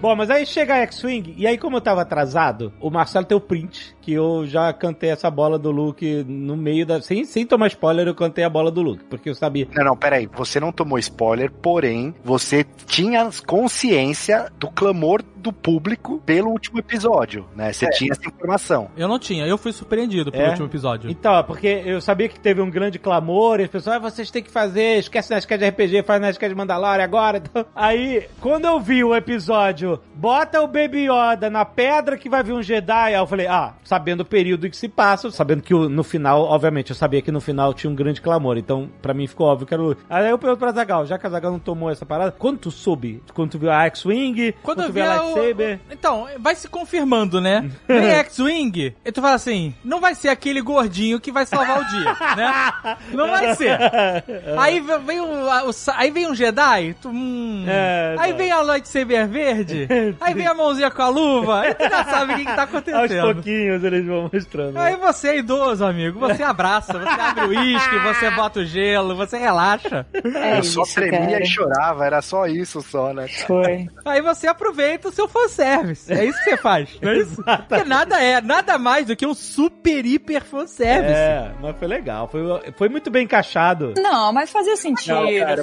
Bom, mas aí chega a X-Wing, e aí como eu tava atrasado, o Marcelo tem o print, que eu já cantei essa bola do Luke no meio da... Sem, sem tomar spoiler, eu cantei a bola do Luke, porque eu sabia... Não, não, peraí. Você não tomou spoiler, porém, você tinha consciência do clamor do público pelo último episódio, né? Você tinha essa informação. Eu não tinha, eu fui surpreendido pelo É? último episódio. Então, porque eu sabia que teve um grande clamor, e as pessoas, ah, vocês têm que fazer, esquece Nerdcast de RPG, faz Nerdcast de Mandalorian agora. Então, aí, quando eu vi o episódio, bota o Baby Yoda na pedra que vai vir um Jedi, aí eu falei, ah, sabendo o período em que se passa, sabendo que o- no final, obviamente, eu sabia que no final tinha um grande clamor, então pra mim ficou óbvio que era o... Aí eu pergunto pra Zagal, já que a Zagal não tomou essa parada, quando tu soube? Quando tu viu a X-Wing? Quando eu tu vi viu a a- o- lightsaber? Então, vai se confirmando, né? Vem X-Wing, e tu fala assim, não vai ser aquele gordinho que vai salvar o dia, né? Não vai ser. Aí ve- vem o sa- aí vem um Jedi, tu, hum. É, aí não. vem a lightsaber verde, aí vem a mãozinha com a luva, aí tu já sabe o que, que tá Aos acontecendo. pouquinhos eles vão mostrando. Aí você é idoso, amigo. Você abraça, você abre o uísque, você bota o gelo, você relaxa. É eu isso, só tremia cara. e chorava, era só isso só, né? Foi. Aí você aproveita o seu fanservice. É isso que você faz, não é isso? Porque nada é, nada mais do que um super hiper fanservice. É, mas foi legal. Foi, foi muito bem encaixado. Não, mas fazia sentido.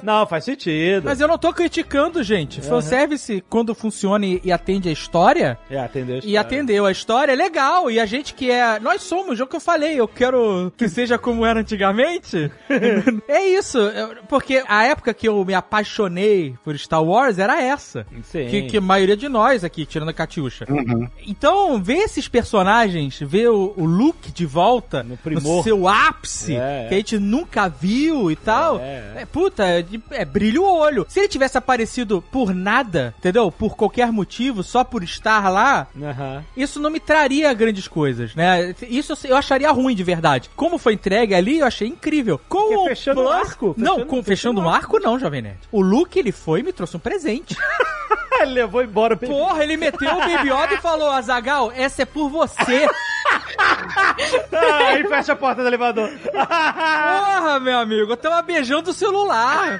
Não, faz sentido. Mas eu não tô criticando, gente. Fanservice, quando funciona e, e atende a história, É, atendeu a e história. atendeu a história, é legal. E a gente que é. Nós somos, é o que eu falei. Eu quero que seja como era antigamente. é isso. eu- Porque a época que eu me apaixonei por Star Wars era essa. Sim. Que, que a maioria de nós aqui, tirando a Catiuxa. Uhum. Então, ver esses personagens, ver o, o Luke de volta, No primor. seu ápice, É, é. que a gente nunca viu e tal, É, é, é. puta, é, de- é brilha o olho. Se ele tivesse aparecido por nada, entendeu? Por qualquer motivo, só por estar lá, Aham. isso não me traria grandes coisas, né? Isso eu acharia ruim de verdade. Como foi entregue ali, eu achei incrível. Com o fechando o Plus- arco, Não, fechando- com, fechando o o arco, não, Jovem Nerd. O Luke, ele foi e me trouxe um presente. Ele levou embora o Baby Porra, ele meteu o Baby Yoda e falou, Azagal, essa é por você. Ah, e fecha a porta do elevador. Porra, meu amigo, eu tava beijando o celular.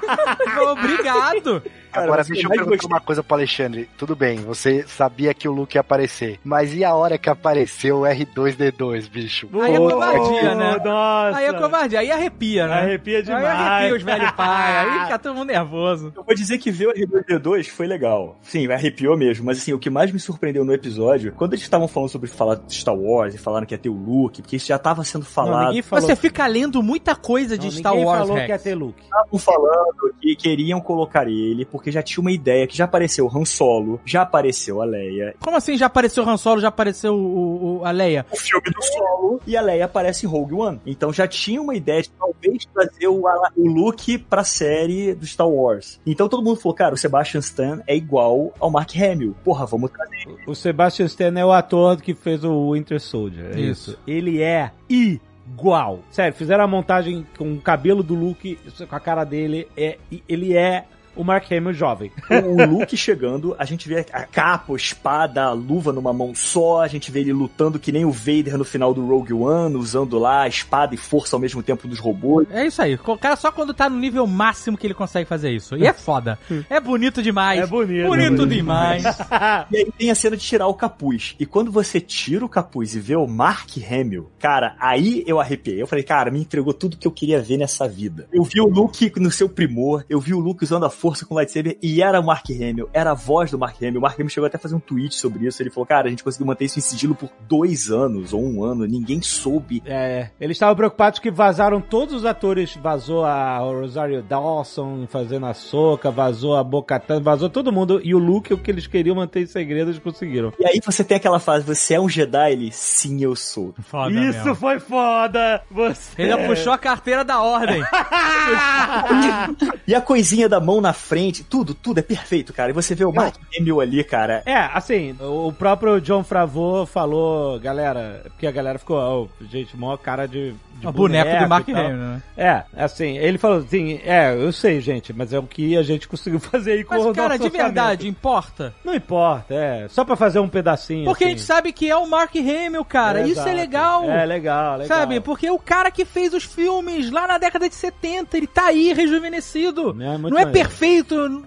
Obrigado. Agora, você deixa eu perguntar gostou- uma coisa pro Alexandre. Tudo bem, você sabia que o Luke ia aparecer. Mas e a hora que apareceu o R2D2, bicho? Aí é covardia, né? Nossa. Aí é covardia, aí arrepia, né? Arrepia demais. Aí arrepia os velhos pais, aí fica todo mundo nervoso. Eu vou dizer que ver o R2D2 foi legal. Sim, arrepiou mesmo. Mas assim, o que mais me surpreendeu no episódio, quando eles estavam falando sobre falar de Star Wars e falaram que ia ter o Luke, porque isso já tava sendo Não, falado. ninguém falou, Você fica lendo muita coisa de não, Star ninguém Wars, falou Rex. que ia ter Luke. estavam falando que queriam colocar ele, porque já tinha uma ideia que já apareceu o Han Solo, já apareceu a Leia, Como assim já apareceu o Han Solo, já apareceu o, o- a Leia? o filme do Solo, e a Leia aparece em Rogue One. Então já tinha uma ideia de talvez trazer o, o Luke pra série do Star Wars. Então todo mundo falou, cara, o Sebastian Stan é igual ao Mark Hamill. Porra, vamos trazer ele. O Sebastian Stan é o ator que fez o Winter Soldier. É Isso. isso. Ele é igual. Sério, fizeram a montagem com o cabelo do Luke, com a cara dele. É, ele é o Mark Hamill jovem. o Luke chegando, a gente vê a capa, a espada, a luva numa mão só, a gente vê ele lutando que nem o Vader no final do Rogue One, usando lá a espada e força ao mesmo tempo dos robôs. É isso aí. O cara só quando tá no nível máximo que ele consegue fazer isso. E é foda. É bonito demais. É bonito, Bonito, é bonito demais. E aí tem a cena de tirar o capuz. E quando você tira o capuz e vê o Mark Hamill, cara, aí eu arrepiei. Eu falei, cara, me entregou tudo que eu queria ver nessa vida. Eu vi o Luke no seu primor, eu vi o Luke usando a força força com o lightsaber e era o Mark Hamill, era a voz do Mark Hamill. O Mark Hamill chegou até a fazer um tweet sobre isso. Ele falou, cara, a gente conseguiu manter isso em sigilo por dois anos ou um ano, ninguém soube. É, eles estavam preocupados que vazaram todos os atores. Vazou a Rosario Dawson fazendo a soca, vazou a Bocatan, vazou todo mundo. E o Luke, o que eles queriam manter em segredo, eles conseguiram. E aí você tem aquela fase, você é um Jedi? Ele, sim, eu sou. Foda Isso mesmo. foi foda! Você... Ele já puxou a carteira da ordem. E a coisinha da mão na frente, tudo, tudo é perfeito, cara. E você vê o Mark Hamill ali, cara. É, assim, o próprio John Favreau falou, galera, porque a galera ficou, ó, gente, mó cara de, de O boneco do Mark. Hamill, né? É, assim, ele falou assim, é, eu sei, gente, mas é o que a gente conseguiu fazer aí com Mas, o cara, nosso de verdade, importa? Não importa, é, só pra fazer um pedacinho. Porque a assim. gente sabe que é o Mark Hamill, cara. Isso é Exato. legal. É legal, legal. Sabe? Porque o cara que fez os filmes lá na década de 70, ele tá aí rejuvenescido. É, Não é maneiro. perfeito,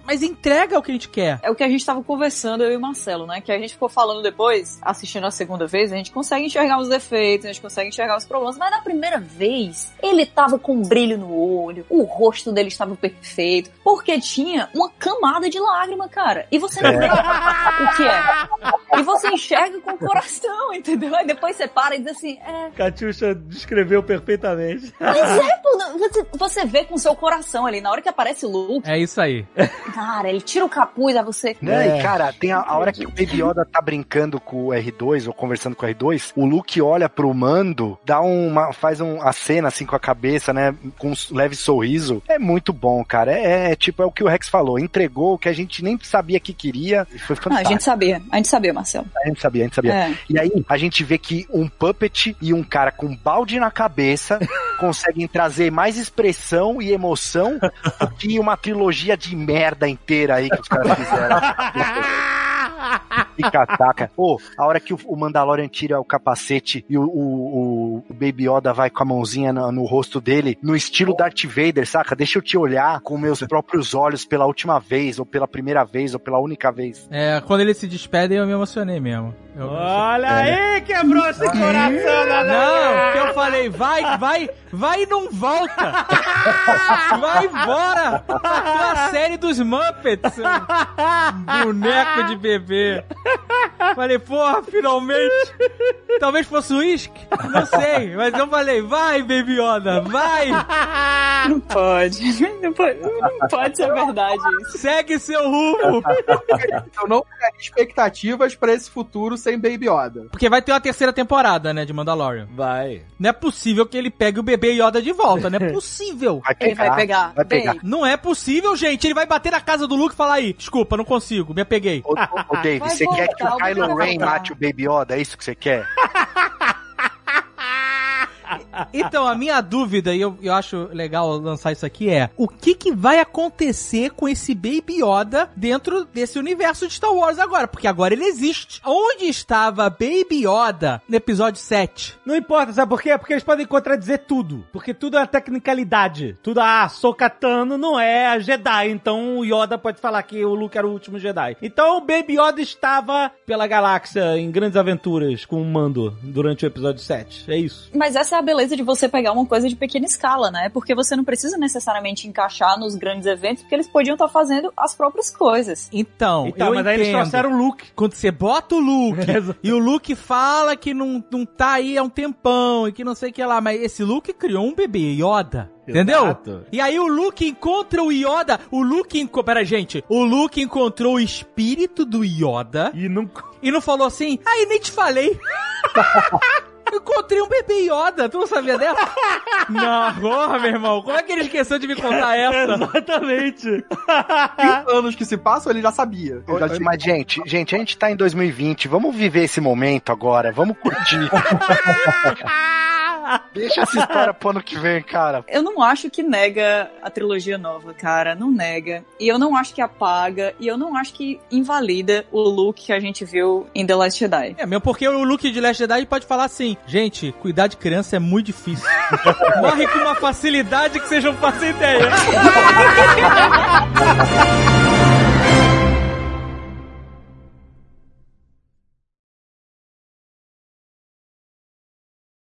mas entrega o que a gente quer. É o que a gente tava conversando, eu e o Marcelo, né? Que a gente ficou falando depois, assistindo a segunda vez, a gente consegue enxergar os defeitos, a gente consegue enxergar os problemas, mas na primeira vez, ele tava com um brilho no olho, o rosto dele estava perfeito, porque tinha uma camada de lágrima, cara. E você não vê o que é. E você enxerga com o coração, entendeu? Aí depois você para e diz assim, é. Catiuxa descreveu perfeitamente. Mas é, você, você vê com o seu coração ali, na hora que aparece o Luke, É isso aí. cara, ele tira o capuz, aí você. Né? E, cara, tem a, a hora que o Baby Yoda tá brincando com o R2 ou conversando com o R2, o Luke olha pro Mando, dá uma, faz um, a cena assim com a cabeça, né? Com um leve sorriso. É muito bom, cara. É, é, tipo, é o que o Rex falou. Entregou o que a gente nem sabia que queria. E foi Ah, a fantástico. gente sabia, a gente sabia, Marcelo. A gente sabia, a gente sabia. É. E aí, a gente vê que um puppet e um cara com balde na cabeça conseguem trazer mais expressão e emoção do que uma trilogia de merda inteira aí que os caras fizeram. E cataca. Pô, a hora que o- o Mandalorian tira o capacete e o, o- o Baby Yoda vai com a mãozinha no, no rosto dele, no estilo Darth Vader, saca? Deixa eu te olhar com meus próprios olhos pela última vez, ou pela primeira vez, ou pela única vez. É, quando eles se despedem, eu me emocionei mesmo. Eu- Olha aí, quebrou esse coração da Não, que eu falei, vai, vai, vai e não volta. Vai embora. Bateu a série dos Muppets. Boneco de bebê. Falei, porra, finalmente. Talvez fosse uísque, não sei. Mas eu falei, vai, Baby Yoda, vai. Não pode. Não pode, não pode ser verdade isso. Segue seu rumo. Eu não criaria expectativas pra esse futuro sem Baby Yoda. Porque vai ter uma terceira temporada, né, de Mandalorian. Vai. Não é possível que ele pegue o bebê Yoda de volta, não é possível. Vai Ele vai pegar. Vai pegar. Não é possível, gente. Ele vai bater na casa do Luke e falar aí, desculpa, não consigo, me apeguei. Ô, ô, ô, Dave, você quer que o voltar, Kylo Ren mate o Baby Yoda? É isso que você quer? Então, a minha dúvida, e eu, eu acho legal lançar isso aqui, é o que, que vai acontecer com esse Baby Yoda dentro desse universo de Star Wars agora? Porque agora ele existe. Onde estava Baby Yoda no episódio 7? Não importa, sabe por quê? Porque eles podem contradizer tudo. Porque tudo é tecnicalidade. Tudo, ah, Sokatano não é a Jedi. Então o Yoda pode falar que o Luke era o último Jedi. Então o Baby Yoda estava pela galáxia em grandes aventuras com o Mando durante o episódio 7. É isso. Mas essa é a beleza de você pegar uma coisa de pequena escala, né? Porque você não precisa necessariamente encaixar nos grandes eventos, porque eles podiam estar fazendo as próprias coisas. Então, Então, eu mas aí eles entendo. trouxeram o Luke. Quando você bota o Luke e o Luke fala que não, não tá aí há um tempão e que não sei o que lá, mas esse Luke criou um bebê, Yoda. Entendeu? Exato. E aí o Luke encontra o Yoda. O Luke. Enco... Pera, gente. O Luke encontrou o espírito do Yoda E não. e não falou assim. Aí nem te falei. Encontrei um bebê Yoda, tu não sabia dessa? Não, porra, meu irmão, como é que ele esqueceu de me contar essa? Exatamente. 30 anos que se passam, ele já sabia. Ele já tinha- Mas, gente, gente, a gente tá em 2020. Vamos viver esse momento agora. Vamos curtir. Deixa essa história pro ano que vem, cara. Eu não acho que nega a trilogia nova, cara. Não nega. E eu não acho que apaga. E eu não acho que invalida o look que a gente viu em The Last Jedi. É, mesmo porque o Luke de Last Jedi pode falar assim, gente, cuidar de criança é muito difícil. Morre com uma facilidade que vocês não fazem ideia.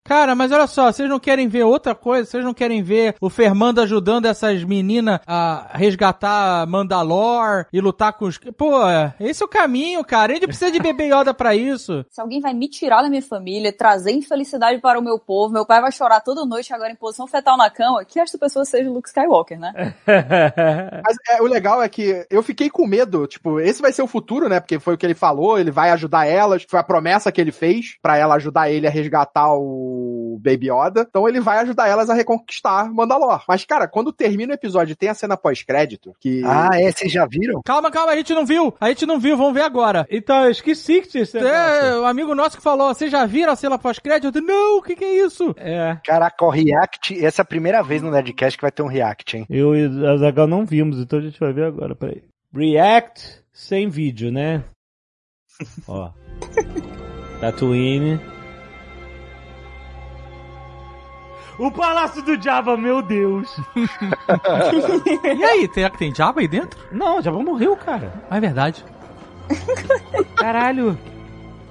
Cara, mas olha só, vocês não querem ver outra coisa? Vocês não querem ver o Fermando ajudando essas meninas a resgatar Mandalor e lutar com os... Pô, esse é o caminho, cara. A gente precisa de bebê Yoda pra isso. Se alguém vai me tirar da minha família, trazer infelicidade para o meu povo, meu pai vai chorar toda noite agora em posição fetal na cama, que esta pessoa seja o Luke Skywalker, né? Mas é, o legal é que eu fiquei com medo, tipo, esse vai ser o futuro, né? Porque foi o que ele falou, ele vai ajudar elas, foi a promessa que ele fez pra ela ajudar ele a resgatar o Baby Yoda. Então ele vai ajudar elas a reconquistar Mandalor. Mas, cara, quando termina o episódio e tem a cena pós-crédito, que. Ah, é? Vocês já viram? Calma, calma, a gente não viu. A gente não viu, vamos ver agora. Então, eu esqueci que tinha É, o amigo nosso que falou, vocês já viram a cena pós-crédito? Eu disse, Não, o que que é isso? É. Caraca, o React, essa é a primeira vez no Nerdcast que vai ter um React, hein? Eu e a Zagal não vimos, então a gente vai ver agora, peraí. React sem vídeo, né? Ó. Tatooine. O Palácio do Jabba, meu Deus! E aí, tem, tem Jabba aí dentro? Não, Jabba morreu, cara. Ah, é verdade. Caralho.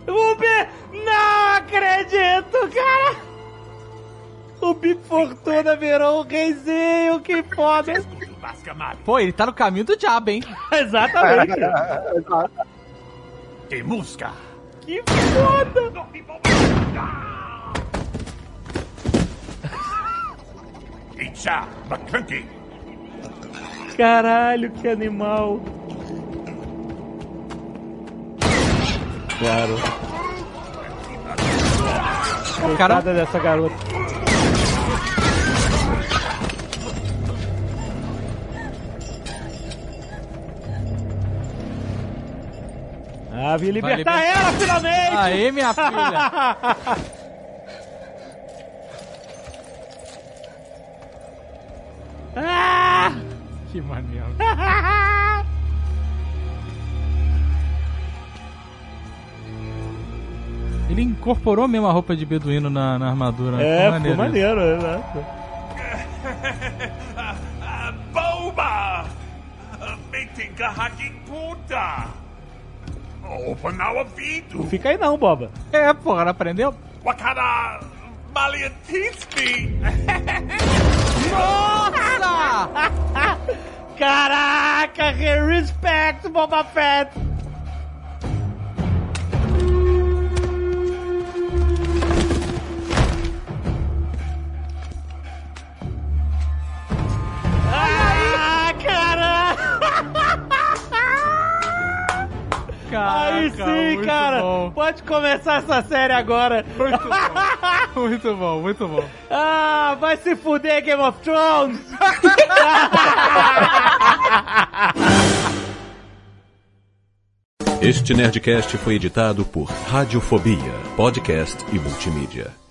O B... Não acredito, cara! O Bip Fortuna virou um reizinho, que foda! Pô, ele tá no caminho do Jabba, hein? Exatamente. Te musca. Que foda! Itcha McClunky. Caralho, que animal. Claro. Cara, Coitada dessa garota. Ah, vi libertar libertar- ela finalmente! Aê, minha filha. Ah! que maneiro. Ele incorporou mesmo a roupa de beduíno na, na armadura. É, Ficou ficou maneiro. maneiro, exato. Boba! Metinga hacking puta! Open now ouvido! Não fica aí não, boba. É, porra, não aprendeu? Maliantinsky! Nossa! Caraca, respect, Boba Fett! Aí sim, muito cara! Bom. Pode começar essa série agora! Muito bom. Muito bom, muito bom. Ah, vai se fuder, Game of Thrones! Este Nerdcast foi editado por Radiofobia, podcast e multimídia.